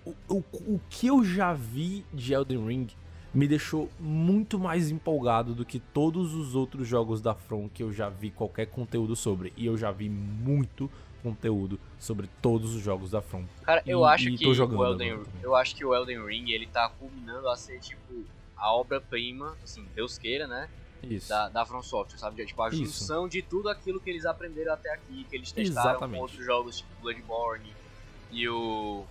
o, o, o que eu já vi de Elden Ring me deixou muito mais empolgado do que todos os outros jogos da From que eu já vi qualquer conteúdo sobre. E eu já vi muito conteúdo sobre todos os jogos da From. Cara, eu E- acho e que o Elden, eu acho que o Elden Ring ele tá culminando a ser tipo a obra-prima, assim, Deus queira, né? Isso. Da, da From Software, sabe? Tipo, a Isso. junção de tudo aquilo que eles aprenderam até aqui, que eles testaram Exatamente. com outros jogos tipo Bloodborne e o.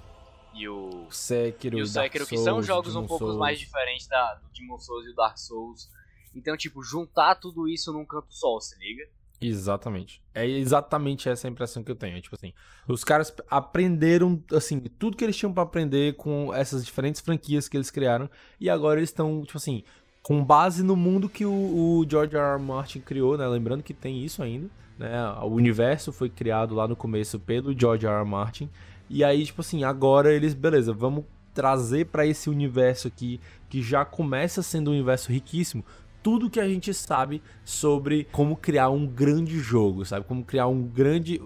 E o. Sekiro, e o Sekiro, que são jogos um pouco Souls. mais diferentes da, do Demon Souls e o Dark Souls. Então, tipo, juntar tudo isso num canto só, se liga? Exatamente. É exatamente essa a impressão que eu tenho. Tipo assim, os caras aprenderam, assim, tudo que eles tinham pra aprender com essas diferentes franquias que eles criaram. E agora eles estão, tipo assim, com base no mundo que o, o George R. R. Martin criou, né? Lembrando que tem isso ainda, né? O universo foi criado lá no começo pelo George R. R. Martin. E aí, tipo assim, agora eles, beleza, vamos trazer pra esse universo aqui, que já começa sendo um universo riquíssimo, tudo que a gente sabe sobre como criar um grande jogo, sabe? Como criar um grande.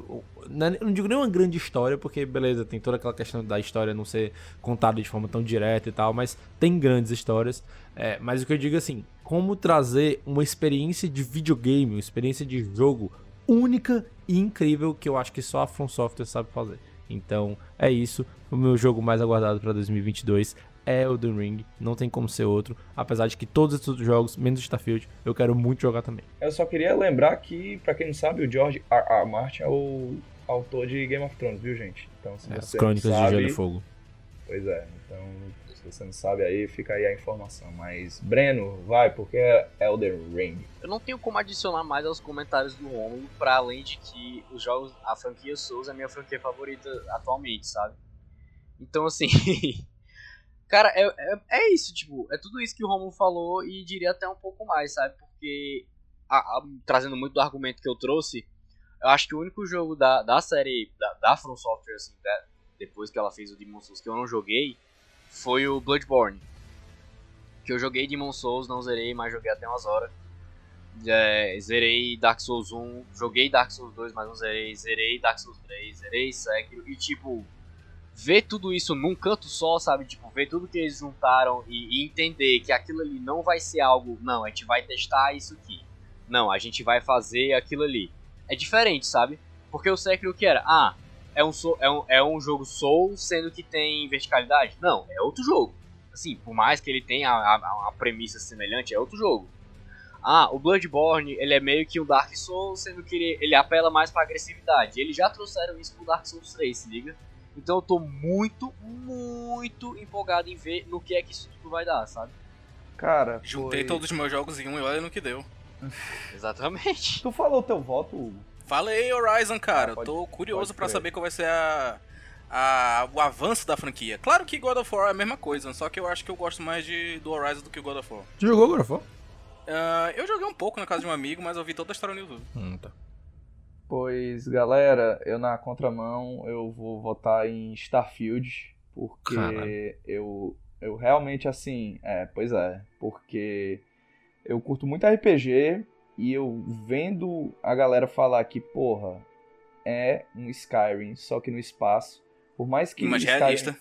não é- Não digo nem uma grande história, porque beleza, tem toda aquela questão da história não ser contada de forma tão direta e tal, mas tem grandes histórias. É, mas o que eu digo assim, como trazer uma experiência de videogame, uma experiência de jogo única e incrível que eu acho que só a From Software sabe fazer. Então é isso. O meu jogo mais aguardado para 2022 é Elden Ring. Não tem como ser outro. Apesar de que todos esses outros jogos, menos Starfield, eu quero muito jogar também. Eu só queria lembrar que, pra quem não sabe, o George R. R. Martin é o autor de Game of Thrones, viu, gente? Então, se É, as você Crônicas não de sabe, Gelo e Fogo. Pois é, então, se você não sabe aí, fica aí a informação. Mas, Breno, vai, porque é Elden Ring. Eu não tenho como adicionar mais aos comentários do Romulo, pra além de que os jogos, a franquia Souls é a minha franquia favorita atualmente, sabe? Então, assim, (laughs) Cara, é, é, é isso, tipo, é tudo isso que o Romulo falou e diria até um pouco mais, sabe? Porque, a- a- trazendo muito do argumento que eu trouxe, eu acho que o único jogo da, da série, da, da From Software, assim, da- depois que ela fez o Demon Souls, que eu não joguei, foi o Bloodborne. Que eu joguei Demon Souls, não zerei, mas joguei até umas horas. É, zerei Dark Souls 1, joguei Dark Souls 2, mas não zerei, zerei Dark Souls 3, zerei Sekiro, e tipo, ver tudo isso num canto só, sabe? Tipo, ver tudo que eles juntaram e, e entender que aquilo ali não vai ser algo, não, a gente vai testar isso aqui. Não, a gente vai fazer aquilo ali. É diferente, sabe? Porque o Sekiro que era? Ah, é um, é um, é um jogo Soul sendo que tem verticalidade? Não, é outro jogo. Assim, por mais que ele tenha a, a- uma premissa semelhante, é outro jogo. Ah, o Bloodborne, ele é meio que um Dark Souls, sendo que ele, ele apela mais pra agressividade. Eles já trouxeram isso pro Dark Souls 3, se liga? Então eu tô muito, muito empolgado em ver no que é que isso tudo vai dar, sabe? Cara, Juntei foi- todos os meus jogos em um e olha no que deu. (laughs) Exatamente. Tu falou teu voto, Hugo? Falei Horizon, cara. Ah, pode- eu tô curioso crer. saber qual vai ser a, a- o avanço da franquia. Claro que God of War é a mesma coisa, só que eu acho que eu gosto mais de, do Horizon do que o God of War. Tu jogou God of War? Ah, eu joguei um pouco na casa de um amigo, mas eu vi toda a história no YouTube. Hum, tá. Pois, galera, eu na contramão eu vou votar em Starfield, porque eu, eu realmente assim, é, pois é, porque eu curto muito RPG e eu vendo a galera falar que, porra, é um Skyrim, só que no espaço, por mais que Mais Skyrim- realista.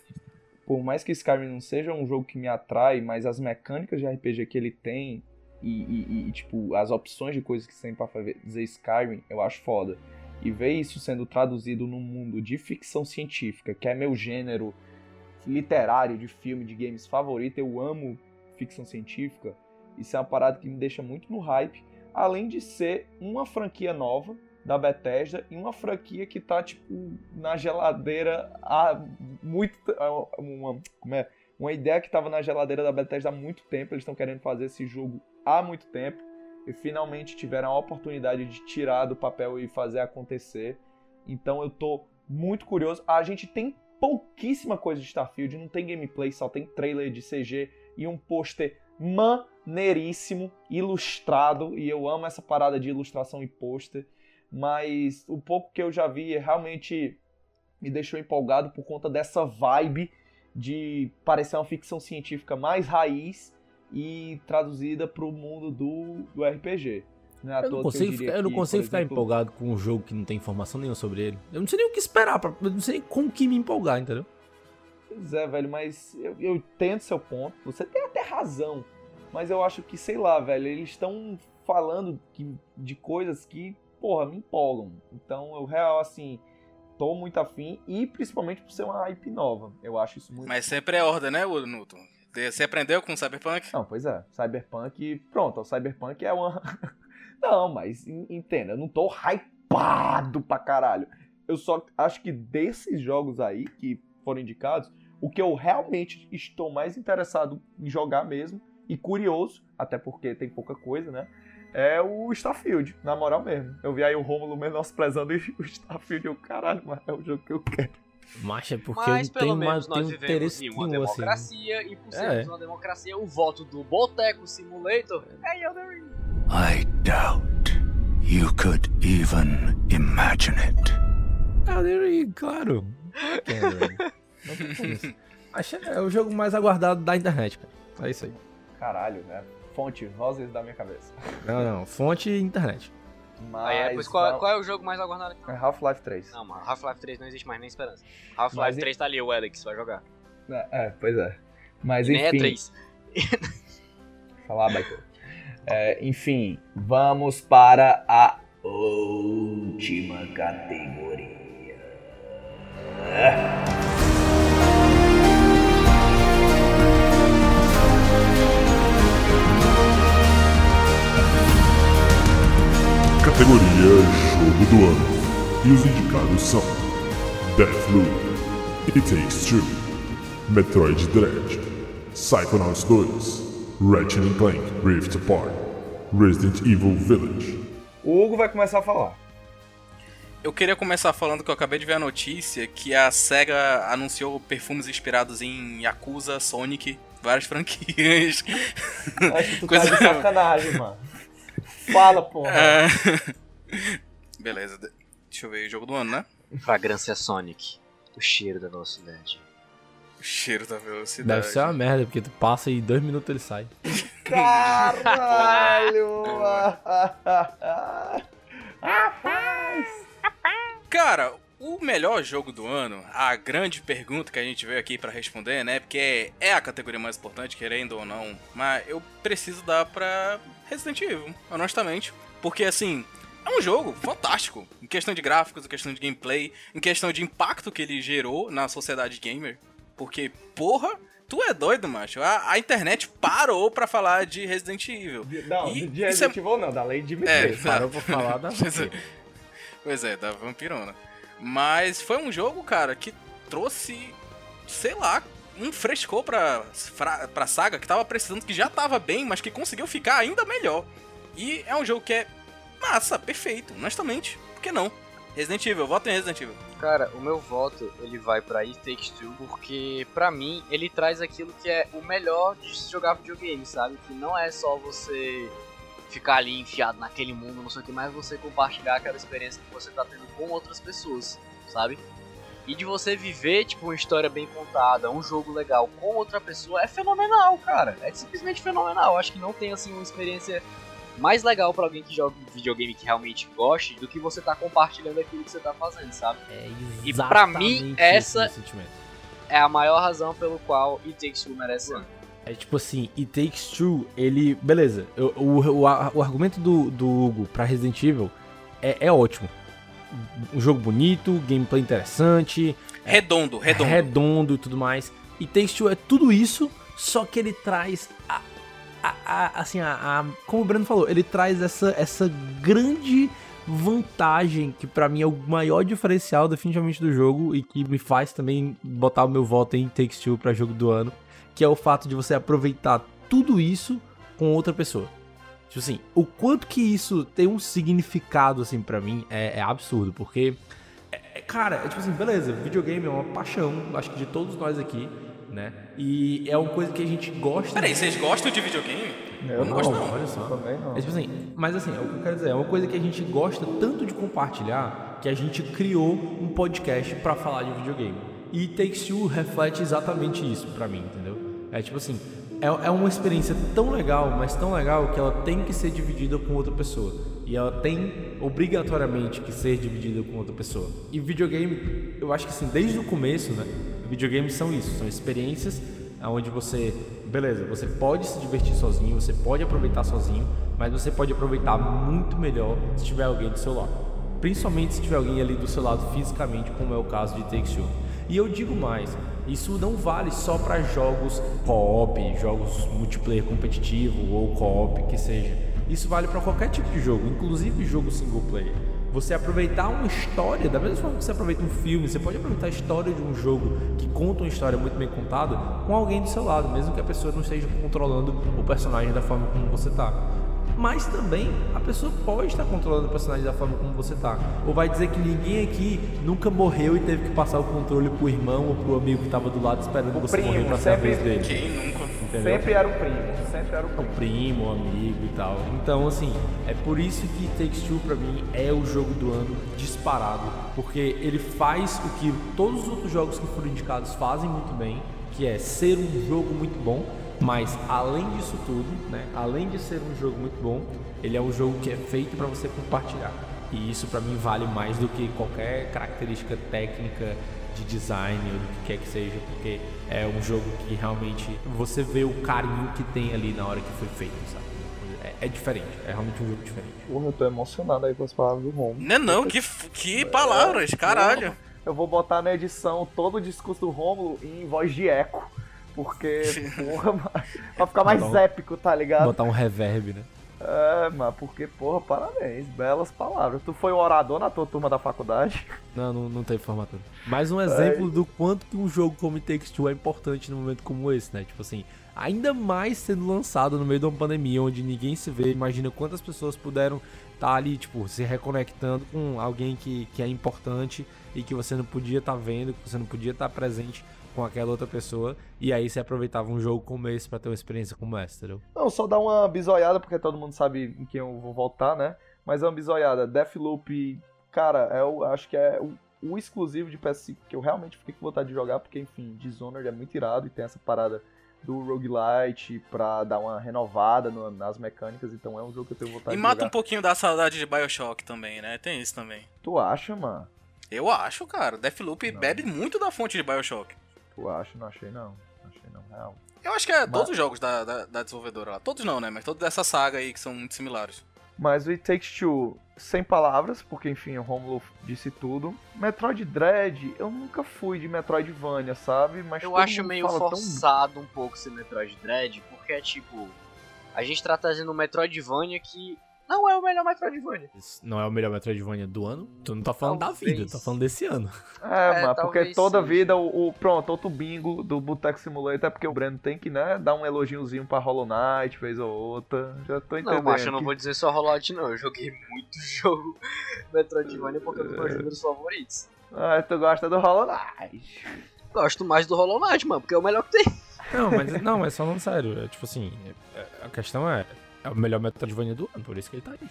por mais que Skyrim não seja um jogo que me atrai, mas as mecânicas de RPG que ele tem e, e- e, tipo, as opções de coisas que tem pra fazer Skyrim, eu acho foda. E ver isso sendo traduzido num mundo de ficção científica, que é meu gênero literário de filme, de games favorito, eu amo ficção científica. Isso é uma parada que me deixa muito no hype, além de ser uma franquia nova da Bethesda e uma franquia que tá tipo na geladeira há muito uma, como é? uma ideia que tava na geladeira da Bethesda há muito tempo, eles estão querendo fazer esse jogo há muito tempo e finalmente tiveram a oportunidade de tirar do papel e fazer acontecer. Então eu tô muito curioso. A gente tem pouquíssima coisa de Starfield, não tem gameplay, só tem trailer de CG e um pôster maneiríssimo, ilustrado, e eu amo essa parada de ilustração e pôster, mas o pouco que eu já vi realmente me deixou empolgado por conta dessa vibe de parecer uma ficção científica mais raiz e traduzida para o mundo do, do RPG. Não é Eu não consigo, diria ficar, eu não que, consigo ficar exemplo, empolgado com um jogo que não tem informação nenhuma sobre ele. Eu não sei nem o que esperar, pra, eu não sei nem com o que me empolgar, entendeu? Pois é, velho, mas eu, eu entendo seu ponto. Você tem até razão. Mas eu acho que, sei lá, velho, eles estão falando que, de coisas que, porra, me empolgam. Então, eu real, assim, tô muito afim. E principalmente por ser uma hype nova. Eu acho isso muito. Mas sempre é ordem, né, Newton? Você aprendeu com Cyberpunk? Não, pois é. Cyberpunk. Pronto, o Cyberpunk é uma. (laughs) não, mas en- entenda, eu não tô hypado pra caralho. Eu só acho que desses jogos aí que foram indicados, o que eu realmente estou mais interessado em jogar mesmo e curioso, até porque tem pouca coisa, né? É o Starfield, na moral mesmo. Eu vi aí o Rômulo menosprezando (laughs) o Starfield, eu, caralho, mas é o jogo que eu quero. Mas é porque Mas eu não pelo tenho menos mais nós tenho vivemos interesse em uma nenhum, assim. democracia e por É. sermos uma democracia, o voto do Boteco Simulator é Elden. I doubt you could even imagine it. Elden Ring, claro. (laughs) É. Não tem isso. Acho que é o jogo mais aguardado da internet, cara. É isso aí. Caralho, né? Fonte, vozes da minha cabeça. Não, não. Fonte internet. Mas. Aí, é, pois qual, vamos- qual é o jogo mais aguardado aqui? É Half-Life 3. Não, mano, Half-Life 3 não existe mais nem esperança. Half-Life e- 3 tá ali, o Alex vai jogar. É, é, pois é. Mas E nem é enfim. 3. Falar, Baito. É, enfim, vamos para a última categoria. Categoria Jogo do Ano. E os indicados são Deathloop, It Takes Two, Metroid Dread, Psychonauts 2, Ratchet Clank Rift Apart, Resident Evil Village. O Hugo vai começar a falar. Eu queria começar falando que eu acabei de ver a notícia que a SEGA anunciou perfumes inspirados em Yakuza, Sonic, várias (laughs) franquias. Acho que tu tá de sacanagem, mano. Fala, porra. É. (laughs) Beleza, de- deixa eu ver, jogo do ano, né? Fragrância Sonic. O cheiro da velocidade. O cheiro da velocidade. Deve ser uma merda, porque tu passa e em dois minutos ele sai. Caralho! (laughs) Rapaz! Cara, o melhor jogo do ano, a grande pergunta que a gente veio aqui pra responder, né? Porque é a categoria mais importante, querendo ou não, mas eu preciso dar pra Resident Evil, honestamente. Porque assim, é um jogo fantástico. Em questão de gráficos, em questão de gameplay, em questão de impacto que ele gerou na sociedade gamer. Porque, porra, tu é doido, macho. A, a internet parou pra falar de Resident Evil. Não, E de isso é- Resident Evil não, da Lady É, Dimitrescu. Parou pra falar da (laughs) é. Pois é, da vampirona. Mas foi um jogo, cara, que trouxe, sei lá, um frescor pra, pra saga que tava precisando, que já tava bem, mas que conseguiu ficar ainda melhor. E é um jogo que é massa, perfeito, honestamente. Por que não? Resident Evil, voto em Resident Evil. Cara, o meu voto ele vai pra It Takes Two porque pra mim ele traz aquilo que é o melhor de se jogar videogame, sabe? Que não é só você ficar ali enfiado naquele mundo, não sei o que, mas você compartilhar aquela experiência que você tá tendo com outras pessoas, sabe? E de você viver, tipo, uma história bem contada, um jogo legal com outra pessoa é fenomenal, cara. É simplesmente fenomenal. Acho que não tem, assim, uma experiência mais legal pra alguém que joga videogame que realmente goste do que você tá compartilhando aquilo que você tá fazendo, sabe? e pra mim, essa é a maior razão pelo qual It Takes Two merece ano. É tipo assim, It Takes Two, ele. Beleza, o, o, a- o argumento do, do Hugo pra Resident Evil é, é ótimo. Um jogo bonito, gameplay interessante. Redondo, redondo. Redondo e tudo mais. E Takes Two é tudo isso, só que ele traz a. a- a- assim, a, a- Como o Breno falou, ele traz essa, essa grande vantagem que pra mim é o maior diferencial definitivamente do jogo e que me faz também botar o meu voto em Takes Two pra jogo do ano, que é o fato de você aproveitar tudo isso com outra pessoa. Tipo assim, o quanto que isso tem um significado assim pra mim é, é absurdo, porque é, é, cara, é tipo assim, beleza, videogame é uma paixão, acho que de todos nós aqui, né? E é uma coisa que a gente gosta. Peraí, vocês gostam de videogame? Eu não, gosto, não. olha só. Também não. É tipo assim, mas assim, é o que eu quero dizer, é uma coisa que a gente gosta tanto de compartilhar que a gente criou um podcast pra falar de videogame. E Takes Two reflete exatamente isso pra mim, entendeu? É tipo assim, é, é uma experiência tão legal, mas tão legal que ela tem que ser dividida com outra pessoa. E ela tem obrigatoriamente que ser dividida com outra pessoa. E videogame, eu acho que assim, desde o começo, né? Videogames são isso, são experiências onde você, beleza, você pode se divertir sozinho, você pode aproveitar sozinho, mas você pode aproveitar muito melhor se tiver alguém do seu lado. Principalmente se tiver alguém ali do seu lado fisicamente, como é o caso de Take Two. E eu digo mais, isso não vale só para jogos co-op, jogos multiplayer competitivo ou co-op que seja. Isso vale para qualquer tipo de jogo, inclusive jogo single player. Você aproveitar uma história, da mesma forma que você aproveita um filme, você pode aproveitar a história de um jogo que conta uma história muito bem contada com alguém do seu lado, mesmo que a pessoa não esteja controlando o personagem da forma como você tá. Mas também a pessoa pode estar controlando o personagem da forma como você tá. Ou vai dizer que ninguém aqui nunca morreu e teve que passar o controle pro irmão ou pro amigo que tava do lado esperando você primo, morrer pra ser a vez dele. Quem nunca? Entendeu? Sempre era o primo, sempre era o o primo. primo, o amigo e tal. Então, assim, é por isso que Takes Two pra mim é o jogo do ano disparado, porque ele faz o que todos os outros jogos que foram indicados fazem muito bem, que é ser um jogo muito bom, mas além disso tudo, né, além de ser um jogo muito bom, ele é um jogo que é feito para você compartilhar. E isso pra mim vale mais do que qualquer característica técnica de design ou do que quer que seja, porque é um jogo que realmente você vê o carinho que tem ali na hora que foi feito, sabe? É, é diferente, é realmente um jogo diferente. Porra, eu tô emocionado aí com as palavras do Romo. Não é não, que, que palavras, caralho. Eu vou botar na edição todo o discurso do Rômulo em voz de eco. Porque, (laughs) porra, mano, pra ficar mais um- épico, tá ligado? Botar um reverb, né? É, mano, porque, porra, parabéns, belas palavras. Tu foi um orador na tua turma da faculdade? (laughs) Não, não, não tem formatura. Mais um exemplo do quanto que um jogo como It Takes Two é importante num momento como esse, né? Tipo assim, Ainda mais sendo lançado no meio de uma pandemia, onde ninguém se vê. Imagina quantas pessoas puderam estar ali, tipo, se reconectando com alguém que, que é importante e que você não podia estar vendo, que você não podia estar presente com aquela outra pessoa. E aí você aproveitava um jogo como esse pra ter uma experiência como essa, entendeu? Não, só dar uma bisoiada, porque todo mundo sabe em quem eu vou voltar, né? Mas é uma bisoiada. Deathloop, cara, é o, acho que é o, o exclusivo de PS5 que eu realmente fiquei com vontade de jogar, porque, enfim, Dishonored é muito irado e tem essa parada do roguelite pra dar uma renovada no- nas mecânicas, então é um jogo que eu tenho vontade E de mata jogar. um pouquinho da saudade de Bioshock também, né? Tem isso também. Tu acha, mano? Eu acho, cara. Deathloop bebe muito da fonte de Bioshock. Tu acha? Não achei não. Não achei não, real. Eu acho que é Mas- todos os jogos da, da, da desenvolvedora lá. Todos não, né? Mas toda essa saga aí que são muito similares. Mas o It Takes Two, sem palavras, porque enfim, o Romulo disse tudo. Metroid Dread, eu nunca fui de Metroidvania, sabe? Mas Eu acho meio fala tão- forçado um pouco esse Metroid Dread, porque é tipo. A gente tá trazendo um Metroidvania que não é o melhor Metroidvania. Isso não é o melhor Metroidvania do ano? Tu não tá falando da vida, tá falando desse ano. (laughs) É, É, mano, porque talvez toda sim. vida o, o- Pronto, outro bingo do Boteco Simulator é porque o Breno tem que, né, dar um elogiozinho pra Hollow Knight, vez ou outra. Já tô entendendo. Não, macho, eu não que- vou dizer só Rollout não. Eu joguei muito (laughs) jogo Metroidvania porque é um dos meus gêneros favoritos. Ah, tu gosta do Hollow Knight. Gosto mais do Hollow Knight, mano, porque é o melhor que tem. Não, mas não, mas falando sério, é tipo assim, é- é- a questão é, é o melhor Metroidvania do ano, por isso que ele tá aí.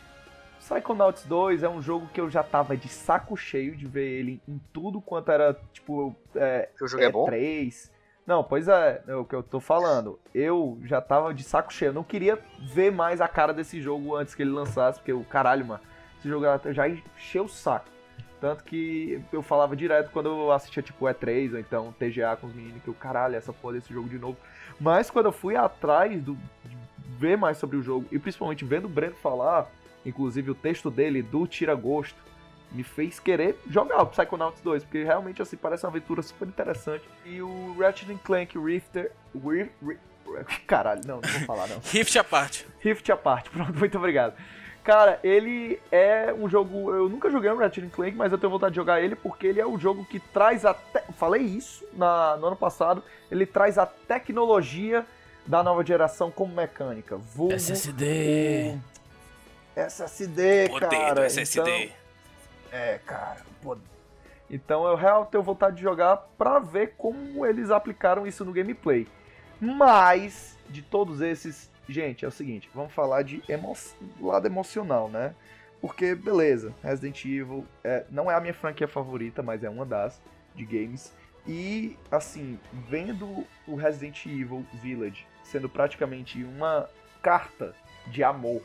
Psychonauts 2 é um jogo que eu já tava de saco cheio de ver ele em tudo quanto era, tipo, é, Que o jogo é bom? 3. Não, pois é, é o que eu tô falando. Eu já tava de saco cheio. Eu não queria ver mais a cara desse jogo antes que ele lançasse, porque o caralho, mano, esse jogo já encheu o saco. Tanto que eu falava direto quando eu assistia, tipo, E3 ou então TGA com os meninos, que eu, caralho, essa porra desse jogo de novo. Mas quando eu fui atrás do, de ver mais sobre o jogo, e principalmente vendo o Breno falar, inclusive o texto dele, do Tira Gosto, me fez querer jogar o Psychonauts 2, porque realmente, assim, parece uma aventura super interessante. E o Ratchet Clank Rifter... Rif, Rif- caralho, não, não vou falar, não. (laughs) Rift à parte. Rift à parte, pronto, muito obrigado. Cara, ele é um jogo. Eu nunca joguei um Ratchet Clank, mas eu tenho vontade de jogar ele porque ele é o jogo que traz até. Falei isso na, no ano passado. Ele traz a tecnologia da nova geração como mecânica. Vulgo SSD. o SSD, Poder cara. do SSD. Então, é, cara. pô. Então eu realmente tenho vontade de jogar pra ver como eles aplicaram isso no gameplay. Mas, de todos esses, gente, é o seguinte, vamos falar de emo lado emocional, né? Porque, beleza, Resident Evil é, não é a minha franquia favorita, mas é uma das de games. E, assim, vendo o Resident Evil Village sendo praticamente uma carta de amor,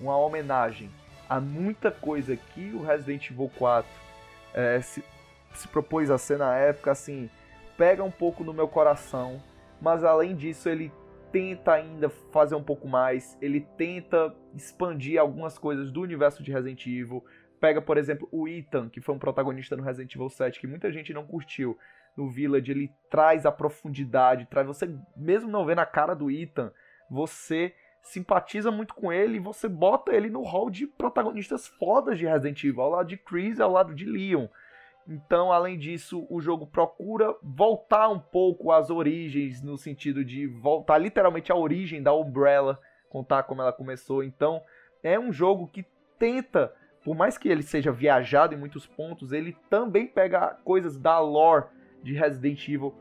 uma homenagem a muita coisa que o Resident Evil 4 é, se, se propôs a ser na época, assim, pega um pouco no meu coração, mas além disso ele tenta ainda fazer um pouco mais, ele tenta expandir algumas coisas do universo de Resident Evil. Pega, por exemplo, o Ethan, que foi um protagonista no Resident Evil 7, que muita gente não curtiu no Village, ele traz a profundidade, traz você, mesmo não vendo a cara do Ethan, você simpatiza muito com ele e você bota ele no hall de protagonistas fodas de Resident Evil, ao lado de Chris e ao lado de Leon. Então, além disso, o jogo procura voltar um pouco às origens, no sentido de voltar literalmente à origem da Umbrella, contar como ela começou. Então, é um jogo que tenta, por mais que ele seja viajado em muitos pontos, ele também pega coisas da lore de Resident Evil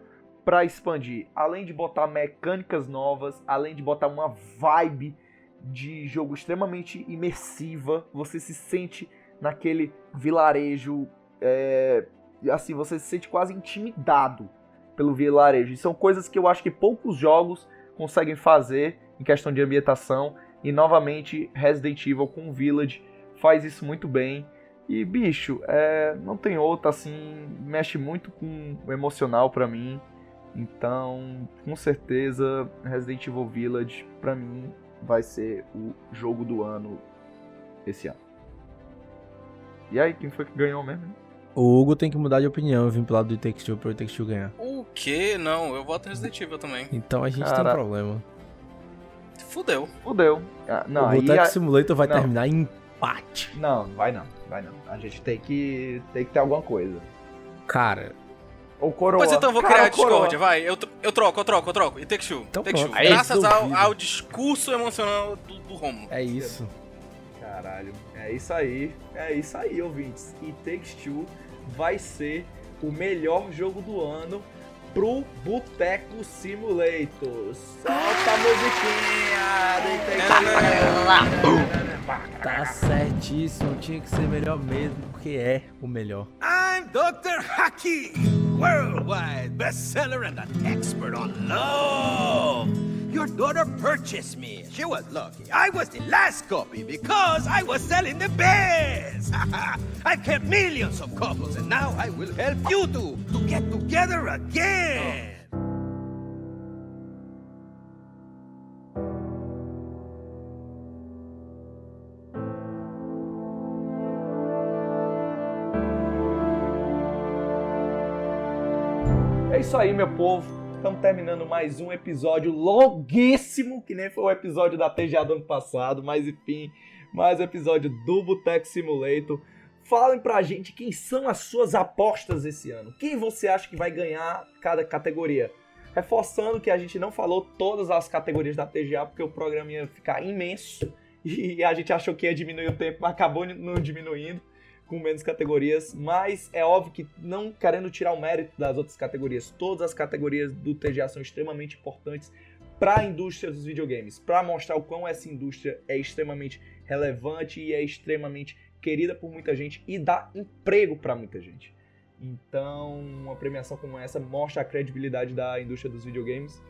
para expandir. Além de botar mecânicas novas, além de botar uma vibe de jogo extremamente imersiva, você se sente naquele vilarejo é, assim, você se sente quase intimidado pelo vilarejo. E são coisas que eu acho que poucos jogos conseguem fazer em questão de ambientação. E novamente, Resident Evil com Village faz isso muito bem. E bicho, é, não tem outra assim, mexe muito com o emocional pra mim. Então, com certeza, Resident Evil Village pra mim vai ser o jogo do ano esse ano. E aí, quem foi que ganhou mesmo? hein? O Hugo tem que mudar de opinião, eu vim pro lado do Take Two pro Take Two ganhar. O que? Não, eu voto em Resident Evil também. Então a gente tem Cara, um problema. Fudeu. Fudeu. Ah, não, o Boteco a- Simulator vai não. terminar em empate. Não, vai não, vai não. A gente tem que, tem que ter alguma coisa. Cara, Ou coroa. Pois então eu vou Cara, criar a discórdia, vai. Eu, eu troco, eu troco, eu troco. E Take Two. Então Take. Two. Aí, Graças ao, ao discurso emocional do, do Romulo. É isso. Caralho, é isso aí. É isso aí, ouvintes. E Takes Two vai ser o melhor jogo do ano pro Boteco Simulator. Solta a musiquinha! Tá certíssimo, tinha que ser melhor mesmo, porque é o melhor. I'm Dr. Haki, worldwide bestseller and an expert on love. Your daughter purchased me. She was lucky. I was the last copy because I was selling the best. (laughs) I've kept millions of couples and now I will help you two to get together again. É isso aí, meu povo. Estamos terminando mais um episódio longuíssimo, que nem foi o episódio da TGA do ano passado, mas enfim, mais um episódio do Boteco Simulator. Falem pra gente quem são as suas apostas esse ano. Quem você acha que vai ganhar cada categoria? Reforçando que a gente não falou todas as categorias da TGA, porque o programa ia ficar imenso e a gente achou que ia diminuir o tempo, mas acabou não diminuindo com menos categorias, mas é óbvio que não querendo tirar o mérito das outras categorias, todas as categorias do TGA são extremamente importantes para a indústria dos videogames, para mostrar o quão essa indústria é extremamente relevante e é extremamente querida por muita gente e dá emprego para muita gente. Então, uma premiação como essa mostra a credibilidade da indústria dos videogames.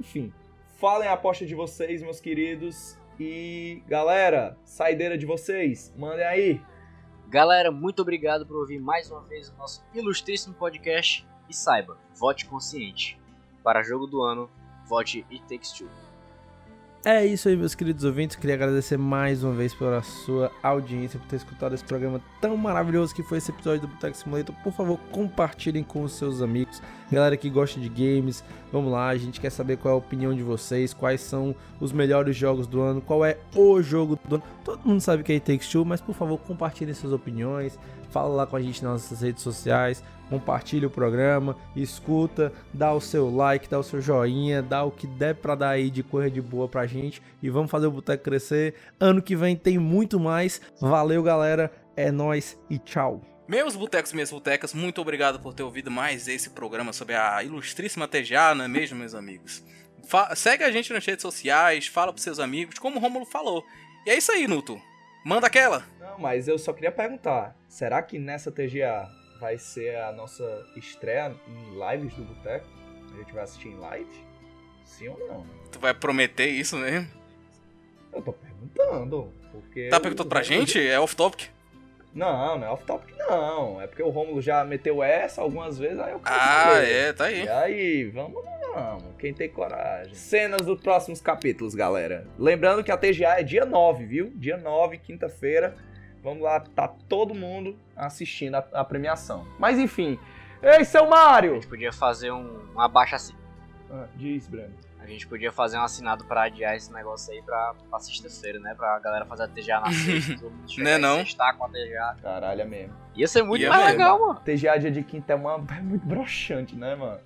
Enfim, falem a aposta de vocês, meus queridos. E galera, saideira de vocês, mandem aí. Galera, muito obrigado por ouvir mais uma vez o nosso ilustríssimo podcast. E saiba, vote consciente. Para jogo do ano, vote It Takes Two. É isso aí, meus queridos ouvintes. Queria agradecer mais uma vez pela sua audiência, por ter escutado esse programa tão maravilhoso que foi esse episódio do Boteco Simulator. Por favor, compartilhem com os seus amigos, galera que gosta de games. Vamos lá, a gente quer saber qual é a opinião de vocês, quais são os melhores jogos do ano, qual é o jogo do ano. Todo mundo sabe que é It Takes Two, mas por favor, compartilhem suas opiniões. Fala lá com a gente nas nossas redes sociais, compartilha o programa, escuta, dá o seu like, dá o seu joinha, dá o que der pra dar aí de coisa de boa pra gente e vamos fazer o Boteco crescer. Ano que vem tem muito mais. Valeu, galera. É nóis e tchau. Meus botecos e minhas botecas, muito obrigado por ter ouvido mais esse programa sobre a ilustríssima TGA, não é mesmo, meus amigos? Fa- segue a gente nas redes sociais, fala pros seus amigos, como o Romulo falou. E é isso aí, Nuto. Manda aquela. Não, mas eu só queria perguntar: será que nessa TGA vai ser a nossa estreia em lives do Boteco? A gente vai assistir em live? Sim ou não? Tu vai prometer isso mesmo? Eu tô perguntando. Porque Tá perguntando pra gente? É off-topic? Não, não é off-topic, não. É porque o Romulo já meteu essa algumas vezes, aí eu Ah, é, tá aí. E aí, vamos ou não? Quem tem coragem. Cenas dos próximos capítulos, galera. Lembrando que a TGA é dia 9, viu? Dia 9, quinta-feira. Vamos lá, tá todo mundo assistindo a, a premiação. Mas enfim. Ei, seu A Mário! gente podia fazer um, um abaixa assi- Ah, diz, Breno. A gente podia fazer um assinado pra adiar esse negócio aí pra, pra sexta-feira, né? Pra galera fazer a TGA na sexta, todo mundo chegar Né, não? sextar com a TGA. Caralho, é mesmo. Ia ser muito Ia mais mesmo. legal, mano. TGA dia de quinta é, uma, é muito broxante, né, mano?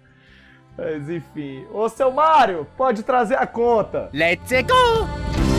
Mas enfim. Ô, seu Mário, pode trazer a conta. Let's go!